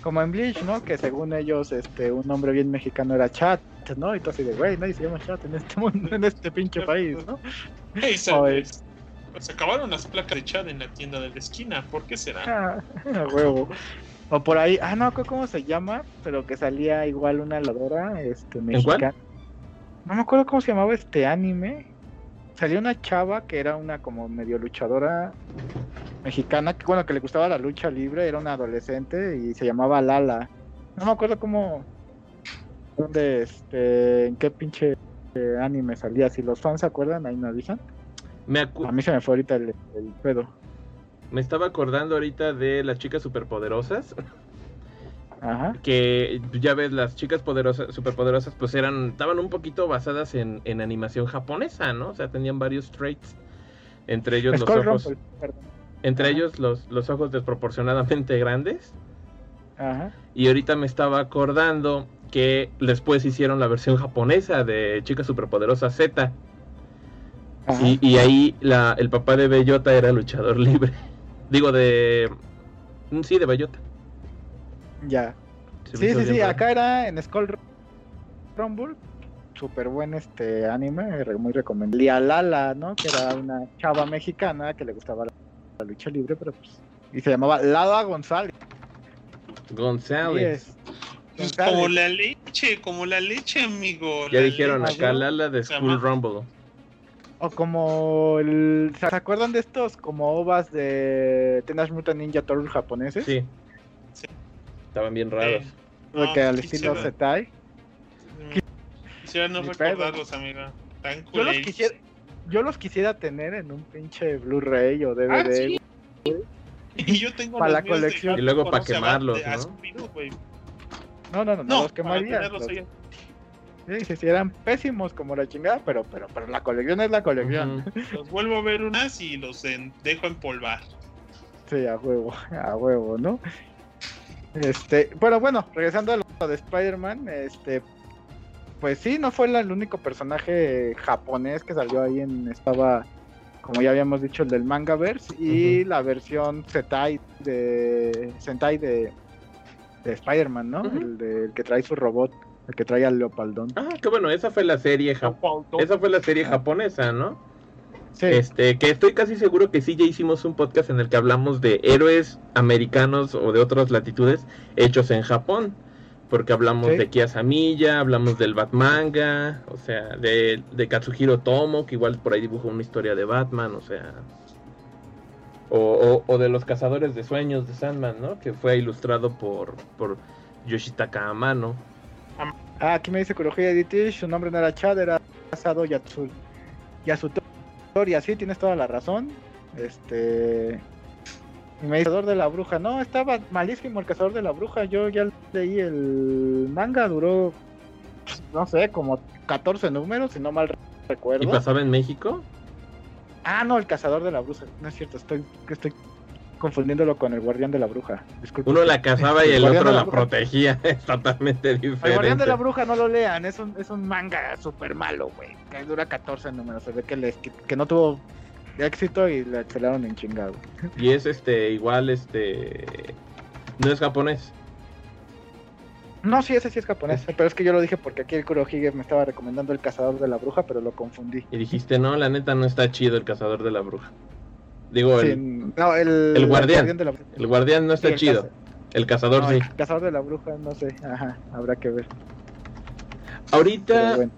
Como en Bleach, ¿no? Que según ellos, este, un nombre bien mexicano era Chat, ¿no? Y todo así de, güey, nadie se llama Chat en este mundo, en este pinche país, ¿no? Hey, pues, se acabaron las placas de Chat en la tienda de la esquina, ¿por qué será? Ah, huevo. O por ahí, ah, no, ¿cómo se llama? Pero que salía igual una ladora este, mexicana. No me acuerdo cómo se llamaba este anime. Salió una chava que era una como medio luchadora mexicana, que bueno, que le gustaba la lucha libre, era una adolescente y se llamaba Lala. No me acuerdo cómo, dónde, este, en qué pinche eh, anime salía. Si los fans se acuerdan, ahí nos dicen. Me a mí se me fue ahorita el pedo. Me estaba acordando ahorita de las chicas superpoderosas. Ajá. Que ya ves, las chicas poderosas, superpoderosas, pues eran, estaban un poquito basadas en, animación japonesa, ¿no? O sea, tenían varios traits. Entre ellos los ojos. entre ellos los, los ojos desproporcionadamente grandes. Ajá. Y ahorita me estaba acordando que después hicieron la versión japonesa de Chicas Superpoderosas Z. Y, y, ahí la, el papá de Bellota era luchador libre. Digo, de. Mm, sí, de Bayota. Ya. sí, sí, sí. Acá era en Skull Rumble. Súper buen este anime, muy recomendable. Lala, ¿no? Que era una chava mexicana que le gustaba la, lucha libre, pero pues. Y se llamaba Lala González. González. Pues como la leche, como la leche, amigo. Ya dijeron acá Lala de School Rumble. O como el... ¿Se acuerdan de estos como ovas de Teenage Mutant Ninja Turtles japoneses? Sí. Estaban bien raros. que al estilo Setai. Quisiera no recordarlos, amiga. yo los quisiera yo los quisiera tener en un pinche Blu-ray o DVD. Ah, y yo tengo para la colección. Y luego para quemarlos, ¿no? No, no, no, los quemaría. Sí, sí, eran pésimos como la chingada, pero, pero, pero la colección es la colección. Los vuelvo a ver unas y los en, dejo empolvar. Sí, a huevo, a huevo, ¿no? Este, pero bueno, regresando a lo de Spider-Man, este, pues sí, no fue el único personaje japonés que salió ahí en, estaba, como ya habíamos dicho, el del Mangaverse y la versión Sentai de, Sentai de, de Spider-Man, ¿no? el, de, el que trae su robot. El que trae al Leopaldón. Ah, qué bueno, esa fue la serie esa fue la serie ah. japonesa, ¿no? Sí. Este, que estoy casi seguro que sí ya hicimos un podcast en el que hablamos de héroes americanos o de otras latitudes hechos en Japón. Porque hablamos de Kia Samilla, hablamos del Batmanga, o sea, de, de Katsuhiro Tomo, que igual por ahí dibujó una historia de Batman, o sea. O, o, de los cazadores de sueños de Sandman, ¿no? Que fue ilustrado por, por Yoshitaka Amano. Ah, aquí me dice Kurohige Editish, su nombre no era Chad, era Asado Yatsul. Yasutori, así tienes toda la razón. Este. Y me dice Cazador de la Bruja. No, estaba malísimo el Cazador de la Bruja. Yo ya leí el manga, duró. No sé, como 14 números, si no mal recuerdo. ¿Y pasaba en México? Ah, no, el Cazador de la Bruja. No es cierto, estoy, estoy confundiéndolo con el guardián de la bruja. Uno la cazaba y el, otro la, protegía. Es totalmente diferente. El guardián de la bruja no lo lean, es un, es un manga súper malo, güey. Que dura 14 números. Se ve que, que, no tuvo éxito y le excelaron en chingado. Y es este, igual, este. No es japonés. No, sí, ese sí es japonés, pero es que yo lo dije porque aquí el Kurohige me estaba recomendando el cazador de la bruja, pero lo confundí. Y dijiste, no, la neta no está chido el cazador de la bruja. Digo, el, no, el, el, guardián. El guardián, no está chido. El cazador sí. El cazador de la bruja, no sé. Ajá, habrá que ver. Ahorita.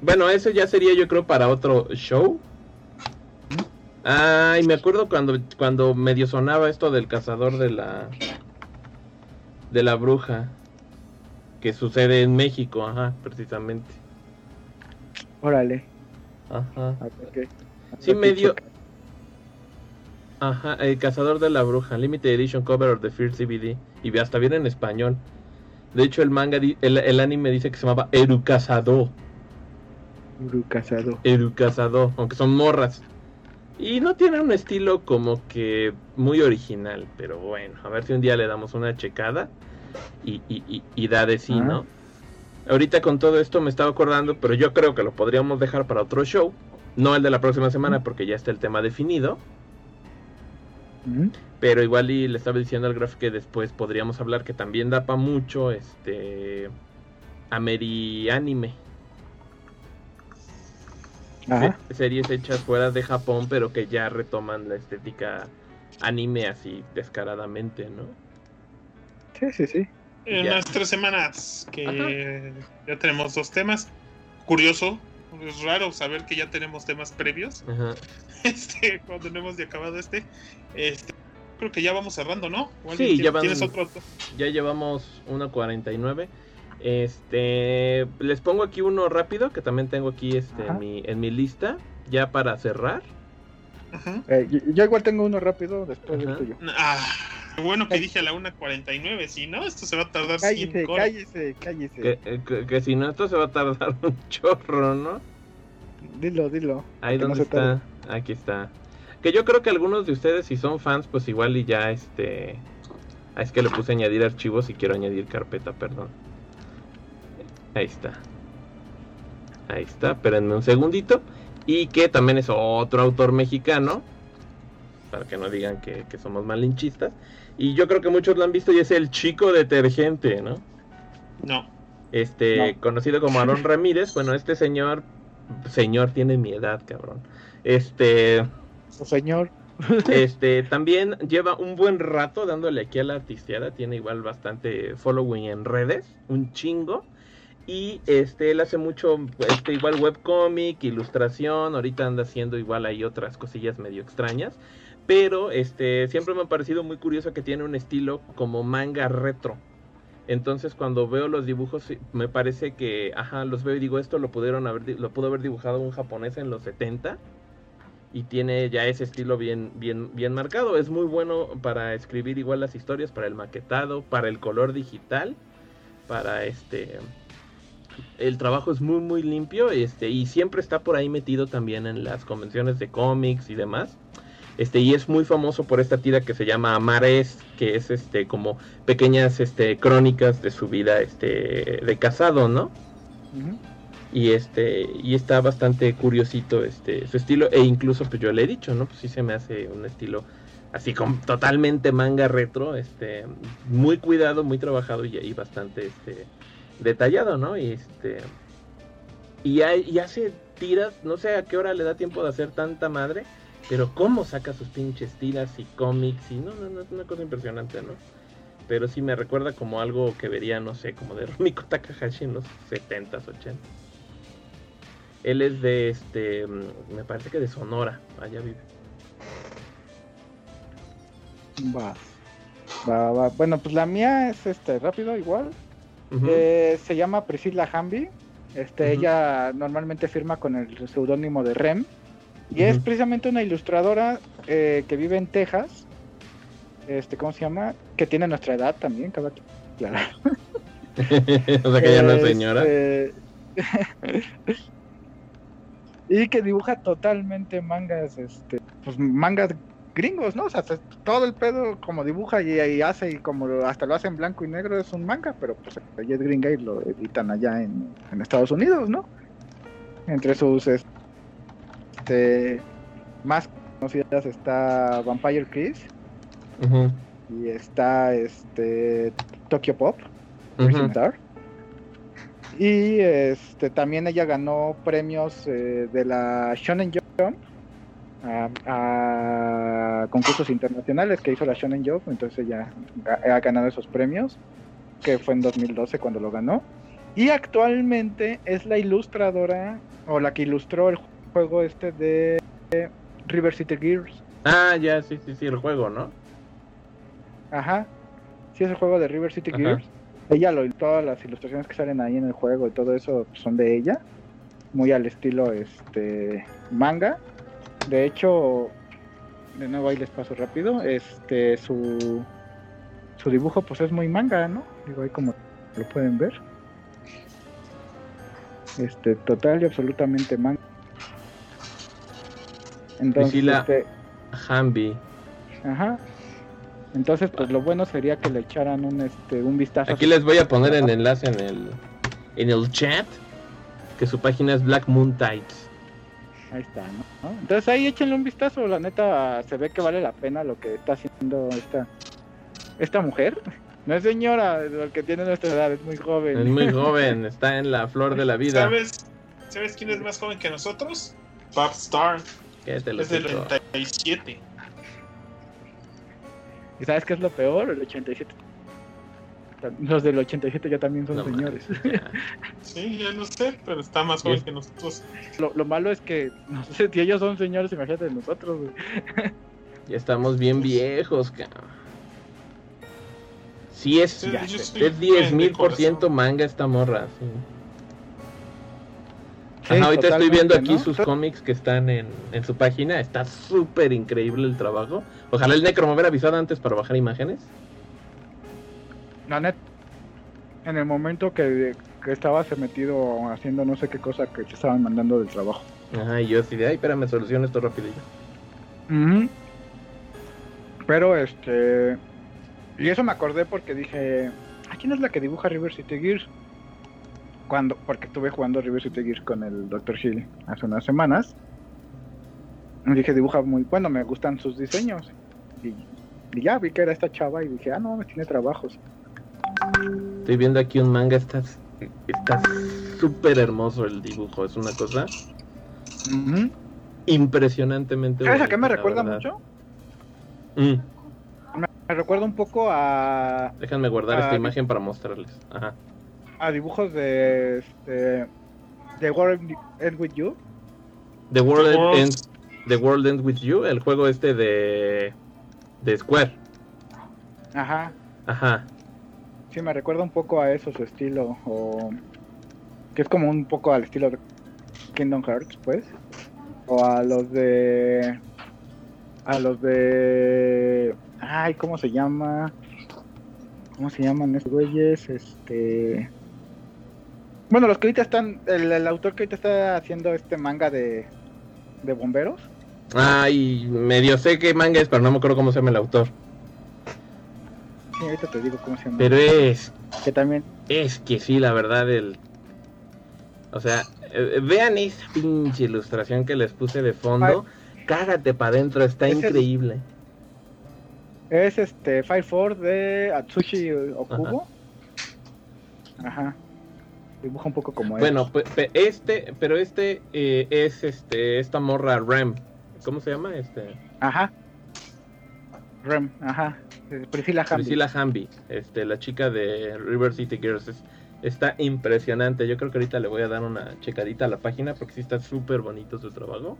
Bueno. eso ya sería, yo creo, para otro show. Ay, me acuerdo cuando, cuando medio sonaba esto del cazador de la. de la bruja. Que sucede en México, ajá, precisamente. Órale. Ajá. Okay. Sí, medio, Ajá, El Cazador de la Bruja, Limited Edition Cover of the Fear CBD. Y hasta viene en español. De hecho, el manga, el, anime dice que se llamaba Erukazado. Erukazado. Erukazado, aunque son morras. Y no tiene un estilo como que muy original, pero bueno, a ver si un día le damos una checada y, y, y, da de sí, ¿no? Ahorita con todo esto me estaba acordando, pero yo creo que lo podríamos dejar para otro show, no el de la próxima semana porque ya está el tema definido. Pero igual y le estaba diciendo al Graf que después podríamos hablar que también da para mucho este Anime series hechas fuera de Japón, pero que ya retoman la estética anime así descaradamente, ¿no? Sí, sí, sí. En las tres semanas que ya tenemos dos temas. Curioso, es raro saber que ya tenemos temas previos. Este, cuando no hemos acabado este. Este, creo que ya vamos cerrando, ¿no? Sí, ya, ya llevamos 1.49. Este, les pongo aquí uno rápido que también tengo aquí este en mi, en mi lista ya para cerrar. Eh, yo, igual tengo uno rápido después del tuyo. Ah, bueno que dije a la 1.49, si no, esto se va a tardar cállese, cállese, cállese. Que, eh, que, que, si no, esto se va a tardar un chorro, ¿no? Dilo, dilo. Ahí donde está, aquí está. Que yo creo que algunos de ustedes, si son fans, pues igual y ya este. Ah, es que le puse añadir archivos y quiero añadir carpeta, perdón. Ahí está. Ahí está, espérenme un segundito. Y que también es otro autor mexicano. Para que no digan que, somos malinchistas. Y yo creo que muchos lo han visto y es el chico detergente, ¿no? No. Este, conocido como Aaron Ramírez. Bueno, este señor. Señor tiene mi edad, cabrón. Este señor. Este, también lleva un buen rato dándole aquí a la artisteada, tiene igual bastante following en redes, un chingo. Y este, él hace mucho, este, igual webcomic, ilustración, ahorita anda haciendo igual hay otras cosillas medio extrañas. Pero este, siempre me ha parecido muy curioso que tiene un estilo como manga retro. Entonces cuando veo los dibujos me parece que, ajá, los veo y digo, esto lo pudieron haber, lo pudo haber dibujado un japonés en los 70 y tiene ya ese estilo bien, bien, bien marcado. Es muy bueno para escribir igual las historias, para el maquetado, para el color digital, para este el trabajo es muy muy limpio este y siempre está por ahí metido también en las convenciones de cómics y demás este y es muy famoso por esta tira que se llama Amares que es este como pequeñas este crónicas de su vida este de casado no y este y está bastante curiosito este su estilo e incluso pues yo le he dicho no pues sí se me hace un estilo así como totalmente manga retro este muy cuidado muy trabajado y, y bastante este detallado, ¿no? Y este y, y, hace tiras, no sé a qué hora le da tiempo de hacer tanta madre, pero cómo saca sus pinches tiras y cómics y no, no, no, es una cosa impresionante, ¿no? Pero sí me recuerda como algo que vería, no sé, como de Rumiko Takahashi en los 70s, 80s. Él es de este, mm, me parece que de Sonora, allá vive. Va. Va, va. Bueno, pues la mía es este rápido igual. Eh, se llama Priscilla Hamby. Este, Ella normalmente firma con el seudónimo de Rem. Y es precisamente una ilustradora eh, que vive en Texas. Este, ¿cómo se llama? Que tiene nuestra edad también, claro. o sea que ya no es señora. Este, y que dibuja totalmente mangas, este, pues mangas gringos, ¿no? O sea, todo el pedo como dibuja y, hace y como hasta lo hace en blanco y negro es un manga, pero pues es gringa y lo editan allá en, Estados Unidos, ¿no? Entre sus este, más conocidas está Vampire Chris y está este Tokyo Pop, y este también ella ganó premios eh, de la Shonen Jump a, concursos internacionales que hizo la Shonen Jump, entonces ya ha ganado esos premios, que fue en 2012 cuando lo ganó. Y actualmente es la ilustradora o la que ilustró el juego este de River City Gears. Ah, ya, sí, sí, sí, el juego, ¿no? Ajá. Sí, es el juego de River City Gears. Ella lo todas las ilustraciones que salen ahí en el juego y todo eso son de ella. Muy al estilo este manga. De hecho, de nuevo ahí les paso rápido, este su su dibujo pues es muy manga, ¿no? Digo ahí como lo pueden ver. Este, total y absolutamente manga. Entonces, este, Hambi. Ajá. Entonces, pues lo bueno sería que le echaran un este un vistazo. Aquí les voy a poner el enlace en el en el chat que su página es Black Moon Tides. Ahí está, ¿no? Entonces ahí échenle un vistazo, la neta se ve que vale la pena lo que está haciendo esta esta mujer. No es señora, el que tiene nuestra edad, es muy joven. Es muy joven, está en la flor de la vida. ¿Sabes, ¿sabes quién es más joven que nosotros? Bob Star. Es del 87. ¿Y sabes qué es lo peor? El 87 los del 87 ya también son señores. sí, ya no sé, pero está más joven que nosotros. Lo, malo es que, no sé, si ellos son señores, imagínate nosotros, Ya estamos bien viejos, cabrón. Sí, es, es 10 mil por ciento manga esta morra. Sí. Ahorita estoy viendo aquí sus cómics que están en, en su página. Está súper increíble el trabajo. Ojalá el Necro me hubiera avisado antes para bajar imágenes la net, en el momento que, que estaba se metido haciendo no sé qué cosa que te estaban mandando del trabajo. Ajá, y yo así de, ay, espérame, soluciona esto rapidillo. Pero este. Y eso me acordé porque dije, ¿a quién es la que dibuja River City Gears? Cuando, porque estuve jugando River City Gears con el Dr. Hill hace unas semanas. Dije, dibuja muy bueno, me gustan sus diseños. Y, y ya vi que era esta chava y dije, ah, no, tiene trabajos. Estoy viendo aquí un manga, está está súper hermoso el dibujo, es una cosa impresionantemente. ¿Sabes a qué me recuerda mucho? Mm. Me recuerda un poco a. Déjenme guardar esta imagen para mostrarles. Ajá. A dibujos de. Este, The World Ends With You. The World, Ends, The World Ends With You, el juego este de. de Square. Ajá. Ajá. Sí, me recuerda un poco a eso, su estilo. O. que es como un poco al estilo de Kingdom Hearts, pues. O a los de. a los de Ay, ¿cómo se llama? ¿Cómo se llaman estos güeyes? Este. Bueno, los que ahorita están. El, autor que ahorita está haciendo este manga de, de bomberos. Ay, medio sé qué manga es, pero no me acuerdo cómo se llama el autor. Sí, ahorita te digo cómo se llama. Pero es. Que también. Es que sí, la verdad, el. O sea, eh, vean esa pinche ilustración que les puse de fondo. Cágate para adentro, está increíble. Es este Fire Force de Atsushi Okubo. Ajá. Dibuja un poco como Bueno, este, pero este eh, es este esta morra Rem. ¿Cómo se llama? Este. Ajá. Rem, ajá. Priscilla Hamby. Priscilla Hamby, este, la chica de River City Girls. está impresionante. Yo creo que ahorita le voy a dar una checadita a la página porque sí está súper bonito su trabajo.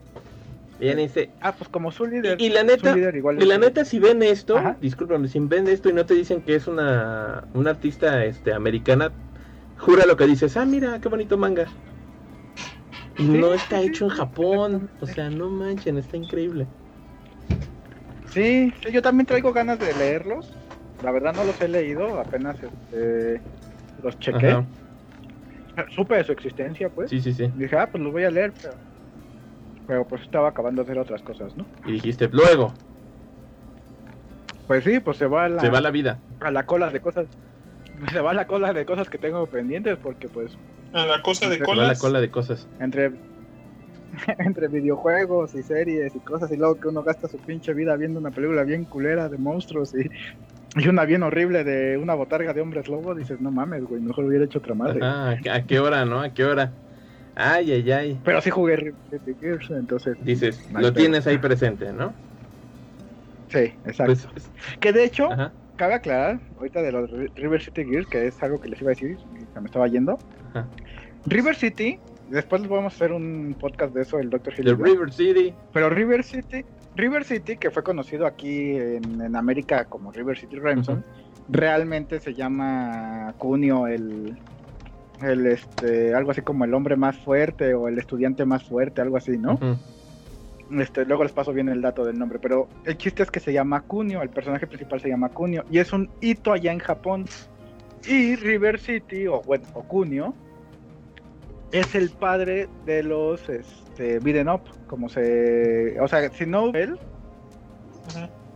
Ella dice, ah, pues como su líder. Y, la neta, y la neta si ven esto, discúlpame, si ven esto y no te dicen que es una, una artista este, americana, jura lo que dices, ah, mira, qué bonito manga. Y no está hecho en Japón, o sea, no manchen, está increíble. Sí, yo también traigo ganas de leerlos. La verdad no los he leído, apenas este, los chequé. Supe de su existencia, pues. Sí, sí, sí. dije, ah, pues los voy a leer, pero pero pues estaba acabando de hacer otras cosas, ¿no? Y dijiste, luego. Pues sí, pues se va a la... Se va la vida. A la cola de cosas. Se va la cola de cosas que tengo pendientes porque pues... A la cosa de colas. la cola de cosas. Entre... entre videojuegos y series y cosas y luego que uno gasta su pinche vida viendo una película bien culera de monstruos y, y una bien horrible de una botarga de hombres lobos, dices, no mames, güey, mejor hubiera hecho otra madre. Ah, ¿a qué hora, no? ¿A qué hora? Ay, ay, ay. Pero sí jugué Gears, entonces. Dices, lo tienes ahí presente, ¿no? Sí, exacto. Pues, que de hecho, cabe aclarar, ahorita de los River City Gears, que es algo que les iba a decir, que me estaba yendo. River City, después les vamos a hacer un podcast de eso, el Dr. Hill. De River City. Pero River City, River City, que fue conocido aquí en, América como River City Ransom, realmente se llama Cunio el, el este algo así como el hombre más fuerte o el estudiante más fuerte, algo así, ¿no? Este, luego les paso bien el dato del nombre, pero el chiste es que se llama Kunio, el personaje principal se llama Kunio y es un hito allá en Japón. Y River City o bueno, o Kunio es el padre de los este beaten up, como se, o sea, si no él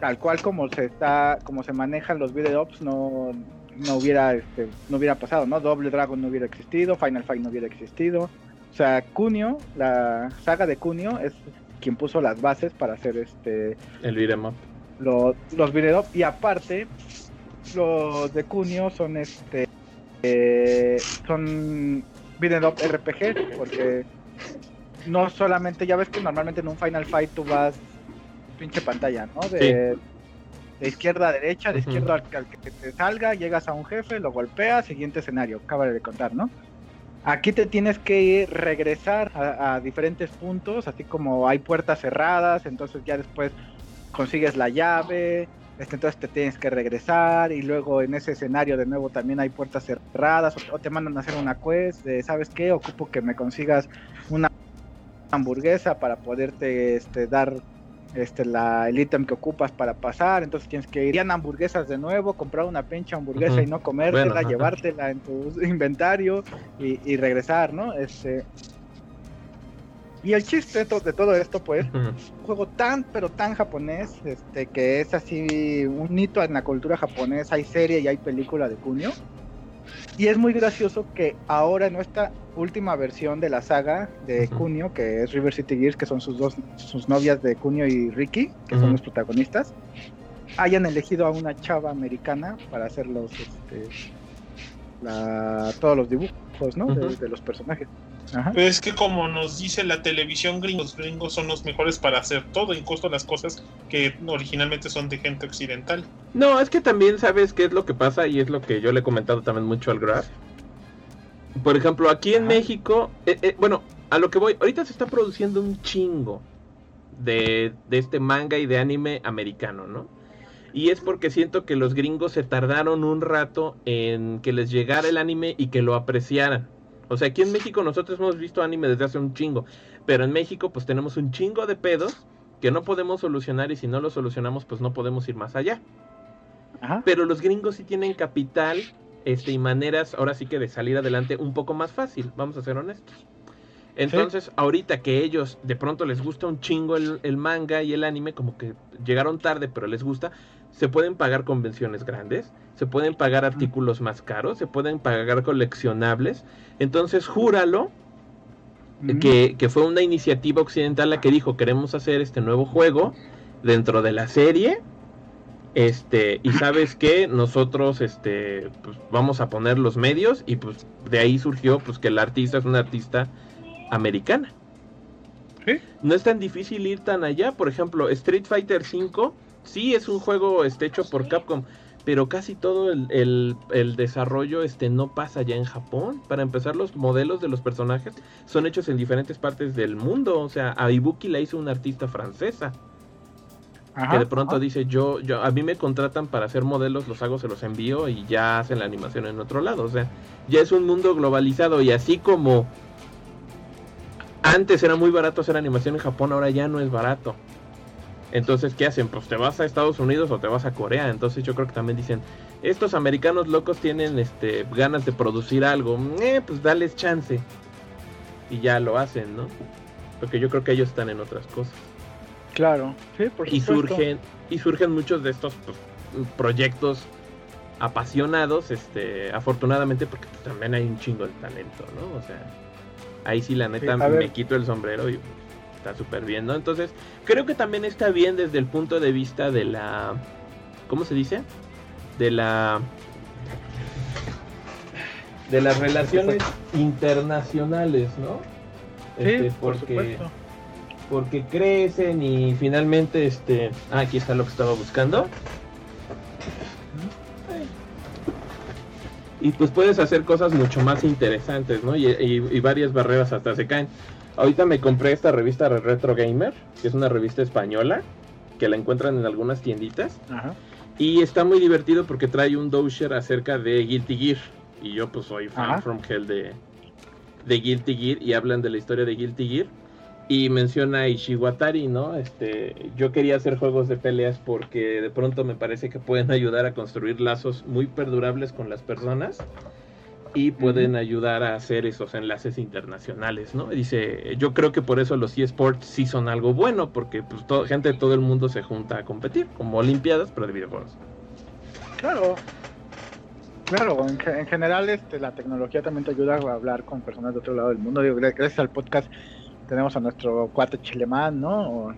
tal cual como se está como se manejan los beaten ups no no hubiera este, no hubiera pasado, ¿no? Double Dragon no hubiera existido, Final Fight no hubiera existido. O sea, Kunio, la saga de Kunio es quien puso las bases para hacer este el beat'em up. los beat'em up y aparte los de Kunio son este eh, son beat'em up RPG porque no solamente ya ves que normalmente en un Final Fight tú vas pinche pantalla, ¿no? De, de izquierda a derecha, de izquierda al, que te salga, llegas a un jefe, lo golpeas, siguiente escenario, acaba de contar, ¿no? Aquí te tienes que regresar a, diferentes puntos, así como hay puertas cerradas, entonces ya después consigues la llave, este, entonces te tienes que regresar y luego en ese escenario de nuevo también hay puertas cerradas o, te mandan a hacer una quest de, ¿sabes qué? Ocupo que me consigas una hamburguesa para poderte este, dar este, la, el ítem que ocupas para pasar, entonces tienes que ir a hamburguesas de nuevo, comprar una pinche hamburguesa y no comértela, llevártela en tu inventario y, regresar, ¿no? Este, y el chiste de todo esto, pues, un juego tan, pero tan japonés, este, que es así un hito en la cultura japonesa, hay serie y hay película de Kunio. Y es muy gracioso que ahora en esta última versión de la saga de Kunio, que es River City Gears, que son sus dos sus novias de Kunio y Ricky, que son los protagonistas, hayan elegido a una chava americana para hacer los este, todos los dibujos, ¿no? de, los personajes. Pero es que como nos dice la televisión gringos, los gringos son los mejores para hacer todo, incluso las cosas que originalmente son de gente occidental. No, es que también sabes qué es lo que pasa y es lo que yo le he comentado también mucho al Graf. Por ejemplo, aquí en México, eh, eh, bueno, a lo que voy, ahorita se está produciendo un chingo de, de este manga y de anime americano, ¿no? Y es porque siento que los gringos se tardaron un rato en que les llegara el anime y que lo apreciaran. O sea, aquí en México nosotros hemos visto anime desde hace un chingo, pero en México pues tenemos un chingo de pedos que no podemos solucionar y si no lo solucionamos pues no podemos ir más allá. Pero los gringos sí tienen capital este, y maneras ahora sí que de salir adelante un poco más fácil, vamos a ser honestos. Entonces, ahorita que ellos de pronto les gusta un chingo el, el, manga y el anime, como que llegaron tarde, pero les gusta, se pueden pagar convenciones grandes, se pueden pagar artículos más caros, se pueden pagar coleccionables. Entonces, júralo que, que, fue una iniciativa occidental la que dijo, queremos hacer este nuevo juego dentro de la serie. Este, y sabes que nosotros este, pues, vamos a poner los medios y pues de ahí surgió pues que el artista es una artista americana. No es tan difícil ir tan allá, por ejemplo, Street Fighter V sí es un juego este, hecho por Capcom, pero casi todo el, desarrollo este, no pasa ya en Japón. Para empezar, los modelos de los personajes son hechos en diferentes partes del mundo. O sea, a Ibuki la hizo una artista francesa. Que de pronto dice, yo, yo, a mí me contratan para hacer modelos, los hago, se los envío y ya hacen la animación en otro lado. O sea, ya es un mundo globalizado y así como antes era muy barato hacer animación en Japón, ahora ya no es barato. Entonces, ¿qué hacen? Pues te vas a Estados Unidos o te vas a Corea. Entonces yo creo que también dicen, estos americanos locos tienen este ganas de producir algo. Eh, pues dales chance. Y ya lo hacen, ¿no? Porque yo creo que ellos están en otras cosas. Claro, sí, por y surgen y surgen muchos de estos pues, proyectos apasionados, este, afortunadamente porque también hay un chingo de talento, ¿no? O sea, ahí sí la neta me quito el sombrero y está súper bien, ¿no? Entonces, creo que también está bien desde el punto de vista de la. ¿Cómo se dice? De la. De las relaciones internacionales, ¿no? Este, porque, porque crecen y finalmente, este. Ah, aquí está lo que estaba buscando. y pues puedes hacer cosas mucho más interesantes, ¿no? y, varias barreras hasta se caen. Ahorita me compré esta revista Retro Gamer, que es una revista española, que la encuentran en algunas tienditas. Y está muy divertido porque trae un dossier acerca de Guilty Gear. Y yo pues soy fan from hell de, de Guilty Gear y hablan de la historia de Guilty Gear. Y menciona a Ishiwatari, ¿no? Este, yo quería hacer juegos de peleas porque de pronto me parece que pueden ayudar a construir lazos muy perdurables con las personas y pueden ayudar a hacer esos enlaces internacionales, ¿no? Dice, yo creo que por eso los eSports sí son algo bueno, porque pues gente de todo el mundo se junta a competir, como Olimpiadas, pero de videojuegos. Claro, claro, en, general este, la tecnología también te ayuda a hablar con personas de otro lado del mundo. gracias al podcast tenemos a nuestro cuate chilemán, ¿no?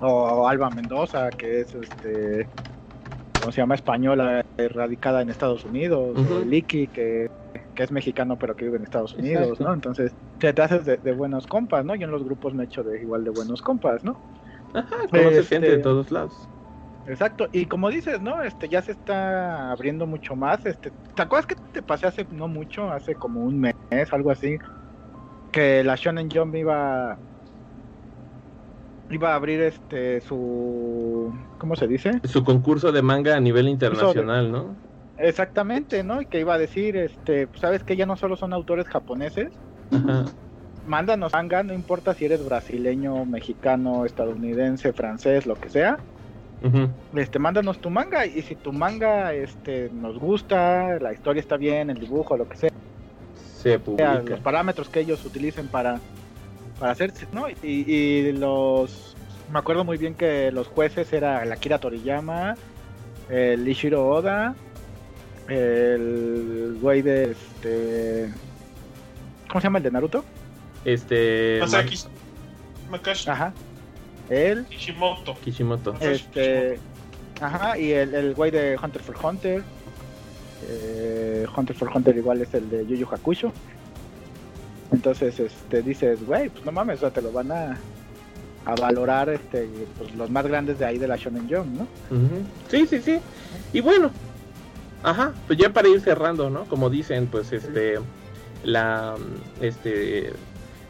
O, Alba Mendoza, que es este ¿cómo se llama? española, radicada en Estados Unidos, uh Liki, que que es mexicano pero que vive en Estados Unidos, ¿no? Entonces te, haces de, buenos compas, ¿no? Yo en los grupos me echo de igual de buenos compas, ¿no? Ajá, conoces gente de este, todos lados. Exacto, y como dices, ¿no? Este ya se está abriendo mucho más. Este, ¿te acuerdas que te pasé hace no mucho, hace como un mes, algo así, que la Shonen Jump iba iba a abrir este su ¿cómo se dice? Su concurso de manga a nivel internacional, ¿no? Exactamente, ¿no? Y que iba a decir, este, pues, sabes que ya no solo son autores japoneses. Mándanos manga, no importa si eres brasileño, mexicano, estadounidense, francés, lo que sea. Este, mándanos tu manga y si tu manga este nos gusta, la historia está bien, el dibujo, lo que sea. Se publica. Los parámetros que ellos utilicen para para hacer, ¿no? Y, y los me acuerdo muy bien que los jueces era el Akira Toriyama, el Ishiro Oda, el güey de este. ¿Cómo se llama el de Naruto? Este. Masaki. Makashi. Ajá. Él. Kishimoto. Kishimoto. Este. Ajá, y el, el güey de Hunter for Hunter. Eh, Hunter for Hunter igual es el de Yu Yu Hakusho. Entonces, este, dices, güey, pues no mames, o sea, te lo van a, a valorar este, pues, los más grandes de ahí de la Shonen Jump, ¿no? Sí, sí, sí. Y bueno, ajá, pues ya para ir cerrando, ¿no? Como dicen, pues este, la, este,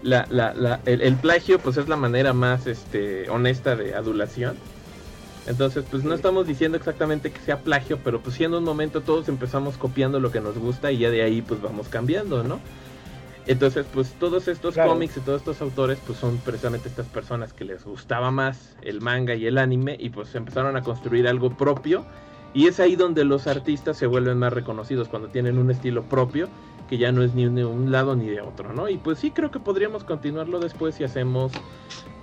la, la, la el, plagio, pues es la manera más, este, honesta de adulación. Entonces, pues no estamos diciendo exactamente que sea plagio, pero pues siendo un momento todos empezamos copiando lo que nos gusta y ya de ahí pues vamos cambiando, ¿no? Entonces, pues todos estos cómics y todos estos autores, pues son precisamente estas personas que les gustaba más el manga y el anime y pues empezaron a construir algo propio. Y es ahí donde los artistas se vuelven más reconocidos, cuando tienen un estilo propio, que ya no es ni de un lado ni de otro, ¿no? Y pues sí creo que podríamos continuarlo después si hacemos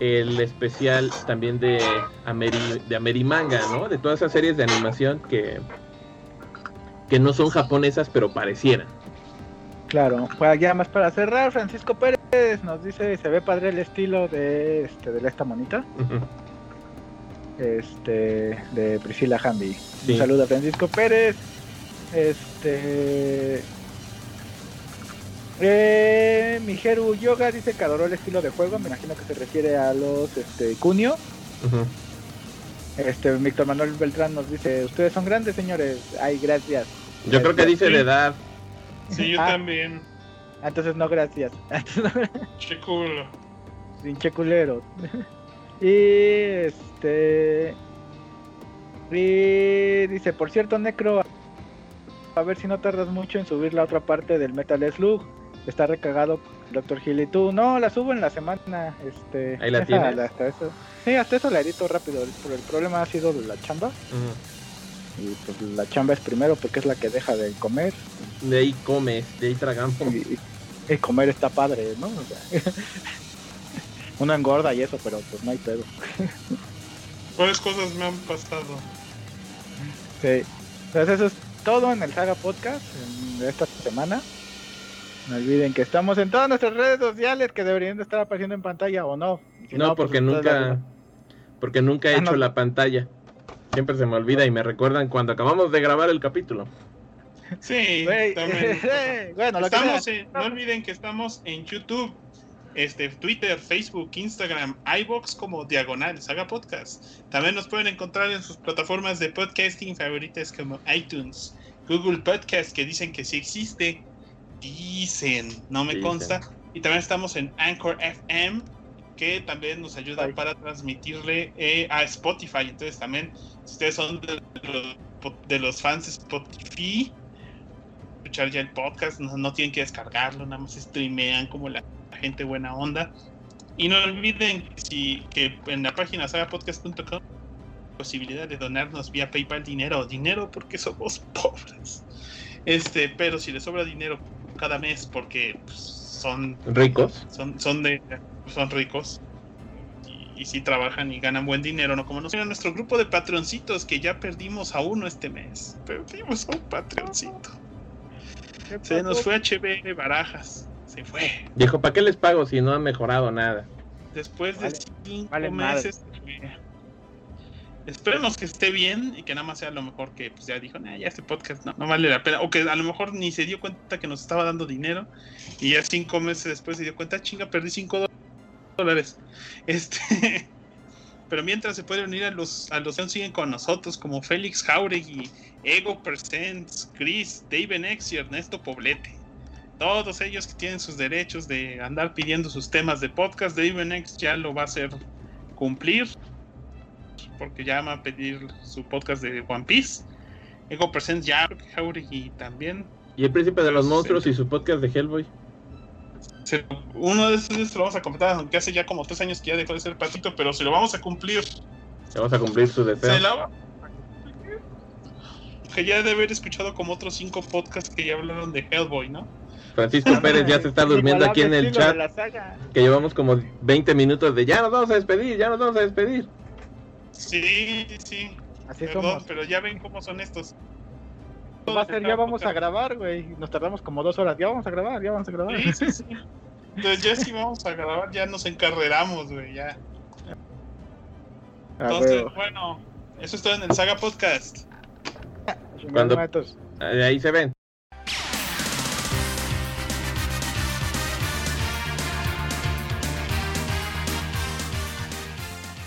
el especial también de, Ameri, de Amerimanga, ¿no? De todas esas series de animación que, que no son japonesas, pero parecieran. Claro, pues ya más para cerrar, Francisco Pérez nos dice, se ve padre el estilo de este de esta monita. Este de Priscila Hamby. Un saludo a Francisco Pérez. Este eh, Mijeru Yoga dice que adoró el estilo de juego, me imagino que se refiere a los este Cunio. Este Víctor Manuel Beltrán nos dice, ustedes son grandes señores. Ay, gracias. Yo creo que dice de edad. Sí, yo ah. también. Entonces no, gracias. che culo. Pinche culero. y este. Y dice, por cierto, Necro, a ver si no tardas mucho en subir la otra parte del Metal Slug. Está recagado Doctor Hill y tú. No, la subo en la semana. Este, Ahí la tienes. Hasta eso. Sí, hasta eso la edito rápido. Pero el problema ha sido la chamba. Y pues la chamba es primero porque es la que deja de comer. De ahí comes, de ahí tragamos. Y, comer está padre, ¿no? uno engorda y eso, pero pues no hay pedo. ¿Cuáles cosas me han pasado? Sí. Entonces eso es todo en el Saga Podcast de esta semana. No olviden que estamos en todas nuestras redes sociales que deberían de estar apareciendo en pantalla o no. no, pues, porque nunca porque nunca he ah, hecho la pantalla. Siempre se me olvida y me recuerdan cuando acabamos de grabar el capítulo. Sí, también. bueno, estamos no olviden que estamos en YouTube, este, Twitter, Facebook, Instagram, iBox como Diagonal Saga Podcast. También nos pueden encontrar en sus plataformas de podcasting favoritas como iTunes, Google Podcast, que dicen que sí existe. Dicen, no me consta. Y también estamos en Anchor FM, que también nos ayuda para transmitirle eh, a Spotify. Entonces también, si ustedes son de los, de los fans de Spotify, escuchar ya el podcast, no, tienen que descargarlo, nada más streamean como la, gente buena onda. Y no olviden si, que en la página sagapodcast.com posibilidad de donarnos vía PayPal dinero, dinero porque somos pobres. Este, pero si les sobra dinero cada mes porque pues, son ricos, son, son de son ricos y, si trabajan y ganan buen dinero, no como nos nuestro grupo de patroncitos que ya perdimos a uno este mes. Perdimos a un patroncito. Se nos fue HB Barajas. Se fue. Dijo, ¿para qué les pago si no han mejorado nada? Después de cinco meses. Esperemos que esté bien y que nada más sea lo mejor que pues, ya dijo, ya este podcast no, vale la pena. O que a lo mejor ni se dio cuenta que nos estaba dando dinero y ya cinco meses después se dio cuenta, chinga, perdí cinco dólares. Este, pero mientras se puede unir a los a los que siguen con nosotros, como Félix Jauregui, Ego Presents, Chris, David X y Ernesto Poblete. Todos ellos que tienen sus derechos de andar pidiendo sus temas de podcast, David X ya lo va a hacer cumplir porque ya va a pedir su podcast de One Piece. Ego Presents ya, Jauregui también. Y el príncipe de los monstruos y su podcast de Hellboy. Uno de esos lo vamos a completar, aunque hace ya como tres años que ya dejó de ser patito, pero si lo vamos a cumplir. Se vamos a cumplir su deseo. Se la Que ya debe haber escuchado como otros cinco podcasts que ya hablaron de Hellboy, ¿no? Francisco Pérez ya se está durmiendo aquí en el chat. Que llevamos como 20 minutos de ya nos vamos a despedir, ya nos vamos a despedir. Sí, sí. Así Perdón, pero ya ven cómo son estos. Va a ser, ya vamos a grabar, güey. Nos tardamos como dos horas. Ya vamos a grabar, ya vamos a grabar. Sí, sí, sí. Entonces ya sí vamos a grabar, ya nos encarreramos, güey, ya. Entonces, bueno, eso es todo en el Saga Podcast. Cuando, ahí se ven.